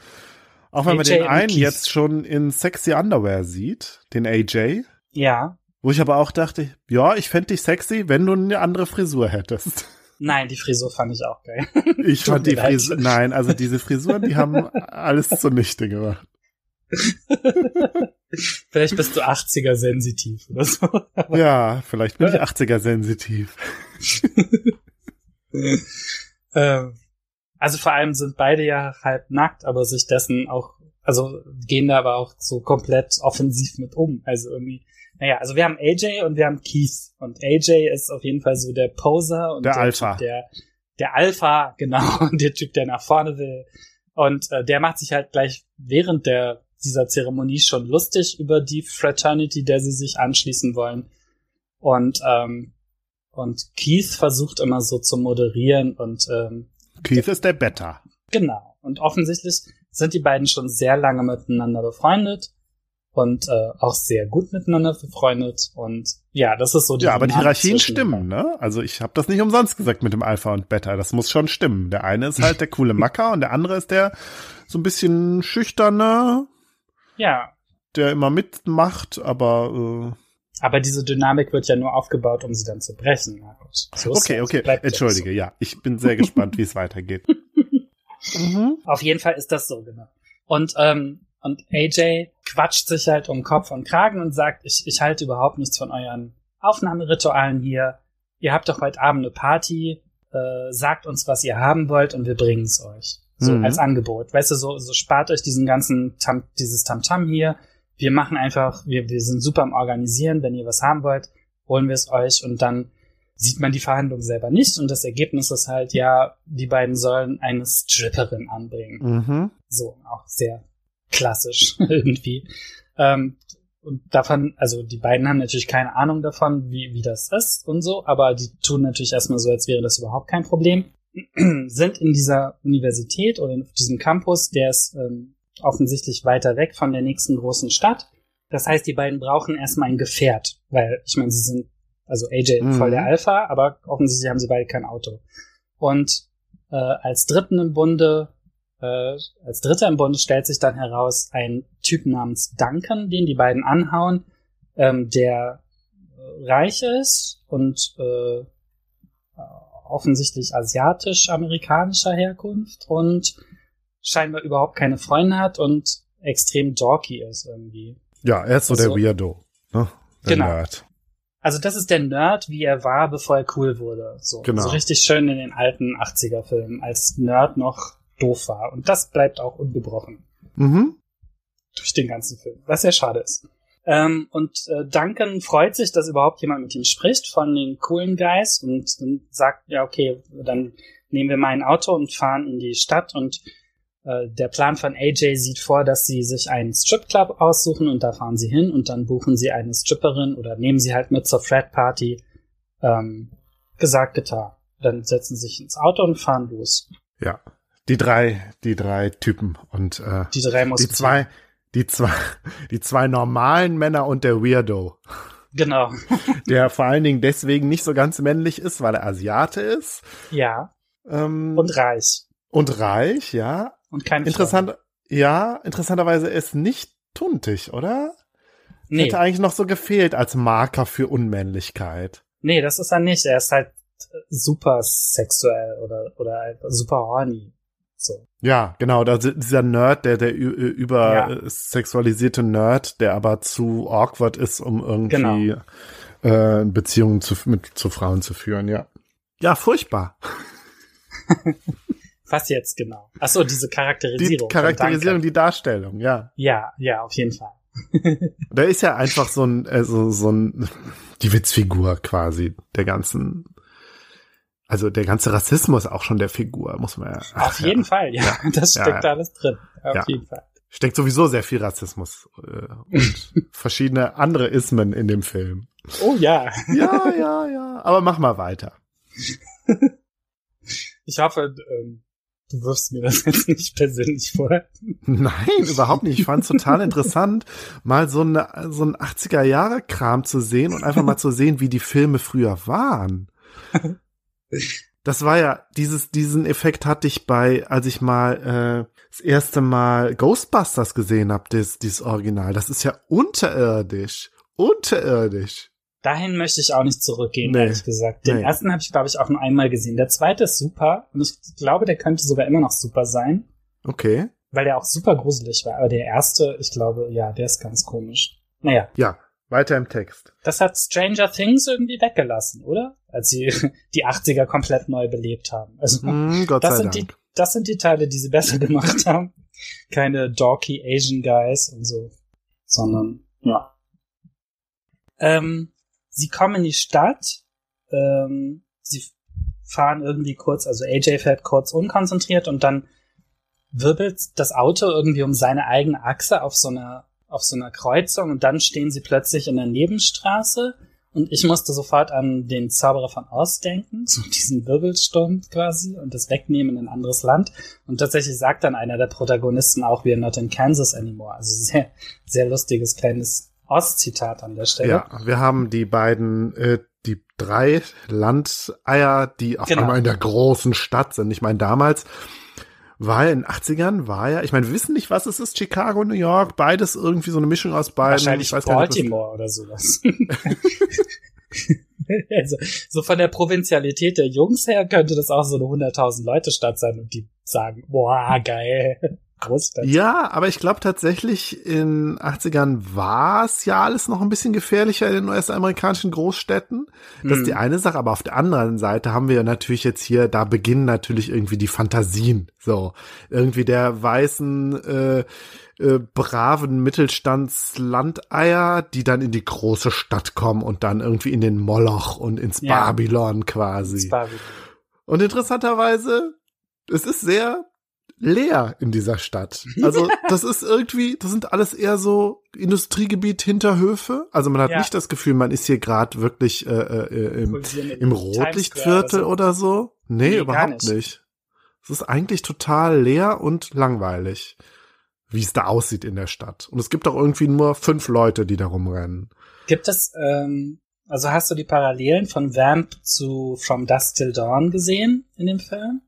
Auch wenn AJ man den einen jetzt schon in sexy Underwear sieht, den AJ. Ja. Wo ich aber auch dachte, ja, ich fände dich sexy, wenn du eine andere Frisur hättest. Nein, die Frisur fand ich auch geil. Ich fand die Frisur, nein, also diese Frisuren, die haben alles zunichte gemacht. Vielleicht bist du 80er sensitiv oder so. ja, vielleicht bin ich 80er sensitiv. ähm, also vor allem sind beide ja halb nackt, aber sich dessen auch, also gehen da aber auch so komplett offensiv mit um. Also irgendwie, naja, also wir haben AJ und wir haben Keith. Und AJ ist auf jeden Fall so der Poser und der, der Alpha. Typ, der, der Alpha, genau, der Typ, der nach vorne will. Und äh, der macht sich halt gleich während der dieser Zeremonie schon lustig über die Fraternity, der sie sich anschließen wollen. Und, ähm, und Keith versucht immer so zu moderieren und ähm, Keith ist der Better. Genau. Und offensichtlich sind die beiden schon sehr lange miteinander befreundet und äh, auch sehr gut miteinander befreundet. Und ja, das ist so die Ja, aber die Hierarchien stimmen, ne? Also ich habe das nicht umsonst gesagt mit dem Alpha und Beta. Das muss schon stimmen. Der eine ist halt der coole Macker und der andere ist der so ein bisschen schüchterne, ja. Der immer mitmacht, aber. Äh aber diese Dynamik wird ja nur aufgebaut, um sie dann zu brechen, Markus. So okay, okay. Entschuldige, so. ja. Ich bin sehr gespannt, wie es weitergeht. mhm. Auf jeden Fall ist das so, genau. Und, ähm, und AJ quatscht sich halt um Kopf und Kragen und sagt, ich, ich halte überhaupt nichts von euren Aufnahmeritualen hier. Ihr habt doch heute Abend eine Party. Äh, sagt uns, was ihr haben wollt und wir bringen es euch. So mhm. als Angebot. Weißt du, so, so spart euch diesen ganzen Tam, dieses Tamtam -Tam hier. Wir machen einfach, wir, wir sind super am Organisieren. Wenn ihr was haben wollt, holen wir es euch und dann sieht man die Verhandlung selber nicht und das Ergebnis ist halt, ja, die beiden sollen eine Stripperin anbringen. Mhm. So, auch sehr klassisch irgendwie. Ähm, und davon, also die beiden haben natürlich keine Ahnung davon, wie, wie das ist und so, aber die tun natürlich erstmal so, als wäre das überhaupt kein Problem. sind in dieser Universität oder auf diesem Campus, der ist ähm, offensichtlich weiter weg von der nächsten großen Stadt. Das heißt, die beiden brauchen erstmal ein Gefährt, weil ich meine, sie sind, also AJ mhm. voll der Alpha, aber offensichtlich haben sie beide kein Auto. Und äh, als Dritten im Bunde, äh, als Dritter im Bunde stellt sich dann heraus ein Typ namens Duncan, den die beiden anhauen, ähm, der äh, reich ist und äh, offensichtlich asiatisch-amerikanischer Herkunft und scheinbar überhaupt keine Freunde hat und extrem dorky ist irgendwie. Ja, er ist so also, der Weirdo. Ne? Der genau. Nerd. Also das ist der Nerd, wie er war, bevor er cool wurde. So, genau. so richtig schön in den alten 80er-Filmen, als Nerd noch doof war. Und das bleibt auch ungebrochen. Mhm. Durch den ganzen Film, was sehr schade ist. Ähm, und äh, Duncan freut sich, dass überhaupt jemand mit ihm spricht von den coolen Guys und, und sagt, ja, okay, dann nehmen wir mein Auto und fahren in die Stadt und äh, der Plan von AJ sieht vor, dass sie sich einen Stripclub aussuchen und da fahren sie hin und dann buchen sie eine Stripperin oder nehmen sie halt mit zur Frat Party. Ähm, gesagt, getan. Dann setzen sie sich ins Auto und fahren los. Ja, die drei, die drei Typen und äh, die drei die zwei, die zwei, die zwei normalen Männer und der Weirdo. Genau. der vor allen Dingen deswegen nicht so ganz männlich ist, weil er Asiate ist. Ja. Ähm, und reich. Und reich, ja. Und kein Interessant, ja, interessanterweise ist nicht tuntig, oder? Nee. Hätte eigentlich noch so gefehlt als Marker für Unmännlichkeit. Nee, das ist er nicht. Er ist halt super sexuell oder, oder halt super horny. So. Ja, genau, da dieser Nerd, der der über ja. Äh, Nerd, der aber zu awkward ist, um irgendwie genau. äh, Beziehungen zu, mit zu Frauen zu führen, ja. Ja, furchtbar. Was jetzt genau? Ach so, diese Charakterisierung. Die Charakterisierung, die Darstellung, ja. Ja, ja, auf jeden Fall. da ist ja einfach so ein, also so ein, die Witzfigur quasi der ganzen also der ganze Rassismus auch schon der Figur, muss man ja. Auf jeden Fall, ja. ja. Das steckt ja, alles drin. Auf ja. jeden Fall. Steckt sowieso sehr viel Rassismus äh, und verschiedene andere Ismen in dem Film. Oh ja. Ja, ja, ja. Aber mach mal weiter. Ich hoffe, ähm, du wirfst mir das jetzt nicht persönlich vor. Nein, überhaupt nicht. Ich fand es total interessant, mal so, eine, so ein 80er-Jahre-Kram zu sehen und einfach mal zu sehen, wie die Filme früher waren. Das war ja, dieses, diesen Effekt hatte ich bei, als ich mal äh, das erste Mal Ghostbusters gesehen habe, das, dieses Original. Das ist ja unterirdisch. Unterirdisch. Dahin möchte ich auch nicht zurückgehen, nee. ehrlich gesagt. Den nee. ersten habe ich, glaube ich, auch nur einmal gesehen. Der zweite ist super und ich glaube, der könnte sogar immer noch super sein. Okay. Weil der auch super gruselig war. Aber der erste, ich glaube, ja, der ist ganz komisch. Naja. Ja, weiter im Text. Das hat Stranger Things irgendwie weggelassen, oder? Als sie die 80er komplett neu belebt haben. Also, mm, Gott das sei sind Dank. die, das sind die Teile, die sie besser gemacht haben. Keine dorky Asian Guys und so. Sondern, ja. Ähm, sie kommen in die Stadt, ähm, sie fahren irgendwie kurz, also AJ fährt kurz unkonzentriert und dann wirbelt das Auto irgendwie um seine eigene Achse auf so einer auf so einer Kreuzung und dann stehen sie plötzlich in der Nebenstraße und ich musste sofort an den Zauberer von Oz denken, so diesen Wirbelsturm quasi und das Wegnehmen in ein anderes Land. Und tatsächlich sagt dann einer der Protagonisten auch, we are not in Kansas anymore. Also sehr, sehr lustiges kleines Oz-Zitat an der Stelle. Ja, wir haben die beiden, äh, die drei Landeier, die auf genau. einmal in der großen Stadt sind. Ich meine, damals war ja in den 80ern, war ja, ich meine, wir wissen nicht, was es ist, Chicago, New York, beides irgendwie so eine Mischung aus beiden. Wahrscheinlich Baltimore oder sowas. also, so von der Provinzialität der Jungs her könnte das auch so eine 100.000 Leute Stadt sein und die sagen, boah, geil. Großstadt. Ja, aber ich glaube tatsächlich in 80ern war es ja alles noch ein bisschen gefährlicher in den US-amerikanischen Großstädten. Das hm. ist die eine Sache, aber auf der anderen Seite haben wir ja natürlich jetzt hier, da beginnen natürlich irgendwie die Fantasien. So, irgendwie der weißen, äh, äh, braven Mittelstandslandeier, die dann in die große Stadt kommen und dann irgendwie in den Moloch und ins ja. Babylon quasi. Ins Babylon. Und interessanterweise, es ist sehr leer in dieser Stadt. Also das ist irgendwie, das sind alles eher so Industriegebiet Hinterhöfe. Also man hat ja. nicht das Gefühl, man ist hier gerade wirklich äh, äh, im, im Rotlichtviertel oder so. Nee, nee überhaupt nicht. nicht. Es ist eigentlich total leer und langweilig, wie es da aussieht in der Stadt. Und es gibt auch irgendwie nur fünf Leute, die da rumrennen. Gibt es, ähm, also hast du die Parallelen von Vamp zu From Dusk Till Dawn gesehen in dem Film?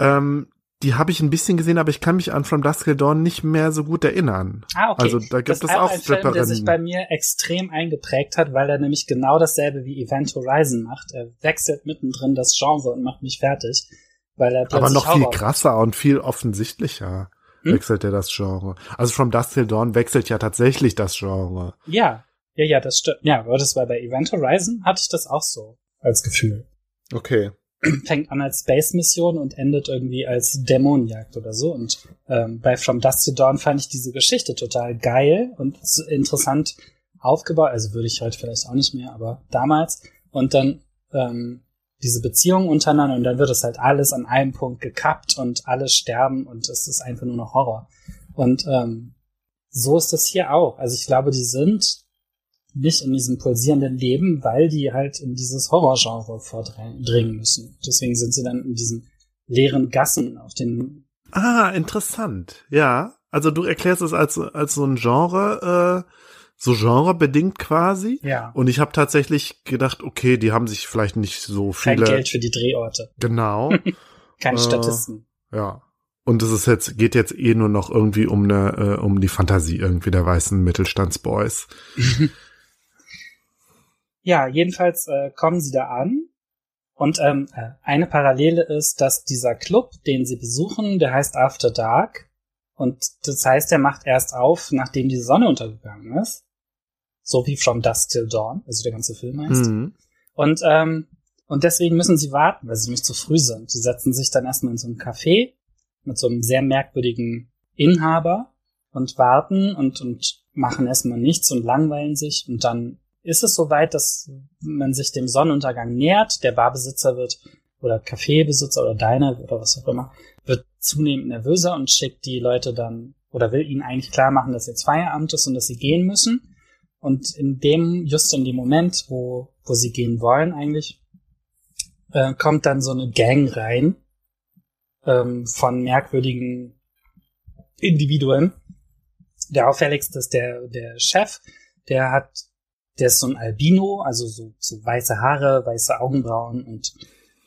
Ähm, die habe ich ein bisschen gesehen, aber ich kann mich an From Dusk Till Dawn nicht mehr so gut erinnern. Ah, okay. Also da gibt das es auch ein Film, der sich bei mir extrem eingeprägt hat, weil er nämlich genau dasselbe wie Event Horizon macht. Er wechselt mittendrin das Genre und macht mich fertig, weil er Aber noch viel krasser und viel offensichtlicher hm? wechselt er das Genre. Also From Dusk Till Dawn wechselt ja tatsächlich das Genre. Ja, ja, ja, das stimmt. Ja, aber das war bei Event Horizon hatte ich das auch so als Gefühl. Okay fängt an als Space-Mission und endet irgendwie als Dämonenjagd oder so. Und ähm, bei From Dust to Dawn fand ich diese Geschichte total geil und interessant, aufgebaut, also würde ich heute vielleicht auch nicht mehr, aber damals. Und dann ähm, diese Beziehung untereinander und dann wird es halt alles an einem Punkt gekappt und alle sterben und es ist einfach nur noch Horror. Und ähm, so ist das hier auch. Also ich glaube, die sind nicht in diesem pulsierenden Leben, weil die halt in dieses Horrorgenre vordringen müssen. Deswegen sind sie dann in diesen leeren Gassen auf den. Ah, interessant. Ja. Also du erklärst es als, als so ein Genre, äh, so genrebedingt quasi. Ja. Und ich habe tatsächlich gedacht, okay, die haben sich vielleicht nicht so viele. Kein Geld für die Drehorte. Genau. Keine äh, Statisten. Ja. Und es ist jetzt, geht jetzt eh nur noch irgendwie um eine, äh, um die Fantasie irgendwie der weißen Mittelstandsboys. ja, jedenfalls äh, kommen sie da an. Und ähm, äh, eine Parallele ist, dass dieser Club, den sie besuchen, der heißt After Dark. Und das heißt, er macht erst auf, nachdem die Sonne untergegangen ist so wie From Dusk Till Dawn, also der ganze Film heißt. Mhm. Und, ähm, und deswegen müssen sie warten, weil sie nicht zu früh sind. Sie setzen sich dann erstmal in so ein Café mit so einem sehr merkwürdigen Inhaber und warten und, und machen erstmal nichts und langweilen sich und dann ist es soweit, dass man sich dem Sonnenuntergang nähert. Der Barbesitzer wird oder Kaffeebesitzer oder Diner oder was auch immer wird zunehmend nervöser und schickt die Leute dann oder will ihnen eigentlich klar machen, dass jetzt Feierabend ist und dass sie gehen müssen. Und in dem, just in dem Moment, wo, wo sie gehen wollen eigentlich, äh, kommt dann so eine Gang rein ähm, von merkwürdigen Individuen. Der auffälligste ist der, der Chef, der hat, der ist so ein Albino, also so, so weiße Haare, weiße Augenbrauen und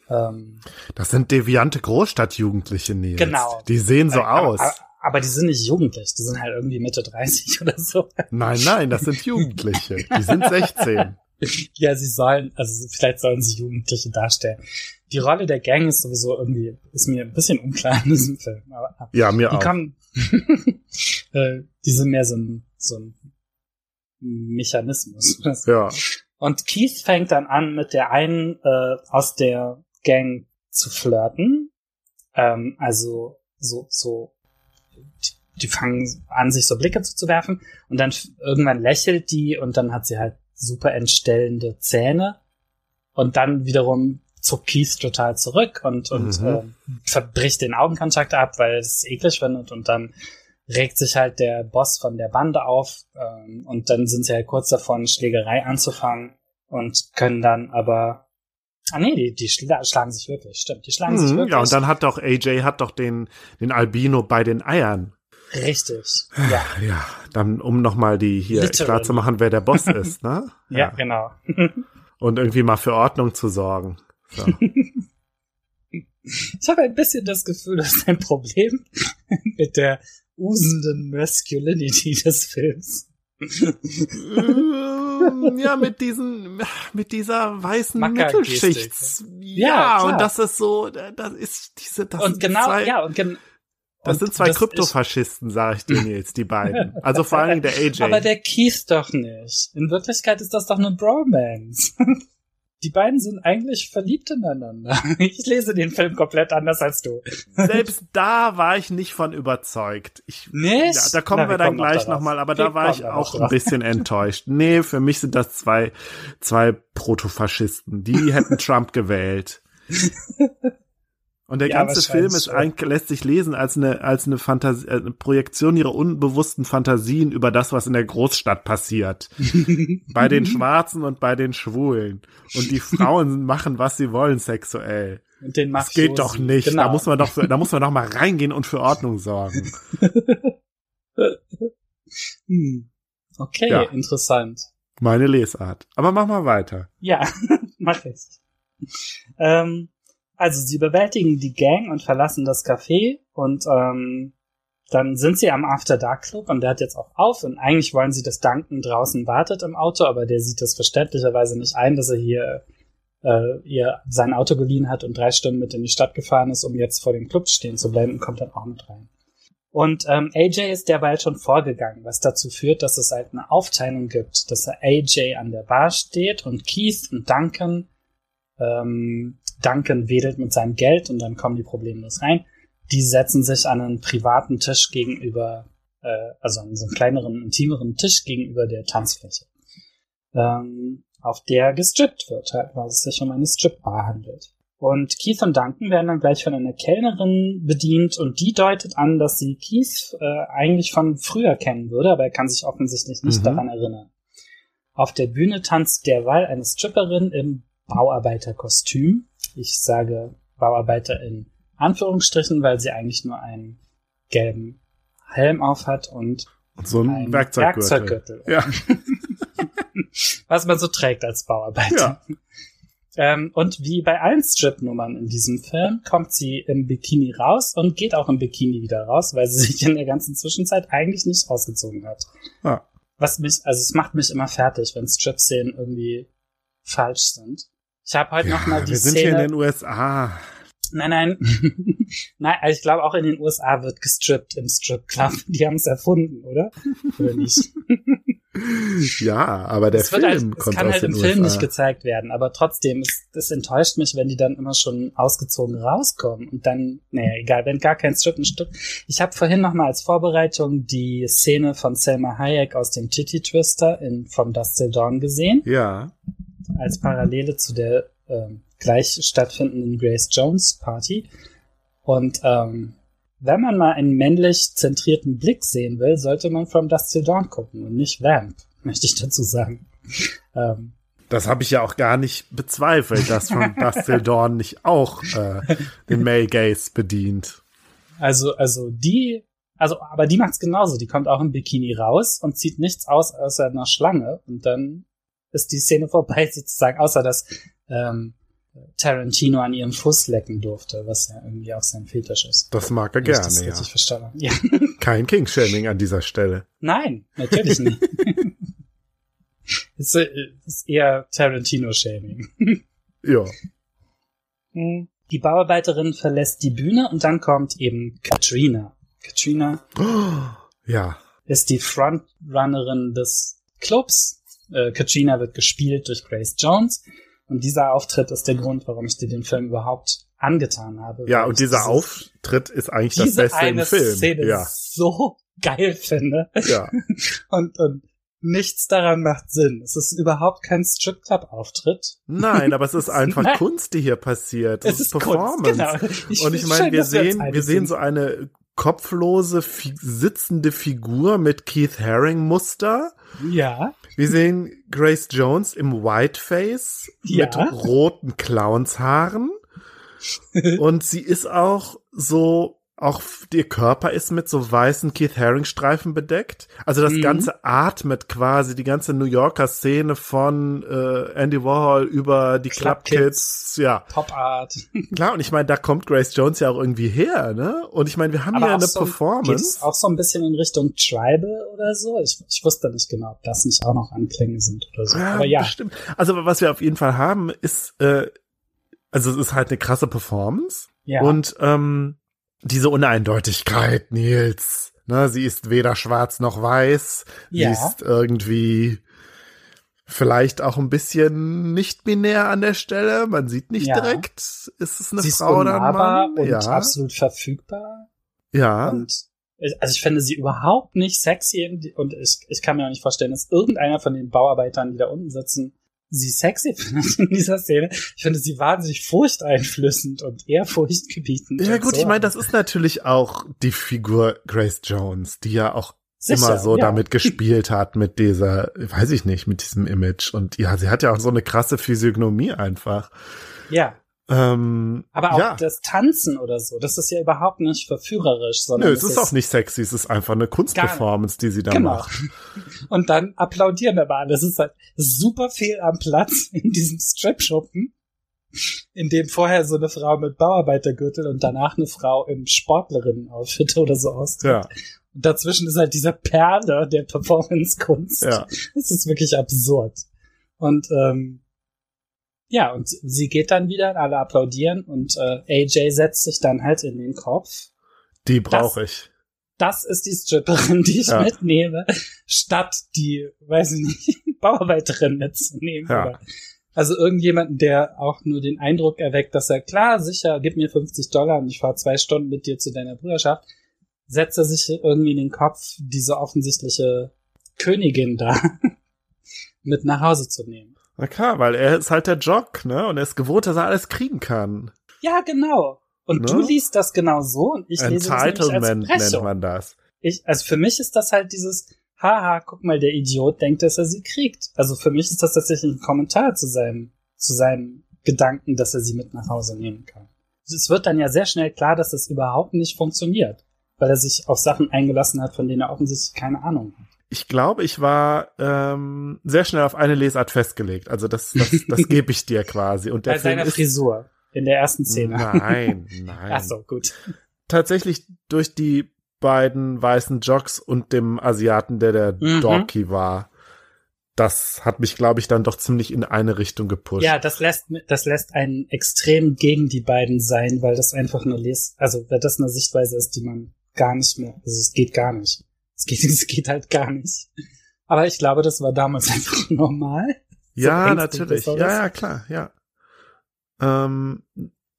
ähm, Das sind deviante Großstadtjugendliche, Nils. Genau. Die sehen so aber, aus. Aber, aber die sind nicht jugendlich, die sind halt irgendwie Mitte 30 oder so. Nein, nein, das sind Jugendliche. Die sind 16. ja, sie sollen, also vielleicht sollen sie Jugendliche darstellen. Die Rolle der Gang ist sowieso irgendwie, ist mir ein bisschen unklar in diesem Film. Aber, ja, mir die auch. Kommen, äh, die sind mehr so ein, so ein Mechanismus. Ja. Und Keith fängt dann an, mit der einen äh, aus der Gang zu flirten. Ähm, also so, so die fangen an, sich so Blicke zuzuwerfen und dann irgendwann lächelt die und dann hat sie halt super entstellende Zähne und dann wiederum zuckt Keith total zurück und, und mhm. äh, verbricht den Augenkontakt ab, weil es eklig findet und dann regt sich halt der Boss von der Bande auf ähm, und dann sind sie halt kurz davon, Schlägerei anzufangen und können dann aber Ah nee, die, die schlagen sich wirklich, stimmt, die schlagen mhm, sich wirklich. Ja, und dann hat doch AJ hat doch den, den Albino bei den Eiern Richtig. Ja. Ja, dann um nochmal die hier Literally. klar zu machen, wer der Boss ist, ne? ja. ja, genau. Und irgendwie mal für Ordnung zu sorgen. So. Ich habe ein bisschen das Gefühl, das ist ein Problem mit der usenden Masculinity des Films. Ähm, ja, mit diesen, mit dieser weißen Mittelschicht. Ja, ja und das ist so, das ist diese, das und genau, zwei, ja, und genau das sind zwei Kryptofaschisten, sage ich dir jetzt, die beiden. Also vor allem der AJ. Aber der Keith doch nicht. In Wirklichkeit ist das doch eine Bromance. Die beiden sind eigentlich verliebt ineinander. Ich lese den Film komplett anders als du. Selbst da war ich nicht von überzeugt. Ich, nicht? Ja, da kommen Na, wir, wir dann gleich nochmal, noch aber wir da war ich auch ein bisschen enttäuscht. Nee, für mich sind das zwei, zwei Protofaschisten. Die hätten Trump gewählt. Und der ja, ganze Film ist eigentlich, lässt sich lesen als eine, als eine Fantasie, äh, eine Projektion ihrer unbewussten Fantasien über das, was in der Großstadt passiert. bei den Schwarzen und bei den Schwulen. Und die Frauen machen, was sie wollen sexuell. Und den das geht doch nicht. Genau. Da muss man doch, da muss man doch mal reingehen und für Ordnung sorgen. hm. Okay, ja. interessant. Meine Lesart. Aber mach mal weiter. Ja, mach ich. Ähm, also sie bewältigen die Gang und verlassen das Café und ähm, dann sind sie am After Dark Club und der hat jetzt auch auf und eigentlich wollen sie, dass Duncan draußen wartet im Auto, aber der sieht das verständlicherweise nicht ein, dass er hier äh, ihr sein Auto geliehen hat und drei Stunden mit in die Stadt gefahren ist, um jetzt vor dem Club stehen zu bleiben und kommt dann auch mit rein. Und ähm, AJ ist derweil schon vorgegangen, was dazu führt, dass es halt eine Aufteilung gibt, dass er AJ an der Bar steht und Keith und Duncan ähm, Duncan wedelt mit seinem Geld und dann kommen die problemlos rein. Die setzen sich an einen privaten Tisch gegenüber, äh, also an so einen kleineren, intimeren Tisch gegenüber der Tanzfläche. ähm, auf der gestrippt wird, halt, weil es sich um eine Stripbar handelt. Und Keith und Duncan werden dann gleich von einer Kellnerin bedient und die deutet an, dass sie Keith äh, eigentlich von früher kennen würde, aber er kann sich offensichtlich nicht mhm. daran erinnern. Auf der Bühne tanzt derweil eine Stripperin im Bauarbeiterkostüm. Ich sage Bauarbeiter in Anführungsstrichen, weil sie eigentlich nur einen gelben Helm auf hat und, so ein Werkzeuggürtel. Werkzeuggürtel. Ja. Was man so trägt als Bauarbeiter. Ja. Ähm, und wie bei allen Strip-Nummern in diesem Film kommt sie im Bikini raus und geht auch im Bikini wieder raus, weil sie sich in der ganzen Zwischenzeit eigentlich nicht ausgezogen hat. Ah. Was mich, also es macht mich immer fertig, wenn Strip-Szenen irgendwie falsch sind. Ich habe heute ja, noch mal die wir Szene. Wir sind hier in den USA. Nein, nein. nein, also ich glaube auch in den USA wird gestrippt im Strip Club. Die haben es erfunden, oder? Oder nicht? ja, aber der Film halt, kommt Es kann aus halt im USA. Film nicht gezeigt werden, aber trotzdem, es, es enttäuscht mich, wenn die dann immer schon ausgezogen rauskommen und dann, naja, egal, wenn gar kein Strip ein Stück. Ich habe vorhin noch mal als Vorbereitung die Szene von Selma Hayek aus dem Titty Twister in From Dust Till Dawn gesehen. Ja. Als Parallele zu der ähm, gleich stattfindenden Grace Jones Party. Und ähm, wenn man mal einen männlich zentrierten Blick sehen will, sollte man From Dust Till Dawn gucken und nicht Vamp, möchte ich dazu sagen. Ähm, das habe ich ja auch gar nicht bezweifelt, dass From Dust Till Dawn nicht auch äh, den Male Gaze bedient. Also, also die, also, aber die macht's genauso. Die kommt auch im Bikini raus und zieht nichts aus außer einer Schlange und dann ist die Szene vorbei sozusagen, außer dass ähm, Tarantino an ihrem Fuß lecken durfte, was ja irgendwie auch sein Fetisch ist. Das mag er gerne, das ja. Verstanden. ja. Kein King-Shaming an dieser Stelle. Nein, natürlich nicht. ist, äh, ist eher Tarantino-Shaming. ja. Hm. Die Bauarbeiterin verlässt die Bühne und dann kommt eben Katrina. Katrina ja. ist die Frontrunnerin des Clubs. Äh, Katrina wird gespielt durch Grace Jones. Und dieser Auftritt ist der Grund, warum ich dir den Film überhaupt angetan habe. Ja, und dieser Auftritt ist eigentlich das Beste im Film. Szene ja. so geil finde. Ja. und, und nichts daran macht Sinn. Es ist überhaupt kein Strip Club Auftritt. Nein, aber es ist einfach Nein. Kunst, die hier passiert. Es, es ist Performance. Kunst, genau. Ich und ich meine, wir sehen, wir sehen so eine kopflose, fi sitzende Figur mit Keith Haring Muster. Ja. Wir sehen Grace Jones im Whiteface ja. mit roten Clownshaaren. und sie ist auch so auch ihr Körper ist mit so weißen Keith Haring Streifen bedeckt. Also das mhm. ganze atmet quasi die ganze New Yorker Szene von äh, Andy Warhol über die Club, Club Kids, Kids, ja. Pop Art. Klar, und ich meine, da kommt Grace Jones ja auch irgendwie her, ne? Und ich meine, wir haben ja eine so, Performance. auch so ein bisschen in Richtung Tribal oder so. Ich, ich wusste nicht genau, ob das nicht auch noch Anklänge sind oder so. Ja, Aber ja. Bestimmt. Also was wir auf jeden Fall haben, ist, äh, also es ist halt eine krasse Performance. Ja. Und ähm, diese Uneindeutigkeit, Nils. Ne, sie ist weder schwarz noch weiß. Ja. Sie ist irgendwie vielleicht auch ein bisschen nicht binär an der Stelle. Man sieht nicht ja. direkt, ist es eine sie Frau oder ein Mann. Und ja. absolut verfügbar. Ja. Und also ich finde sie überhaupt nicht sexy und ich, ich kann mir auch nicht vorstellen, dass irgendeiner von den Bauarbeitern, die da unten sitzen, sie sexy findet in dieser Szene. Ich finde sie wahnsinnig furchteinflößend und eher furchtgebietend. Ja gut, so. ich meine, das ist natürlich auch die Figur Grace Jones, die ja auch Sicher, immer so ja. damit gespielt hat, mit dieser, weiß ich nicht, mit diesem Image. Und ja, sie hat ja auch so eine krasse Physiognomie einfach. Ja. Ähm, Aber auch ja. das Tanzen oder so, das ist ja überhaupt nicht verführerisch, sondern. Nö, es ist auch nicht sexy, es ist einfach eine Kunstperformance, die sie da genau. macht. Und dann applaudieren aber alle. Es ist halt super viel am Platz in diesem Strip-Schuppen, in dem vorher so eine Frau mit Bauarbeitergürtel und danach eine Frau im Sportlerinnen-Outfit oder so austritt. Ja. Und dazwischen ist halt dieser Perle der Performance-Kunst. Ja. Das ist wirklich absurd. Und ähm, ja, und sie geht dann wieder, alle applaudieren und äh, AJ setzt sich dann halt in den Kopf. Die brauche ich. Das ist die Stripperin, die ich ja. mitnehme, statt die, weiß ich nicht, Bauarbeiterin mitzunehmen. Ja. Oder, also irgendjemanden, der auch nur den Eindruck erweckt, dass er, klar, sicher, gib mir 50 Dollar und ich fahre zwei Stunden mit dir zu deiner Brüderschaft, setzt er sich irgendwie in den Kopf diese offensichtliche Königin da mit nach Hause zu nehmen. Na klar, weil er ist halt der Jock, ne? Und er ist gewohnt, dass er alles kriegen kann. Ja, genau. Und ne? du liest das genau so und ich lese das Entitlement nennt man das. Ich, also für mich ist das halt dieses, haha, guck mal, der Idiot denkt, dass er sie kriegt. Also für mich ist das tatsächlich ein Kommentar zu seinem, zu seinem Gedanken, dass er sie mit nach Hause nehmen kann. Es wird dann ja sehr schnell klar, dass das überhaupt nicht funktioniert, weil er sich auf Sachen eingelassen hat, von denen er offensichtlich keine Ahnung hat. Ich glaube, ich war ähm, sehr schnell auf eine Lesart festgelegt. Also das, das, das gebe ich dir quasi. Und der Bei seiner Frisur in der ersten Szene. Nein, nein. Ach so, gut. Tatsächlich durch die beiden weißen Jocks und dem Asiaten, der der mhm. Dorky war. Das hat mich, glaube ich, dann doch ziemlich in eine Richtung gepusht. Ja, das lässt, das lässt einen extrem gegen die beiden sein, weil das einfach eine Les, also weil das eine Sichtweise ist, die man gar nicht mehr, also es geht gar nicht. Es geht, es geht halt gar nicht. Aber ich glaube, das war damals einfach normal. Ja, so natürlich. Ja, ja, klar, ja. Ähm,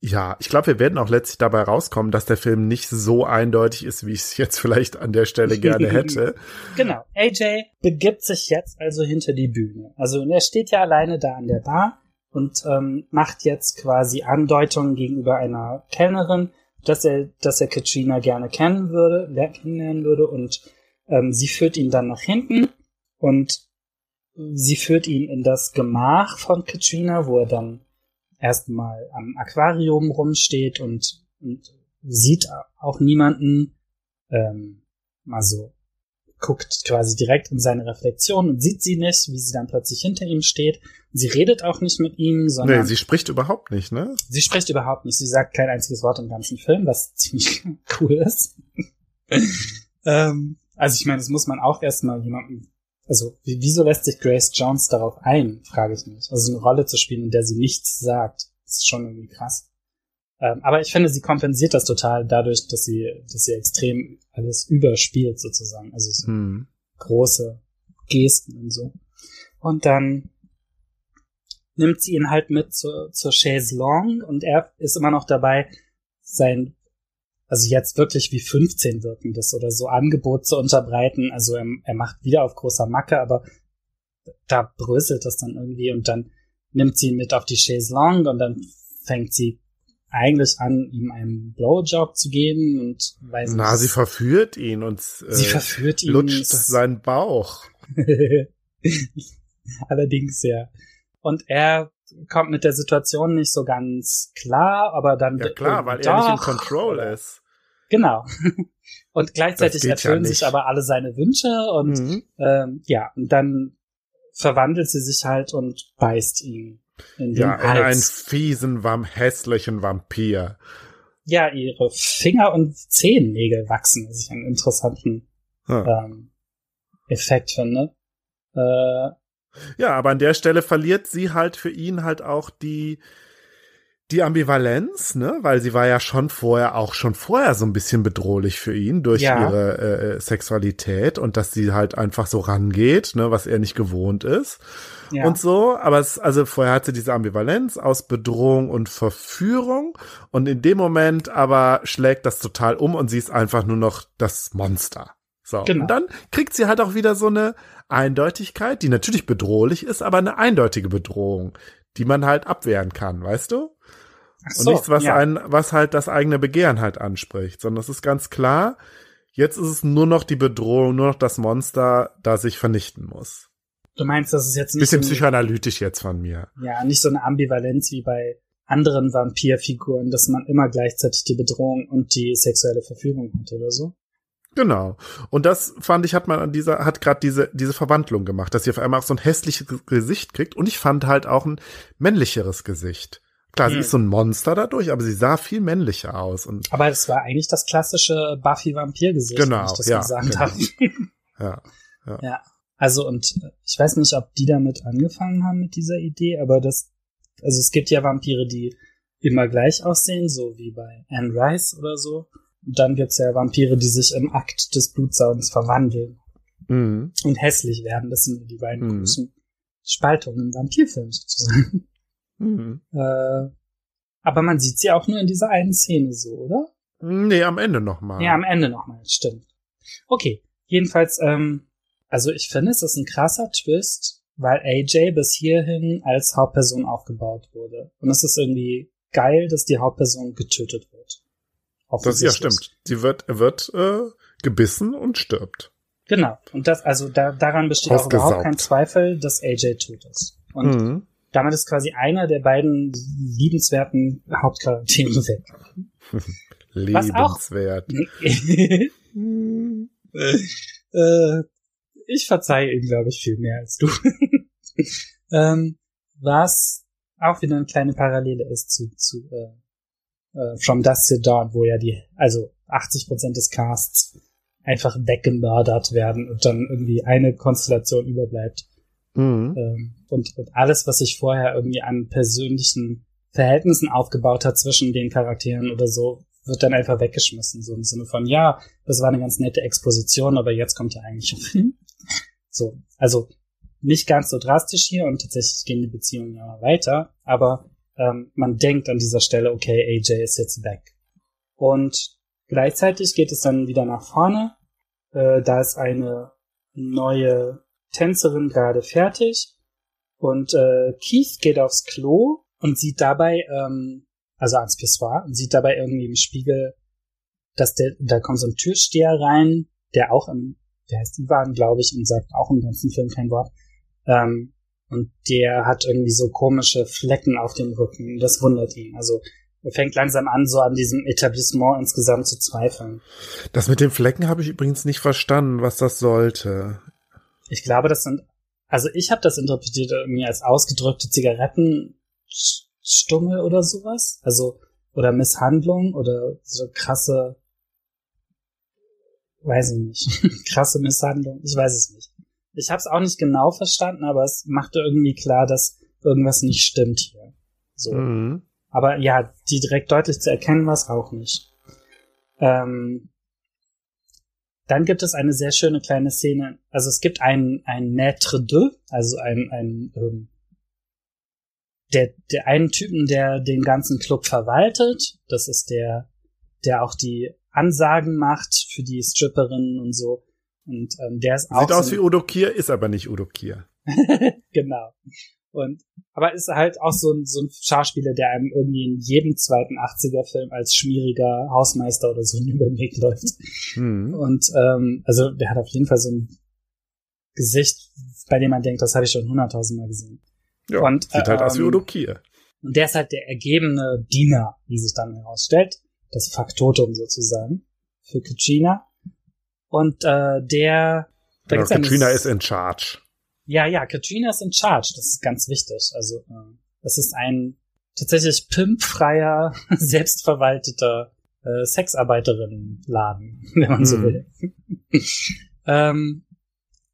ja, ich glaube, wir werden auch letztlich dabei rauskommen, dass der Film nicht so eindeutig ist, wie ich es jetzt vielleicht an der Stelle gerne hätte. genau. AJ begibt sich jetzt also hinter die Bühne. Also er steht ja alleine da an der Bar und ähm, macht jetzt quasi Andeutungen gegenüber einer Kellnerin, dass er, dass er Katrina gerne kennen würde, kennenlernen würde und ähm, sie führt ihn dann nach hinten und sie führt ihn in das Gemach von Katrina, wo er dann erstmal am Aquarium rumsteht und, und sieht auch niemanden, ähm, mal so guckt quasi direkt in seine Reflexion und sieht sie nicht, wie sie dann plötzlich hinter ihm steht. Sie redet auch nicht mit ihm, sondern. Nee, sie spricht überhaupt nicht, ne? Sie spricht überhaupt nicht. Sie sagt kein einziges Wort im ganzen Film, was ziemlich cool ist. ähm, also ich meine, das muss man auch erstmal jemandem also wieso lässt sich Grace Jones darauf ein, frage ich mich. Also eine Rolle zu spielen, in der sie nichts sagt, das ist schon irgendwie krass. Ähm, aber ich finde, sie kompensiert das total dadurch, dass sie, dass sie extrem alles überspielt sozusagen. Also so hm. große Gesten und so. Und dann nimmt sie ihn halt mit zur, zur Chaise Longue und er ist immer noch dabei, sein also jetzt wirklich wie 15 wirkendes oder so Angebot zu unterbreiten. Also er, er macht wieder auf großer Macke, aber da bröselt das dann irgendwie und dann nimmt sie ihn mit auf die Chaise Longue und dann fängt sie eigentlich an, ihm einen Blowjob zu geben und weiß Na, sie verführt ihn und äh, sie verführt ihn lutscht seinen Bauch. Allerdings ja. Und er kommt mit der Situation nicht so ganz klar, aber dann ja klar, weil er nicht in Control ist. Genau. Und gleichzeitig erfüllen ja sich aber alle seine Wünsche und mhm. ähm, ja, und dann verwandelt sie sich halt und beißt ihn in den ja, Hals. in einen fiesen, warm, hässlichen Vampir. Ja, ihre Finger und Zehennägel wachsen, was ich einen interessanten hm. ähm, Effekt finde. Äh, ja, aber an der Stelle verliert sie halt für ihn halt auch die die Ambivalenz, ne, weil sie war ja schon vorher auch schon vorher so ein bisschen bedrohlich für ihn durch ja. ihre äh, Sexualität und dass sie halt einfach so rangeht, ne, was er nicht gewohnt ist ja. und so. Aber es, also vorher hatte diese Ambivalenz aus Bedrohung und Verführung und in dem Moment aber schlägt das total um und sie ist einfach nur noch das Monster. So. Genau. Und dann kriegt sie halt auch wieder so eine Eindeutigkeit, die natürlich bedrohlich ist, aber eine eindeutige Bedrohung, die man halt abwehren kann, weißt du? So, und nichts, was ja. ein, was halt das eigene Begehren halt anspricht, sondern es ist ganz klar, jetzt ist es nur noch die Bedrohung, nur noch das Monster, das sich vernichten muss. Du meinst, das ist jetzt nicht. Bisschen so psychoanalytisch jetzt von mir. Ja, nicht so eine Ambivalenz wie bei anderen Vampirfiguren, dass man immer gleichzeitig die Bedrohung und die sexuelle Verfügung hat oder so. Genau. Und das fand ich, hat man an dieser, hat gerade diese, diese Verwandlung gemacht, dass sie auf einmal auch so ein hässliches Gesicht kriegt. Und ich fand halt auch ein männlicheres Gesicht. Klar, hm. sie ist so ein Monster dadurch, aber sie sah viel männlicher aus. Und aber es war eigentlich das klassische Buffy-Vampir-Gesicht, genau, ich das ja, gesagt genau. habe. ja, ja. ja. Also, und ich weiß nicht, ob die damit angefangen haben mit dieser Idee, aber das, also es gibt ja Vampire, die immer gleich aussehen, so wie bei Anne Rice oder so. Und dann gibt's ja Vampire, die sich im Akt des Blutsaugens verwandeln mhm. und hässlich werden. Das sind die beiden mhm. großen Spaltungen im Vampirfilm sozusagen. Mhm. Äh, aber man sieht sie auch nur in dieser einen Szene so, oder? Nee, am Ende nochmal. Ja, am Ende nochmal, stimmt. Okay, jedenfalls, ähm, also ich finde, es ist ein krasser Twist, weil AJ bis hierhin als Hauptperson aufgebaut wurde. Und es ist irgendwie geil, dass die Hauptperson getötet wird. Das ja stimmt. Sie wird, wird äh, gebissen und stirbt. Genau. Und das, also da, daran besteht auch überhaupt kein Zweifel, dass AJ tot ist. Und mhm. Damit ist quasi einer der beiden liebenswerten Hauptcharaktere weg. Lebenswert. äh, ich verzeihe ihm, glaube ich, viel mehr als du. ähm, was auch wieder eine kleine Parallele ist zu, zu äh, äh, From Dust to Dawn, wo ja die, also 80 Prozent des Casts einfach weggemördert werden und dann irgendwie eine Konstellation überbleibt. Mhm. Ähm, und, und alles, was sich vorher irgendwie an persönlichen Verhältnissen aufgebaut hat zwischen den Charakteren oder so, wird dann einfach weggeschmissen. So im Sinne von, ja, das war eine ganz nette Exposition, aber jetzt kommt der eigentliche Film. So, also nicht ganz so drastisch hier und tatsächlich gehen die Beziehungen ja weiter, aber ähm, man denkt an dieser Stelle, okay, AJ ist jetzt back. Und gleichzeitig geht es dann wieder nach vorne. Äh, da ist eine neue Tänzerin gerade fertig und äh, Keith geht aufs Klo und sieht dabei, ähm, also ans Pissoir, und sieht dabei irgendwie im Spiegel, dass der, da kommt so ein Türsteher rein, der auch im der heißt Ivan, glaube ich, und sagt auch im ganzen Film kein Wort. Ähm, und der hat irgendwie so komische Flecken auf dem Rücken. Das wundert ihn. Also er fängt langsam an, so an diesem Etablissement insgesamt zu zweifeln. Das mit den Flecken habe ich übrigens nicht verstanden, was das sollte. Ich glaube, das sind, also ich habe das interpretiert irgendwie als ausgedrückte Zigarettenstummel oder sowas. Also, oder Misshandlung oder so krasse weiß ich nicht, krasse Misshandlung, ich weiß es nicht. Ich habe es auch nicht genau verstanden, aber es machte irgendwie klar, dass irgendwas nicht stimmt hier. So. Mhm. Aber ja, die direkt deutlich zu erkennen war es auch nicht. Ähm, dann gibt es eine sehr schöne kleine Szene. Also es gibt einen, einen Maître de, also ein, ein ähm, der, der einen Typen, der den ganzen Club verwaltet. Das ist der, der auch die Ansagen macht für die Stripperinnen und so. Und ähm, der ist Sieht auch. Sieht aus wie Udo Kier, ist aber nicht Udo Kier. genau. Und aber ist halt auch so ein, so ein Schauspieler, der einem irgendwie in jedem zweiten 80er-Film als schmieriger Hausmeister oder so über den Weg läuft. Mhm. Und ähm, also der hat auf jeden Fall so ein Gesicht, bei dem man denkt, das habe ich schon hunderttausendmal gesehen. Ja, und, sieht halt aus wie ähm, Udo Kier. Und der ist halt der ergebene Diener, wie sich dann herausstellt das Faktotum sozusagen für Katrina. Und äh, der da genau, Katrina ist in charge. Ja, ja, Katrina ist in charge. Das ist ganz wichtig. Also äh, das ist ein tatsächlich pimpfreier, selbstverwalteter äh, Sexarbeiterinnenladen, wenn man so hm. will. ähm,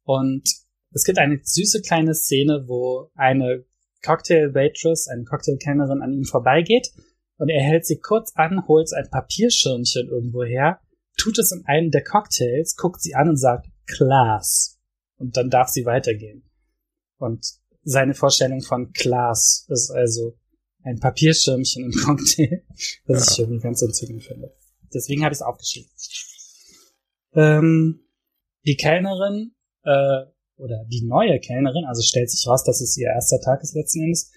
und es gibt eine süße kleine Szene, wo eine Cocktail-Waitress, eine Cocktailkennerin an ihm vorbeigeht und er hält sie kurz an, holt ein Papierschirmchen irgendwo her, tut es in einen der Cocktails, guckt sie an und sagt Class. Und dann darf sie weitergehen. Und seine Vorstellung von Class ist also ein Papierschirmchen im Cocktail, was ja. ich irgendwie ganz entzückend finde. Deswegen habe ich es aufgeschrieben. Ähm, die Kellnerin, äh, oder die neue Kellnerin, also stellt sich raus, dass es ihr erster Tag ist letzten Endes,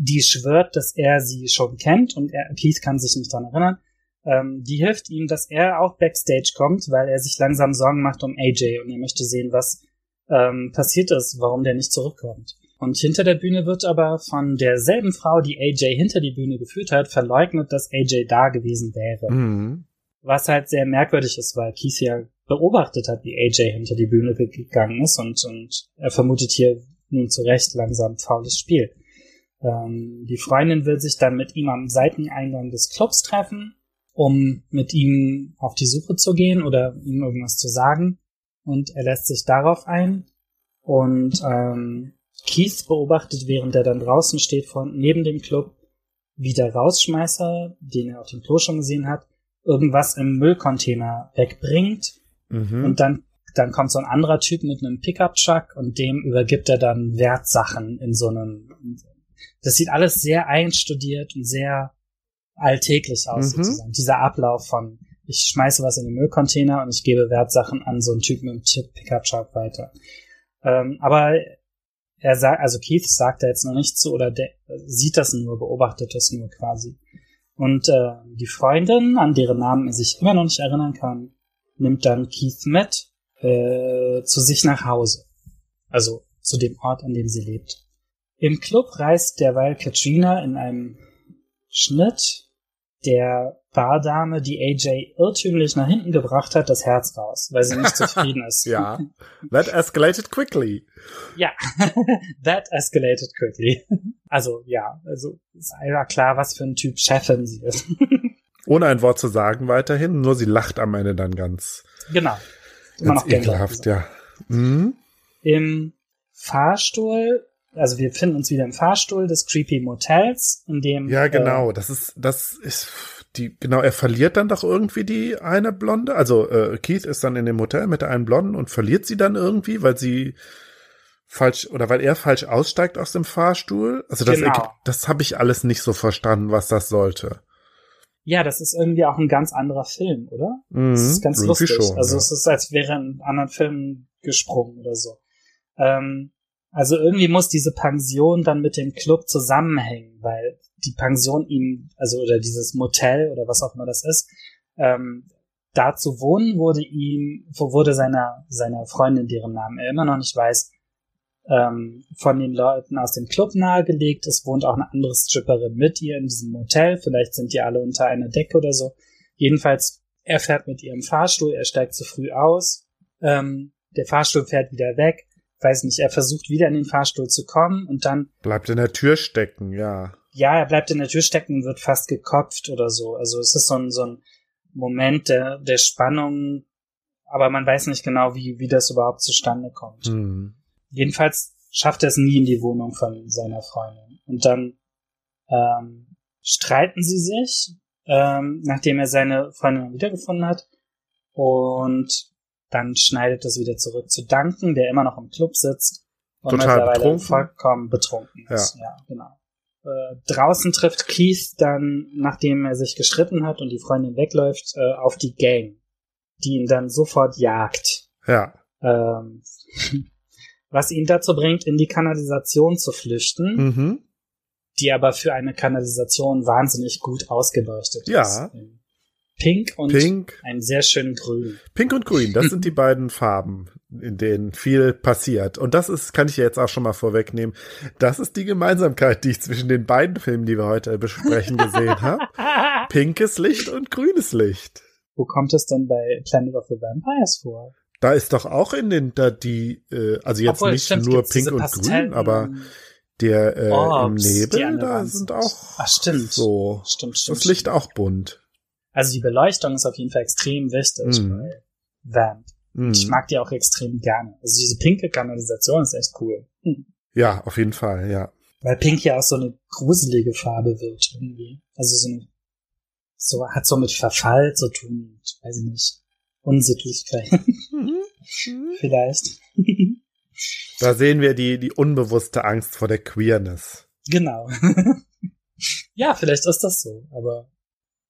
die schwört, dass er sie schon kennt und er, Keith kann sich nicht daran erinnern. Ähm, die hilft ihm, dass er auch backstage kommt, weil er sich langsam Sorgen macht um AJ und er möchte sehen, was ähm, passiert ist, warum der nicht zurückkommt. Und hinter der Bühne wird aber von derselben Frau, die AJ hinter die Bühne geführt hat, verleugnet, dass AJ da gewesen wäre. Mhm. Was halt sehr merkwürdig ist, weil Keith ja beobachtet hat, wie AJ hinter die Bühne gegangen ist und, und er vermutet hier nun zu Recht langsam faules Spiel. Ähm, die Freundin will sich dann mit ihm am Seiteneingang des Clubs treffen, um mit ihm auf die Suche zu gehen oder ihm irgendwas zu sagen. Und er lässt sich darauf ein. Und ähm, Keith beobachtet, während er dann draußen steht von neben dem Club, wie der Rausschmeißer, den er auf dem Klo schon gesehen hat, irgendwas im Müllcontainer wegbringt. Mhm. Und dann, dann kommt so ein anderer Typ mit einem Pickup-Truck und dem übergibt er dann Wertsachen in so einem, das sieht alles sehr einstudiert und sehr alltäglich aus, mhm. sozusagen. Dieser Ablauf von, ich schmeiße was in den Müllcontainer und ich gebe Wertsachen an so einen Typen im Pickup-Truck weiter. Ähm, aber er sagt, also Keith sagt da jetzt noch nicht zu oder der, sieht das nur, beobachtet das nur quasi. Und äh, die Freundin, an deren Namen er sich immer noch nicht erinnern kann, nimmt dann Keith mit äh, zu sich nach Hause. Also zu dem Ort, an dem sie lebt. Im Club reist derweil Katrina in einem Schnitt der Bardame, die AJ irrtümlich nach hinten gebracht hat, das Herz raus, weil sie nicht zufrieden ist. ja. That escalated quickly. Ja. That escalated quickly. Also, ja, also ist einfach klar, was für ein Typ Chefin sie ist. Ohne ein Wort zu sagen weiterhin, nur sie lacht am Ende dann ganz. Genau. Immer ganz noch ekelhaft, ja. Mhm. Im Fahrstuhl also wir finden uns wieder im Fahrstuhl des Creepy Motels, in dem. Ja, genau. Äh, das ist, das ist die, genau, er verliert dann doch irgendwie die eine Blonde. Also äh, Keith ist dann in dem Hotel mit der einen Blonden und verliert sie dann irgendwie, weil sie falsch oder weil er falsch aussteigt aus dem Fahrstuhl. Also das, genau. das habe ich alles nicht so verstanden, was das sollte. Ja, das ist irgendwie auch ein ganz anderer Film, oder? Mhm, das ist ganz lustig. Schon, also ja. es ist, als wäre ein anderen Film gesprungen oder so. Ähm, also irgendwie muss diese Pension dann mit dem Club zusammenhängen, weil die Pension ihm, also oder dieses Motel oder was auch immer das ist, ähm, da zu wohnen wurde ihm, wurde seiner, seiner Freundin, deren Namen er immer noch nicht weiß, ähm, von den Leuten aus dem Club nahegelegt. Es wohnt auch eine andere Stripperin mit ihr in diesem Motel. Vielleicht sind die alle unter einer Decke oder so. Jedenfalls, er fährt mit ihrem Fahrstuhl, er steigt zu früh aus. Ähm, der Fahrstuhl fährt wieder weg weiß nicht, er versucht wieder in den Fahrstuhl zu kommen und dann bleibt in der Tür stecken, ja. Ja, er bleibt in der Tür stecken und wird fast gekopft oder so. Also es ist so ein, so ein Moment der, der Spannung, aber man weiß nicht genau, wie, wie das überhaupt zustande kommt. Hm. Jedenfalls schafft er es nie in die Wohnung von seiner Freundin. Und dann ähm, streiten sie sich, ähm, nachdem er seine Freundin wiedergefunden hat. Und dann schneidet es wieder zurück zu Duncan, der immer noch im Club sitzt und Total mittlerweile betrunken. vollkommen betrunken ist. Ja, ja genau. Äh, draußen trifft Keith dann, nachdem er sich geschritten hat und die Freundin wegläuft, äh, auf die Gang, die ihn dann sofort jagt. Ja. Ähm, was ihn dazu bringt, in die Kanalisation zu flüchten, mhm. die aber für eine Kanalisation wahnsinnig gut ausgeleuchtet ja. ist. Ja. Pink und Pink. einen sehr schönen Grün. Pink und Grün, das sind die beiden Farben, in denen viel passiert. Und das ist, kann ich jetzt auch schon mal vorwegnehmen, das ist die Gemeinsamkeit, die ich zwischen den beiden Filmen, die wir heute besprechen, gesehen habe. Pinkes Licht und grünes Licht. Wo kommt es denn bei Planet of the Vampires vor? Da ist doch auch in den, da die, äh, also jetzt Obwohl, nicht stimmt, nur Pink und Grün, aber der äh, Orbs, im Nebel, da sind auch Ach, stimmt. so stimmt, stimmt, das Licht auch bunt. Also die Beleuchtung ist auf jeden Fall extrem wichtig mm. bei Vamp. Mm. Ich mag die auch extrem gerne. Also diese pinke Kanalisation ist echt cool. Hm. Ja, auf jeden Fall, ja. Weil Pink ja auch so eine gruselige Farbe wird irgendwie. Also so eine, so hat so mit Verfall zu tun, und, weiß ich nicht, Unsittlichkeit. Mhm. Vielleicht. da sehen wir die, die unbewusste Angst vor der Queerness. Genau. ja, vielleicht ist das so, aber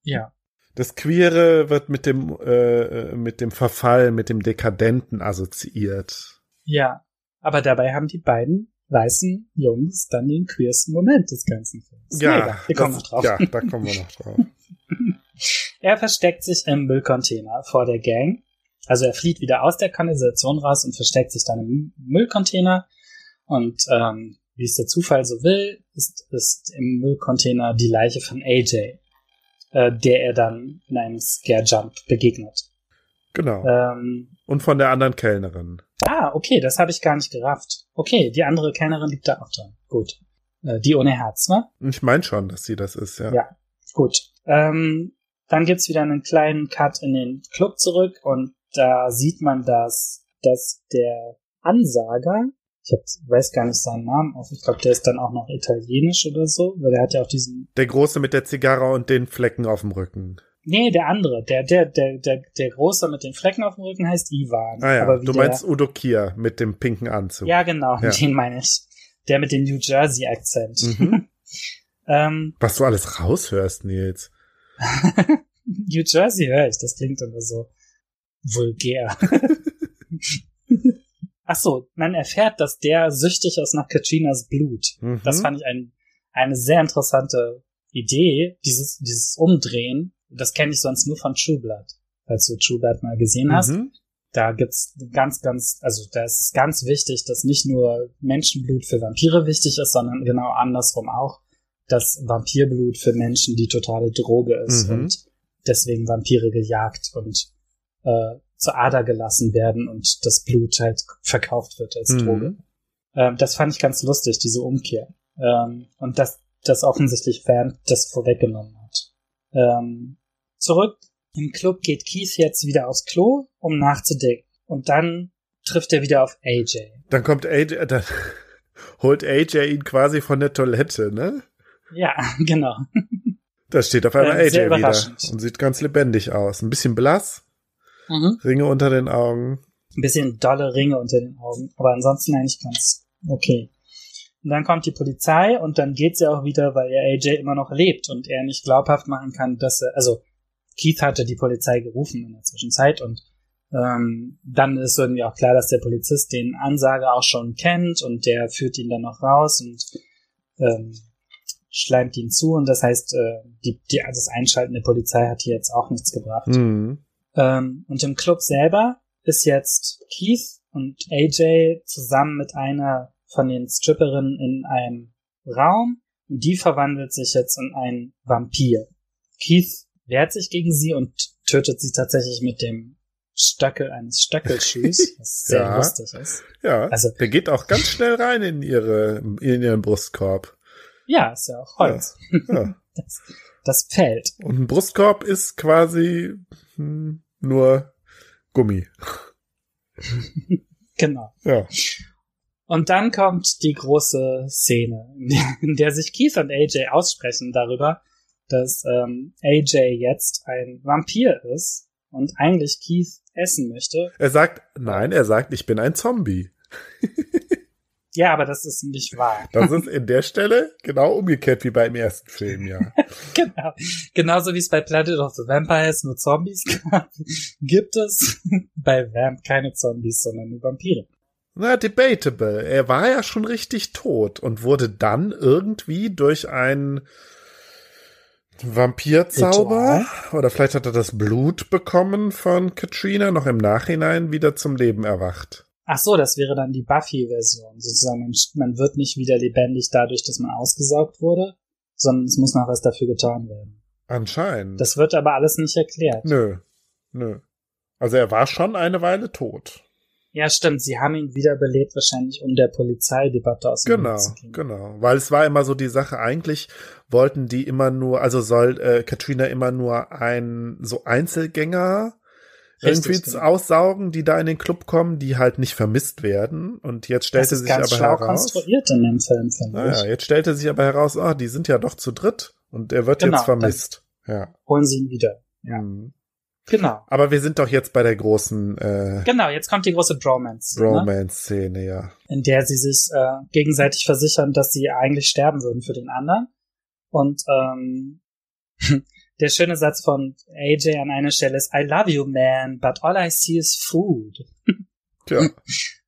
ja. Das Queere wird mit dem, äh, mit dem Verfall, mit dem Dekadenten assoziiert. Ja, aber dabei haben die beiden weißen Jungs dann den queersten Moment des ganzen Films. Ja, Mega. wir kommen das, noch drauf. Ja, da kommen wir noch drauf. er versteckt sich im Müllcontainer vor der Gang. Also er flieht wieder aus der Kanalisation raus und versteckt sich dann im Müllcontainer. Und ähm, wie es der Zufall so will, ist, ist im Müllcontainer die Leiche von AJ äh, der er dann in einem Scare Jump begegnet. Genau. Ähm, Und von der anderen Kellnerin. Ah, okay, das habe ich gar nicht gerafft. Okay, die andere Kellnerin liegt da auch dran. Gut. Äh, die ohne Herz, ne? Ich meine schon, dass sie das ist, ja. Ja, gut. Ähm, dann gibt's wieder einen kleinen Cut in den Club zurück und da sieht man, dass, dass der Ansager ich hab, weiß gar nicht seinen Namen auf. Ich glaube, der ist dann auch noch italienisch oder so, weil der hat ja auch diesen. Der Große mit der Zigarre und den Flecken auf dem Rücken. Nee, der andere. Der, der, der, der, der Große mit den Flecken auf dem Rücken heißt Ivan. Ah ja, du meinst der, Udo Kier mit dem pinken Anzug. Ja, genau, ja. den meine ich. Der mit dem New Jersey-Akzent. Mhm. ähm, Was du alles raushörst, Nils. New Jersey höre ich, das klingt immer so vulgär. ach so, man erfährt, dass der süchtig ist nach Katrinas Blut. Mhm. Das fand ich ein, eine sehr interessante Idee, dieses, dieses Umdrehen. Das kenne ich sonst nur von True Blood, falls du True Blood mal gesehen hast. Mhm. Da gibt's ganz, ganz, also da ist es ganz wichtig, dass nicht nur Menschenblut für Vampire wichtig ist, sondern genau andersrum auch, dass Vampirblut für Menschen die totale Droge ist mhm. und deswegen Vampire gejagt und äh, zur Ader gelassen werden und das Blut halt verkauft wird als mhm. Droge. Ähm, das fand ich ganz lustig, diese Umkehr. Ähm, und dass das offensichtlich Fan das vorweggenommen hat. Ähm, zurück im Club geht Keith jetzt wieder aufs Klo, um nachzudenken. Und dann trifft er wieder auf AJ. Dann kommt AJ, dann holt AJ ihn quasi von der Toilette, ne? Ja, genau. Da steht auf einmal äh, AJ wieder und sieht ganz lebendig aus. Ein bisschen blass, mhm. Ringe unter den Augen. Ein bisschen dolle Ringe unter den Augen, aber ansonsten eigentlich ganz okay. Und dann kommt die Polizei und dann geht sie auch wieder, weil ja AJ immer noch lebt und er nicht glaubhaft machen kann, dass er, also Keith hatte die Polizei gerufen in der Zwischenzeit und ähm, dann ist irgendwie auch klar, dass der Polizist den Ansager auch schon kennt und der führt ihn dann noch raus und ähm, schleimt ihn zu und das heißt, äh, die, die, also das Einschalten der Polizei hat hier jetzt auch nichts gebracht. Mhm. Ähm, und im Club selber ist jetzt Keith und AJ zusammen mit einer von den Stripperinnen in einem Raum und die verwandelt sich jetzt in einen Vampir. Keith wehrt sich gegen sie und tötet sie tatsächlich mit dem Stöckel eines Stöckelschuhs, was sehr ja, lustig ist. Ja, also, der geht auch ganz schnell rein in ihre in ihren Brustkorb. Ja, ist ja auch Holz. Ja, ja. Das, das fällt. Und ein Brustkorb ist quasi hm, nur Gummi. genau. Ja. Und dann kommt die große Szene, in der sich Keith und AJ aussprechen darüber, dass ähm, AJ jetzt ein Vampir ist und eigentlich Keith essen möchte. Er sagt, nein, er sagt, ich bin ein Zombie. ja, aber das ist nicht wahr. Das ist in der Stelle genau umgekehrt wie beim ersten Film, ja. genau. Genauso wie es bei Planet of the Vampires nur Zombies gab, gibt es bei Vamp keine Zombies, sondern nur Vampire. Na, debatable. Er war ja schon richtig tot und wurde dann irgendwie durch ein Vampirzauber oder vielleicht hat er das Blut bekommen von Katrina noch im Nachhinein wieder zum Leben erwacht. Ach so, das wäre dann die Buffy-Version. Sozusagen, man wird nicht wieder lebendig dadurch, dass man ausgesaugt wurde, sondern es muss noch was dafür getan werden. Anscheinend. Das wird aber alles nicht erklärt. Nö, nö. Also er war schon eine Weile tot. Ja, stimmt. Sie haben ihn wiederbelebt, wahrscheinlich um der Polizeidebatte aus dem Genau, genau. Weil es war immer so die Sache, eigentlich wollten die immer nur, also soll äh, Katrina immer nur ein so Einzelgänger Richtig, irgendwie genau. aussaugen, die da in den Club kommen, die halt nicht vermisst werden. Und jetzt stellte sich aber heraus. konstruiert in dem Film, naja, ich. jetzt stellte sich aber heraus, ah, die sind ja doch zu dritt und er wird genau, jetzt vermisst. Ja. Holen sie ihn wieder. Ja. Mhm. Genau. Aber wir sind doch jetzt bei der großen. Äh, genau, jetzt kommt die große Bromance. Bromance-Szene, ne? ja. In der sie sich äh, gegenseitig versichern, dass sie eigentlich sterben würden für den anderen. Und ähm, der schöne Satz von AJ an einer Stelle ist: I love you, man, but all I see is food. Tja.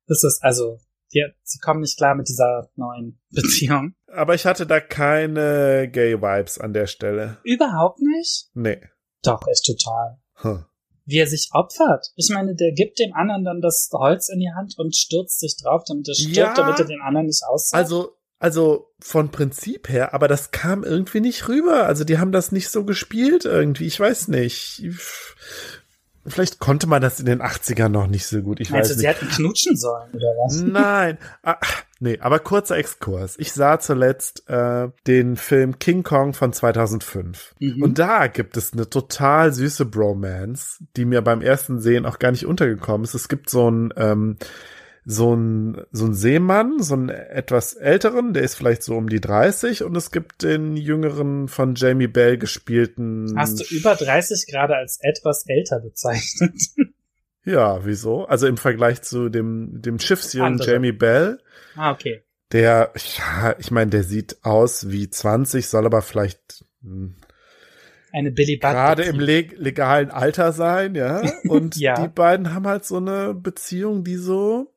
Das ist also, die, sie kommen nicht klar mit dieser neuen Beziehung. Aber ich hatte da keine Gay-Vibes an der Stelle. Überhaupt nicht? Nee. Doch, echt total. Huh. Wie er sich opfert. Ich meine, der gibt dem anderen dann das Holz in die Hand und stürzt sich drauf, damit er stirbt, ja, damit er den anderen nicht aussieht. Also, also von Prinzip her, aber das kam irgendwie nicht rüber. Also die haben das nicht so gespielt irgendwie. Ich weiß nicht. Vielleicht konnte man das in den 80ern noch nicht so gut. Ich Meinst weiß du, sie hätten knutschen sollen, oder was? Nein. Ah, nee, aber kurzer Exkurs. Ich sah zuletzt äh, den Film King Kong von 2005. Mhm. Und da gibt es eine total süße Bromance, die mir beim ersten Sehen auch gar nicht untergekommen ist. Es gibt so ein ähm, so ein, so ein Seemann, so einen etwas älteren, der ist vielleicht so um die 30 und es gibt den jüngeren von Jamie Bell gespielten. Hast du über 30 gerade als etwas älter bezeichnet? ja, wieso? Also im Vergleich zu dem, dem Schiffsjungen Jamie Bell. Ah, okay. Der, ja, ich meine, der sieht aus wie 20, soll aber vielleicht hm, eine Billy Butt gerade im leg legalen Alter sein, ja. Und ja. die beiden haben halt so eine Beziehung, die so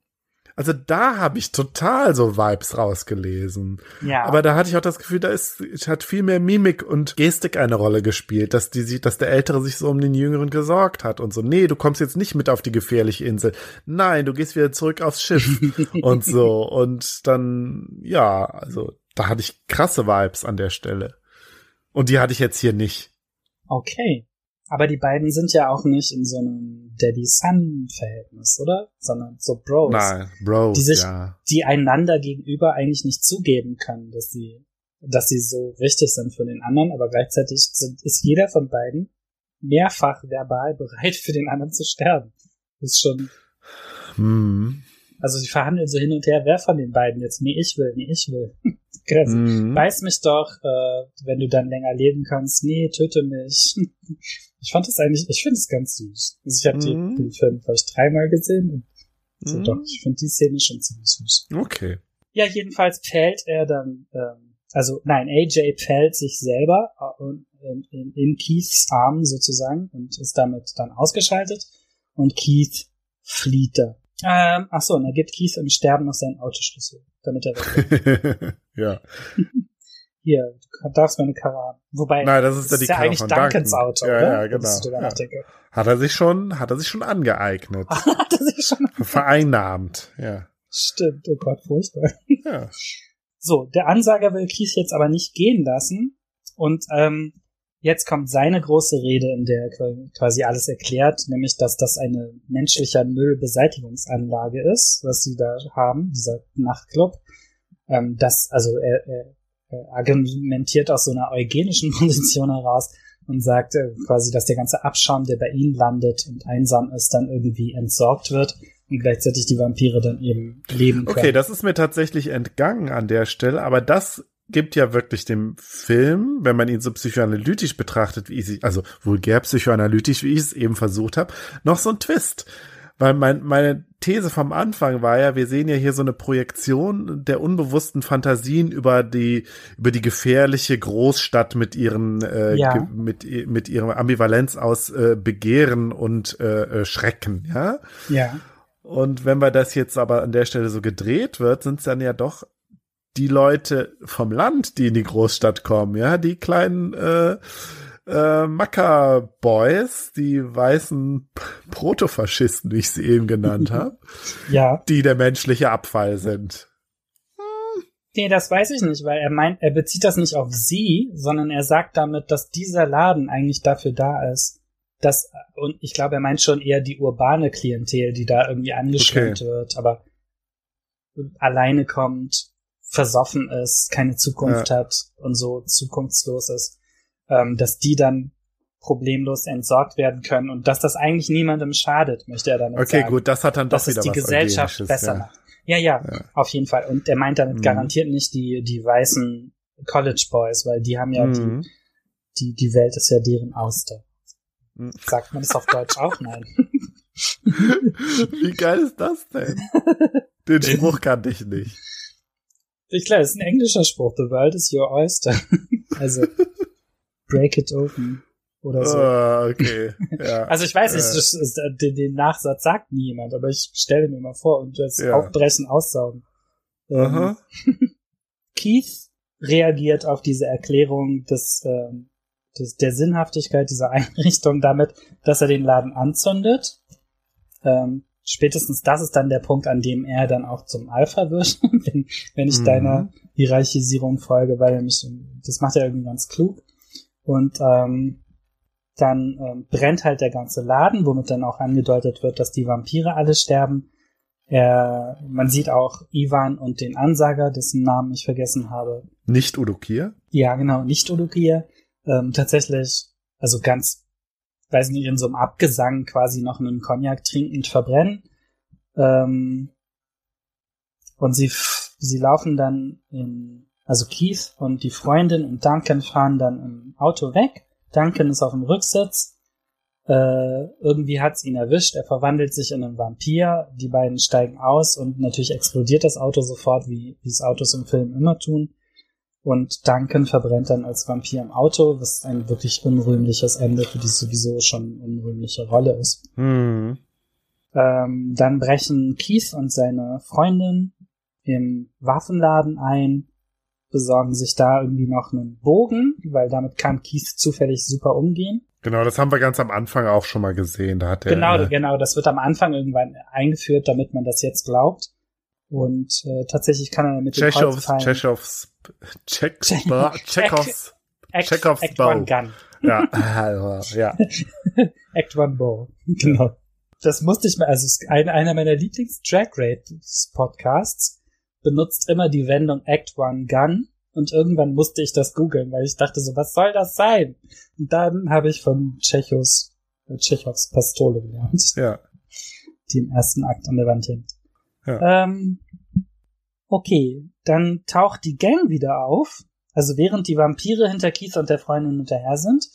also da habe ich total so Vibes rausgelesen. Ja. Aber da hatte ich auch das Gefühl, da ist, hat viel mehr Mimik und Gestik eine Rolle gespielt, dass die, dass der Ältere sich so um den Jüngeren gesorgt hat und so. Nee, du kommst jetzt nicht mit auf die gefährliche Insel. Nein, du gehst wieder zurück aufs Schiff und so. Und dann, ja, also da hatte ich krasse Vibes an der Stelle. Und die hatte ich jetzt hier nicht. Okay. Aber die beiden sind ja auch nicht in so einem Daddy-Son-Verhältnis, oder? Sondern so Bros. Nein, Bros, die sich, ja. die einander gegenüber eigentlich nicht zugeben können, dass sie, dass sie so wichtig sind für den anderen, aber gleichzeitig sind, ist jeder von beiden mehrfach verbal bereit, für den anderen zu sterben. Das ist schon, Hm. also sie verhandeln so hin und her, wer von den beiden jetzt, nee, ich will, nee, ich will. Mhm. Beiß mich doch, äh, wenn du dann länger leben kannst. Nee, töte mich. Ich fand das eigentlich, ich finde es ganz süß. Also ich habe Mhm. den Film vielleicht dreimal gesehen und so Mhm. doch, ich finde die Szene schon ziemlich süß. Okay. Ja, jedenfalls fällt er dann, ähm, also nein, AJ fällt sich selber äh, und, ähm, in, in Keiths Armen sozusagen und ist damit dann ausgeschaltet und Keith flieht da. Ähm, ach so, und er gibt Keith im Sterben noch seinen Autoschlüssel, damit er weg ja. Hier, du darfst meine Karre haben. Wobei, Nein, das ist ja das die ist ja eigentlich Duncans Duncan. Auto, Ja, oder? ja, genau. Ja. Hat er sich schon, hat er sich schon angeeignet. Hat er sich schon Vereinnahmt. Ja. Stimmt, oh Gott, furchtbar. Ja. So, der Ansager will Keith jetzt aber nicht gehen lassen. Und ähm, jetzt kommt seine große Rede, in der er quasi alles erklärt, nämlich, dass das eine menschlicher Müllbeseitigungsanlage ist, was sie da haben, dieser Nachtclub. Ähm, das, also er, er argumentiert aus so einer eugenischen Position heraus und sagt äh, quasi, dass der ganze Abschaum, der bei ihnen landet und einsam ist, dann irgendwie entsorgt wird und gleichzeitig die Vampire dann eben leben können. Okay, das ist mir tatsächlich entgangen an der Stelle, aber das gibt ja wirklich dem Film, wenn man ihn so psychoanalytisch betrachtet, wie ich also vulgär psychoanalytisch, wie ich es eben versucht habe, noch so ein Twist. Weil mein, meine These vom Anfang war ja, wir sehen ja hier so eine Projektion der unbewussten Fantasien über die über die gefährliche Großstadt mit ihren äh, Ja. mit mit ihrer Ambivalenz aus äh, Begehren und äh, äh, Schrecken, ja. Ja. Und wenn wir das jetzt aber an der Stelle so gedreht wird, sind es dann ja doch die Leute vom Land, die in die Großstadt kommen, ja, die kleinen äh, äh, Macker-Boys, die weißen Protofaschisten, wie ich sie eben genannt habe, Ja. die der menschliche Abfall sind. Nee, das weiß ich nicht, weil er meint, er bezieht das nicht auf sie, sondern er sagt damit, dass dieser Laden eigentlich dafür da ist, dass, und ich glaube, er meint schon eher die urbane Klientel, die da irgendwie angeschwemmt wird, aber alleine kommt, versoffen ist, keine Zukunft hat und so zukunftslos ist, ähm, dass die dann problemlos entsorgt werden können und dass das eigentlich niemandem schadet, möchte er damit Okay, sagen. gut, das hat dann doch dass es wieder die was Gesellschaft besser ja. macht. Ja, ja, Ja. auf jeden Fall. Und er meint damit Mhm. garantiert nicht die, die weißen College Boys, weil die haben ja Mhm. die, die, die Welt ist ja deren Auster. Mhm. Sagt man das auf Deutsch auch? Nein. Wie geil ist das denn? Den Spruch kannte ich nicht. Ich klar, das ist ein englischer Spruch. The world is your oyster. also, break it open. Oder so. Ah, okay. Ja. Also ich weiß nicht, Äh. das den, den Nachsatz sagt niemand, aber ich stelle mir mal vor und das Ja. Aufbrechen, Aussaugen. Ähm, Aha. Keith reagiert auf diese Erklärung des, ähm, des, der Sinnhaftigkeit dieser Einrichtung damit, dass er den Laden anzündet. Ähm, spätestens das ist dann der Punkt, an dem er dann auch zum Alpha wird, wenn, wenn ich Mhm. deiner Hierarchisierung folge, weil er mich, das macht er irgendwie ganz klug. Und ähm, dann ähm, brennt halt der ganze Laden, womit dann auch angedeutet wird, dass die Vampire alle sterben. Er, man sieht auch Ivan und den Ansager, dessen Namen ich vergessen habe. Nicht Udokir? Ja, genau, nicht Odukia. Ähm, tatsächlich, also ganz, weiß nicht, in so einem Abgesang quasi noch einen Cognac trinkend verbrennen. Ähm, und sie, sie laufen dann in, also Keith und die Freundin und Duncan fahren dann im Auto weg. Duncan ist auf dem Rücksitz. Äh, irgendwie hat's ihn erwischt. Er verwandelt sich in einen Vampir. Die beiden steigen aus und natürlich explodiert das Auto sofort, wie es Autos im Film immer tun. Und Duncan verbrennt dann als Vampir im Auto, was ein wirklich unrühmliches Ende für die sowieso schon unrühmliche Rolle ist. Hm. Ähm, dann brechen Keith und seine Freundin im Waffenladen ein, besorgen sich da irgendwie noch einen Bogen, weil damit kann Keith zufällig super umgehen. Genau, das haben wir ganz am Anfang auch schon mal gesehen. Da hat er, genau, äh, genau, das wird am Anfang irgendwann eingeführt, damit man das jetzt glaubt. Und äh, tatsächlich kann er mit dem Chekhovs, Chekhovs, Chekhovs, Chekhovs, Chekhovs Act Bow. One Gun. Ja, also, ja. Act One Bow, genau. Das musste ich mal, also ein, einer meiner Lieblings-Drag Race Podcasts benutzt immer die Wendung Act One Gun und irgendwann musste ich das googeln, weil ich dachte so, was soll das sein? Und dann habe ich von Tschechos, äh, Tschechows Pistole gelernt. Ja. Die im ersten Akt an der Wand hängt. Ja. Ähm, okay, dann taucht die Gang wieder auf. Also während die Vampire hinter Keith und der Freundin hinterher sind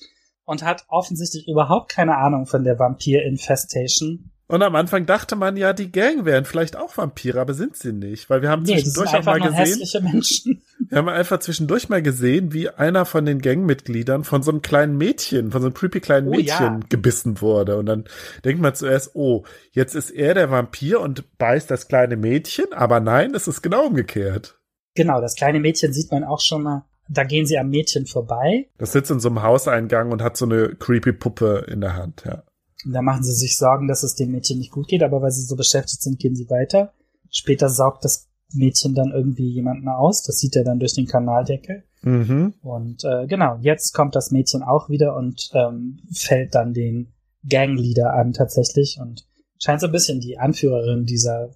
und hat offensichtlich überhaupt keine Ahnung von der Vampir-Infestation und am Anfang dachte man ja, die Gang wären vielleicht auch Vampire, aber sind sie nicht, weil wir haben nee, zwischendurch auch mal gesehen. Wir haben einfach zwischendurch mal gesehen, wie einer von den Gangmitgliedern von so einem kleinen Mädchen, von so einem creepy kleinen Mädchen oh, ja. gebissen wurde. Und dann denkt man zuerst, oh, jetzt ist er der Vampir und beißt das kleine Mädchen, aber nein, es ist genau umgekehrt. Genau, das kleine Mädchen sieht man auch schon mal. Da gehen sie am Mädchen vorbei. Das sitzt in so einem Hauseingang und hat so eine creepy Puppe in der Hand, ja. Da machen sie sich Sorgen, dass es dem Mädchen nicht gut geht, aber weil sie so beschäftigt sind, gehen sie weiter. Später saugt das Mädchen dann irgendwie jemanden aus. Das sieht er dann durch den Kanaldeckel. Mhm. Und äh, genau, jetzt kommt das Mädchen auch wieder und ähm, fällt dann den Gangleader an tatsächlich und scheint so ein bisschen die Anführerin dieser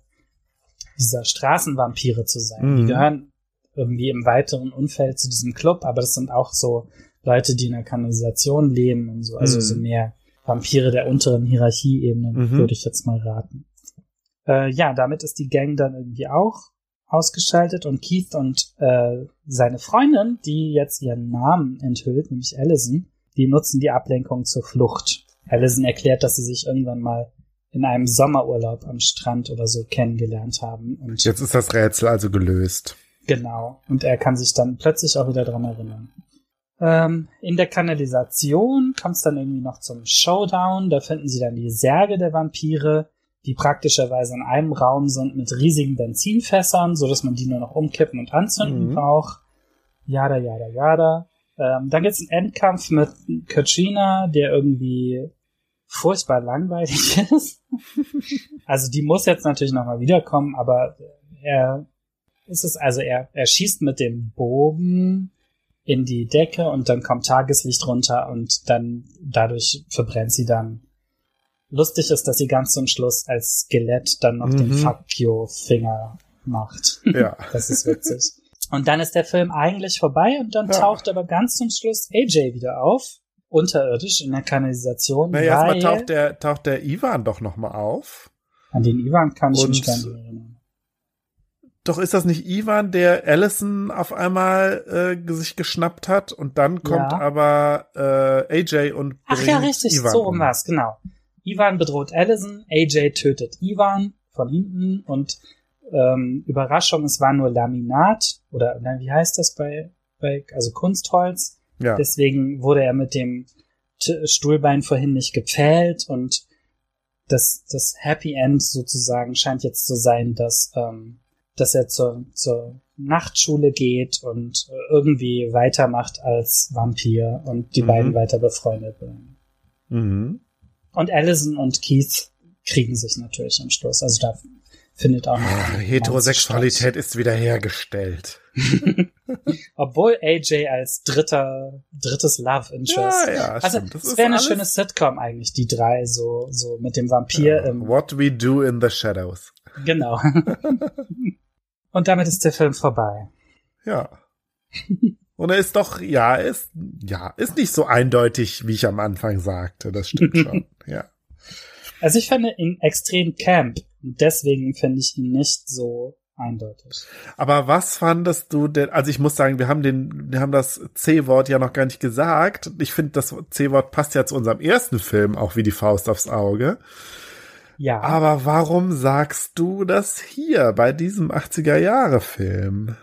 dieser Straßenvampire zu sein. Mhm. Die gehören irgendwie im weiteren Umfeld zu diesem Club, aber das sind auch so Leute, die in der Kanalisation leben und so, also mhm. so mehr Vampire der unteren Hierarchieebene, mhm. würde ich jetzt mal raten. Äh, ja, damit ist die Gang dann irgendwie auch ausgeschaltet und Keith und äh, seine Freundin, die jetzt ihren Namen enthüllt, nämlich Allison, die nutzen die Ablenkung zur Flucht. Allison erklärt, dass sie sich irgendwann mal in einem Sommerurlaub am Strand oder so kennengelernt haben. Und jetzt ist das Rätsel also gelöst. Genau. Und er kann sich dann plötzlich auch wieder dran erinnern. Ähm, in der Kanalisation kommt es dann irgendwie noch zum Showdown. Da finden sie dann die Särge der Vampire, die praktischerweise in einem Raum sind mit riesigen Benzinfässern, so dass man die nur noch umkippen und anzünden mhm. braucht. Jada, jada, jada. Ähm, dann gibt's einen Endkampf mit Katrina, der irgendwie furchtbar langweilig ist. also die muss jetzt natürlich nochmal wiederkommen, aber er ist es, also er, er schießt mit dem Bogen in die Decke und dann kommt Tageslicht runter und dann dadurch verbrennt sie dann. Lustig ist, dass sie ganz zum Schluss als Skelett dann noch mhm. den Fuck you Finger macht. Ja. das ist witzig. Und dann ist der Film eigentlich vorbei und dann ja. taucht aber ganz zum Schluss AJ wieder auf, unterirdisch in der Kanalisation. Naja, erstmal taucht der, taucht der Ivan doch nochmal auf. An den Ivan kann ich mich gar nicht erinnern. Doch ist das nicht Ivan, der Allison auf einmal äh, sich geschnappt hat und dann kommt ja. aber äh, AJ und Ach ja, richtig, Ivan so rum war's, genau. Ivan bedroht Allison, AJ tötet Ivan von hinten und ähm, Überraschung, es war nur Laminat oder na, wie heißt das bei, bei also Kunstholz. Ja. Deswegen wurde er mit dem T Stuhlbein vorhin nicht gepfählt und das, das Happy End sozusagen scheint jetzt zu sein, dass ähm, dass er zur, zur Nachtschule geht und irgendwie weitermacht als Vampir und die mhm. beiden weiter befreundet bleiben. Mhm. Und Allison und Keith kriegen sich natürlich am Schluss. Also da findet auch noch Heterosexualität ist wiederhergestellt. Obwohl AJ als dritter drittes Love Interest. Ja, ja, also es wäre eine schöne Sitcom eigentlich, die drei so so mit dem Vampir ja, im What we do in the shadows. Genau. Und damit ist der Film vorbei. Ja. Und er ist doch, ja, ist, ja, ist nicht so eindeutig, wie ich am Anfang sagte. Das stimmt schon, ja. Also ich finde ihn extrem camp. Deswegen finde ich ihn nicht so eindeutig. Aber was fandest du denn, also ich muss sagen, wir haben den, wir haben das C-Wort ja noch gar nicht gesagt. Ich finde, das C-Wort passt ja zu unserem ersten Film auch wie die Faust aufs Auge. Ja. Aber warum sagst du das hier bei diesem 80er Jahre Film?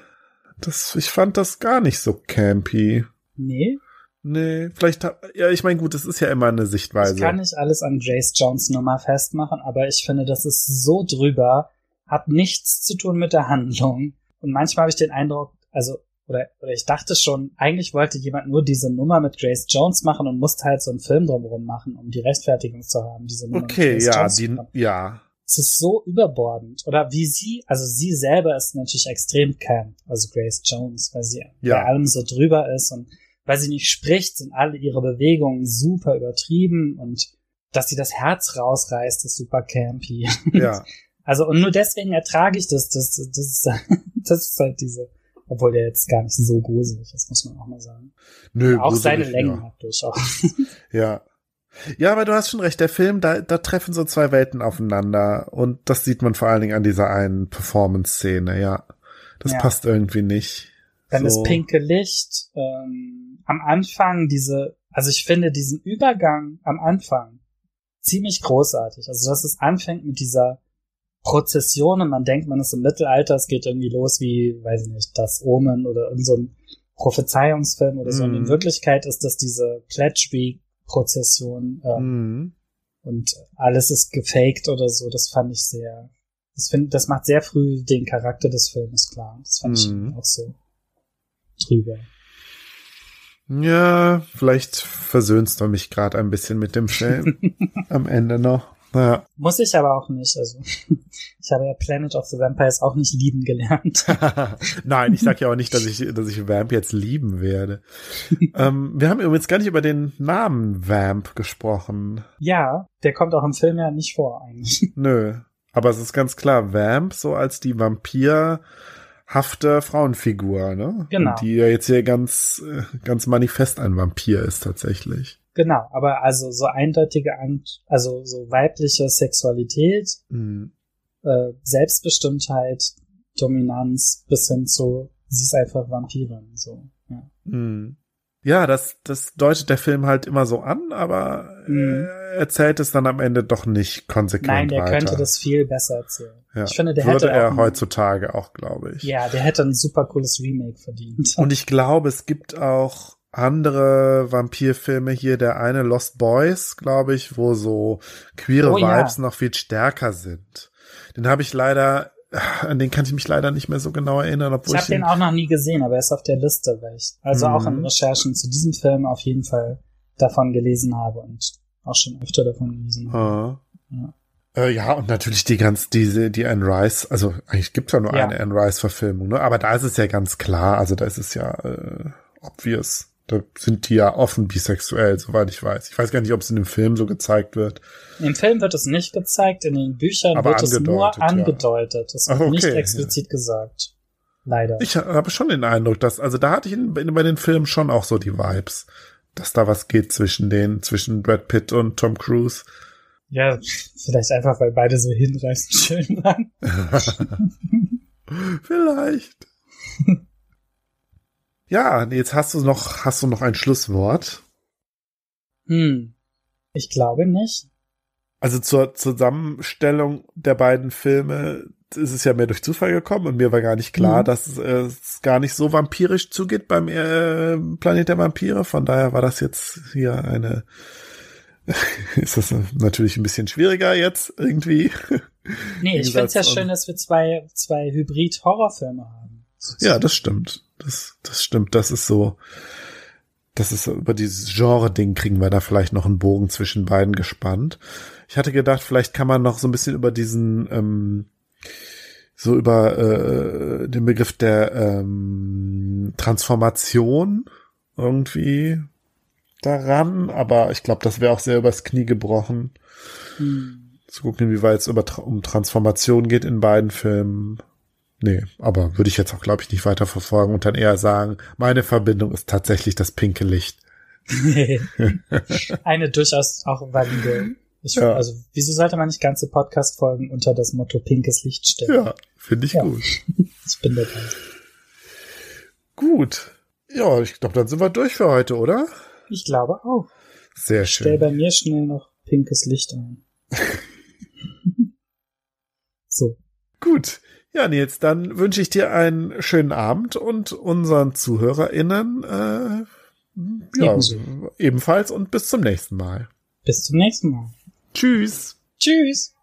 Das, ich fand das gar nicht so campy. Nee. Nee, vielleicht, ja, ich meine, gut, das ist ja immer eine Sichtweise. Ich kann nicht alles an Jace Jones Nummer festmachen, aber ich finde, das ist so drüber, hat nichts zu tun mit der Handlung. Und manchmal habe ich den Eindruck, also, oder, oder ich dachte schon, eigentlich wollte jemand nur diese Nummer mit Grace Jones machen und musste halt so einen Film drumherum machen, um die Rechtfertigung zu haben, diese Nummer Okay, ja, die, ja. Es ist so überbordend. Oder wie sie, also sie selber ist natürlich extrem camp, also Grace Jones, weil sie ja. bei allem so drüber ist und weil sie nicht spricht, sind alle ihre Bewegungen super übertrieben und dass sie das Herz rausreißt, ist super campy. Ja. Also, und nur deswegen ertrage ich das, das, das, ist, das ist halt diese, obwohl der jetzt gar nicht so gruselig ist, muss man auch mal sagen. Nö, auch seine Längen ja. hat durchaus. Ja. Ja, aber du hast schon recht, der Film, da, da treffen so zwei Welten aufeinander und das sieht man vor allen Dingen an dieser einen Performance-Szene, ja. Das ja. passt irgendwie nicht. Dann so. das pinke Licht, ähm, am Anfang diese, also ich finde diesen Übergang am Anfang ziemlich großartig. Also dass es anfängt mit dieser Prozession und man denkt, man ist im Mittelalter, es geht irgendwie los wie, weiß ich nicht, das Omen oder irgend so ein Prophezeiungsfilm oder so. Mm. Und in mhm. Wirklichkeit ist das diese Pledge-Prozession ähm, mm. und alles ist gefaked oder so. Das fand ich sehr, das, find, das macht sehr früh den Charakter des Films klar. Das fand mm. ich mhm. auch so drüber. Ja, vielleicht versöhnst du mich gerade ein bisschen mit dem Film am Ende noch. Ja. Muss ich aber auch nicht. Also ich habe ja Planet of the Vampires auch nicht lieben gelernt. Nein, ich sag ja auch nicht, dass ich, dass ich Vamp jetzt lieben werde. ähm, wir haben übrigens gar nicht über den Namen Vamp gesprochen. Ja, der kommt auch im Film ja nicht vor eigentlich. Nö. Aber es ist ganz klar, Vamp so als die Vampir hafte Frauenfigur, ne? Genau. Die ja jetzt hier ganz, äh, ganz manifest ein Vampir ist tatsächlich. Genau, aber also so eindeutige, also so weibliche Sexualität, mhm. äh, Selbstbestimmtheit, Dominanz bis hin zu, sie ist einfach Vampirin, so, ja. Mhm. Ja, das, das deutet der Film halt immer so an, aber mhm. erzählt es dann am Ende doch nicht konsequent Nein, der weiter. könnte das viel besser erzählen. Ja. Ich finde, der Würde hätte er auch heutzutage auch, glaube ich. Ja, der hätte ein super cooles Remake verdient. Und ich glaube, es gibt auch andere Vampirfilme hier, der eine Lost Boys, glaube ich, wo so queere oh, Vibes ja. noch viel stärker sind. Den habe ich leider, an den kann ich mich leider nicht mehr so genau erinnern. Obwohl ich habe den auch noch nie gesehen, aber er ist auf der Liste, weil ich also mhm. auch in Recherchen zu diesem Film auf jeden Fall davon gelesen habe und auch schon öfter davon gelesen habe. Ah. Ja. Äh, ja, und natürlich die ganz, diese, die Anne Rice, also eigentlich gibt es ja nur ja. eine Anne Rice-Verfilmung, ne? Aber da ist es ja ganz klar, also da ist es ja äh, obvious. Da sind die ja offen bisexuell, soweit ich weiß. Ich weiß gar nicht, ob es in dem Film so gezeigt wird. Im Film wird es nicht gezeigt, in den Büchern Aber wird es nur angedeutet. Es wird okay, nicht explizit ja. gesagt. Leider. Ich habe schon den Eindruck, dass, also da hatte ich in, bei den Filmen schon auch so die Vibes, dass da was geht zwischen den, zwischen Brad Pitt und Tom Cruise. Ja, vielleicht einfach, weil beide so hinreißend schön waren. vielleicht. Ja, jetzt hast du noch, hast du noch ein Schlusswort? Hm. Ich glaube nicht. Also zur Zusammenstellung der beiden Filme ist es ja mehr durch Zufall gekommen und mir war gar nicht klar, mhm. dass äh, es gar nicht so vampirisch zugeht beim äh, Planet der Vampire. Von daher war das jetzt hier eine, ist das natürlich ein bisschen schwieriger jetzt irgendwie. Nee, ich finde es ja schön, dass wir zwei, zwei Hybrid-Horrorfilme haben. Ja, das stimmt. Das, das stimmt. Das ist so, das ist über dieses Genre-Ding kriegen wir da vielleicht noch einen Bogen zwischen beiden gespannt. Ich hatte gedacht, vielleicht kann man noch so ein bisschen über diesen, ähm, so über äh, den Begriff der ähm, Transformation irgendwie daran, aber ich glaube, das wäre auch sehr übers Knie gebrochen. Hm. Zu gucken, inwieweit es über, um Transformation geht in beiden Filmen. Nee, aber würde ich jetzt auch, glaube ich, nicht weiter verfolgen und dann eher sagen, meine Verbindung ist tatsächlich das pinke Licht. Eine durchaus auch valide. Ich, ja. Also, wieso sollte man nicht ganze Podcast-Folgen unter das Motto pinkes Licht stellen? Ja, finde ich ja. gut. ich bin dabei. Gut. Ja, ich glaube, dann sind wir durch für heute, oder? Ich glaube auch. Sehr schön. Stell bei mir schnell noch pinkes Licht ein. so. Gut. Ja, Nils, dann wünsche ich dir einen schönen Abend und unseren ZuhörerInnen äh, Ja, Ebenso. ebenfalls und bis zum nächsten Mal. Bis zum nächsten Mal. Tschüss. Tschüss.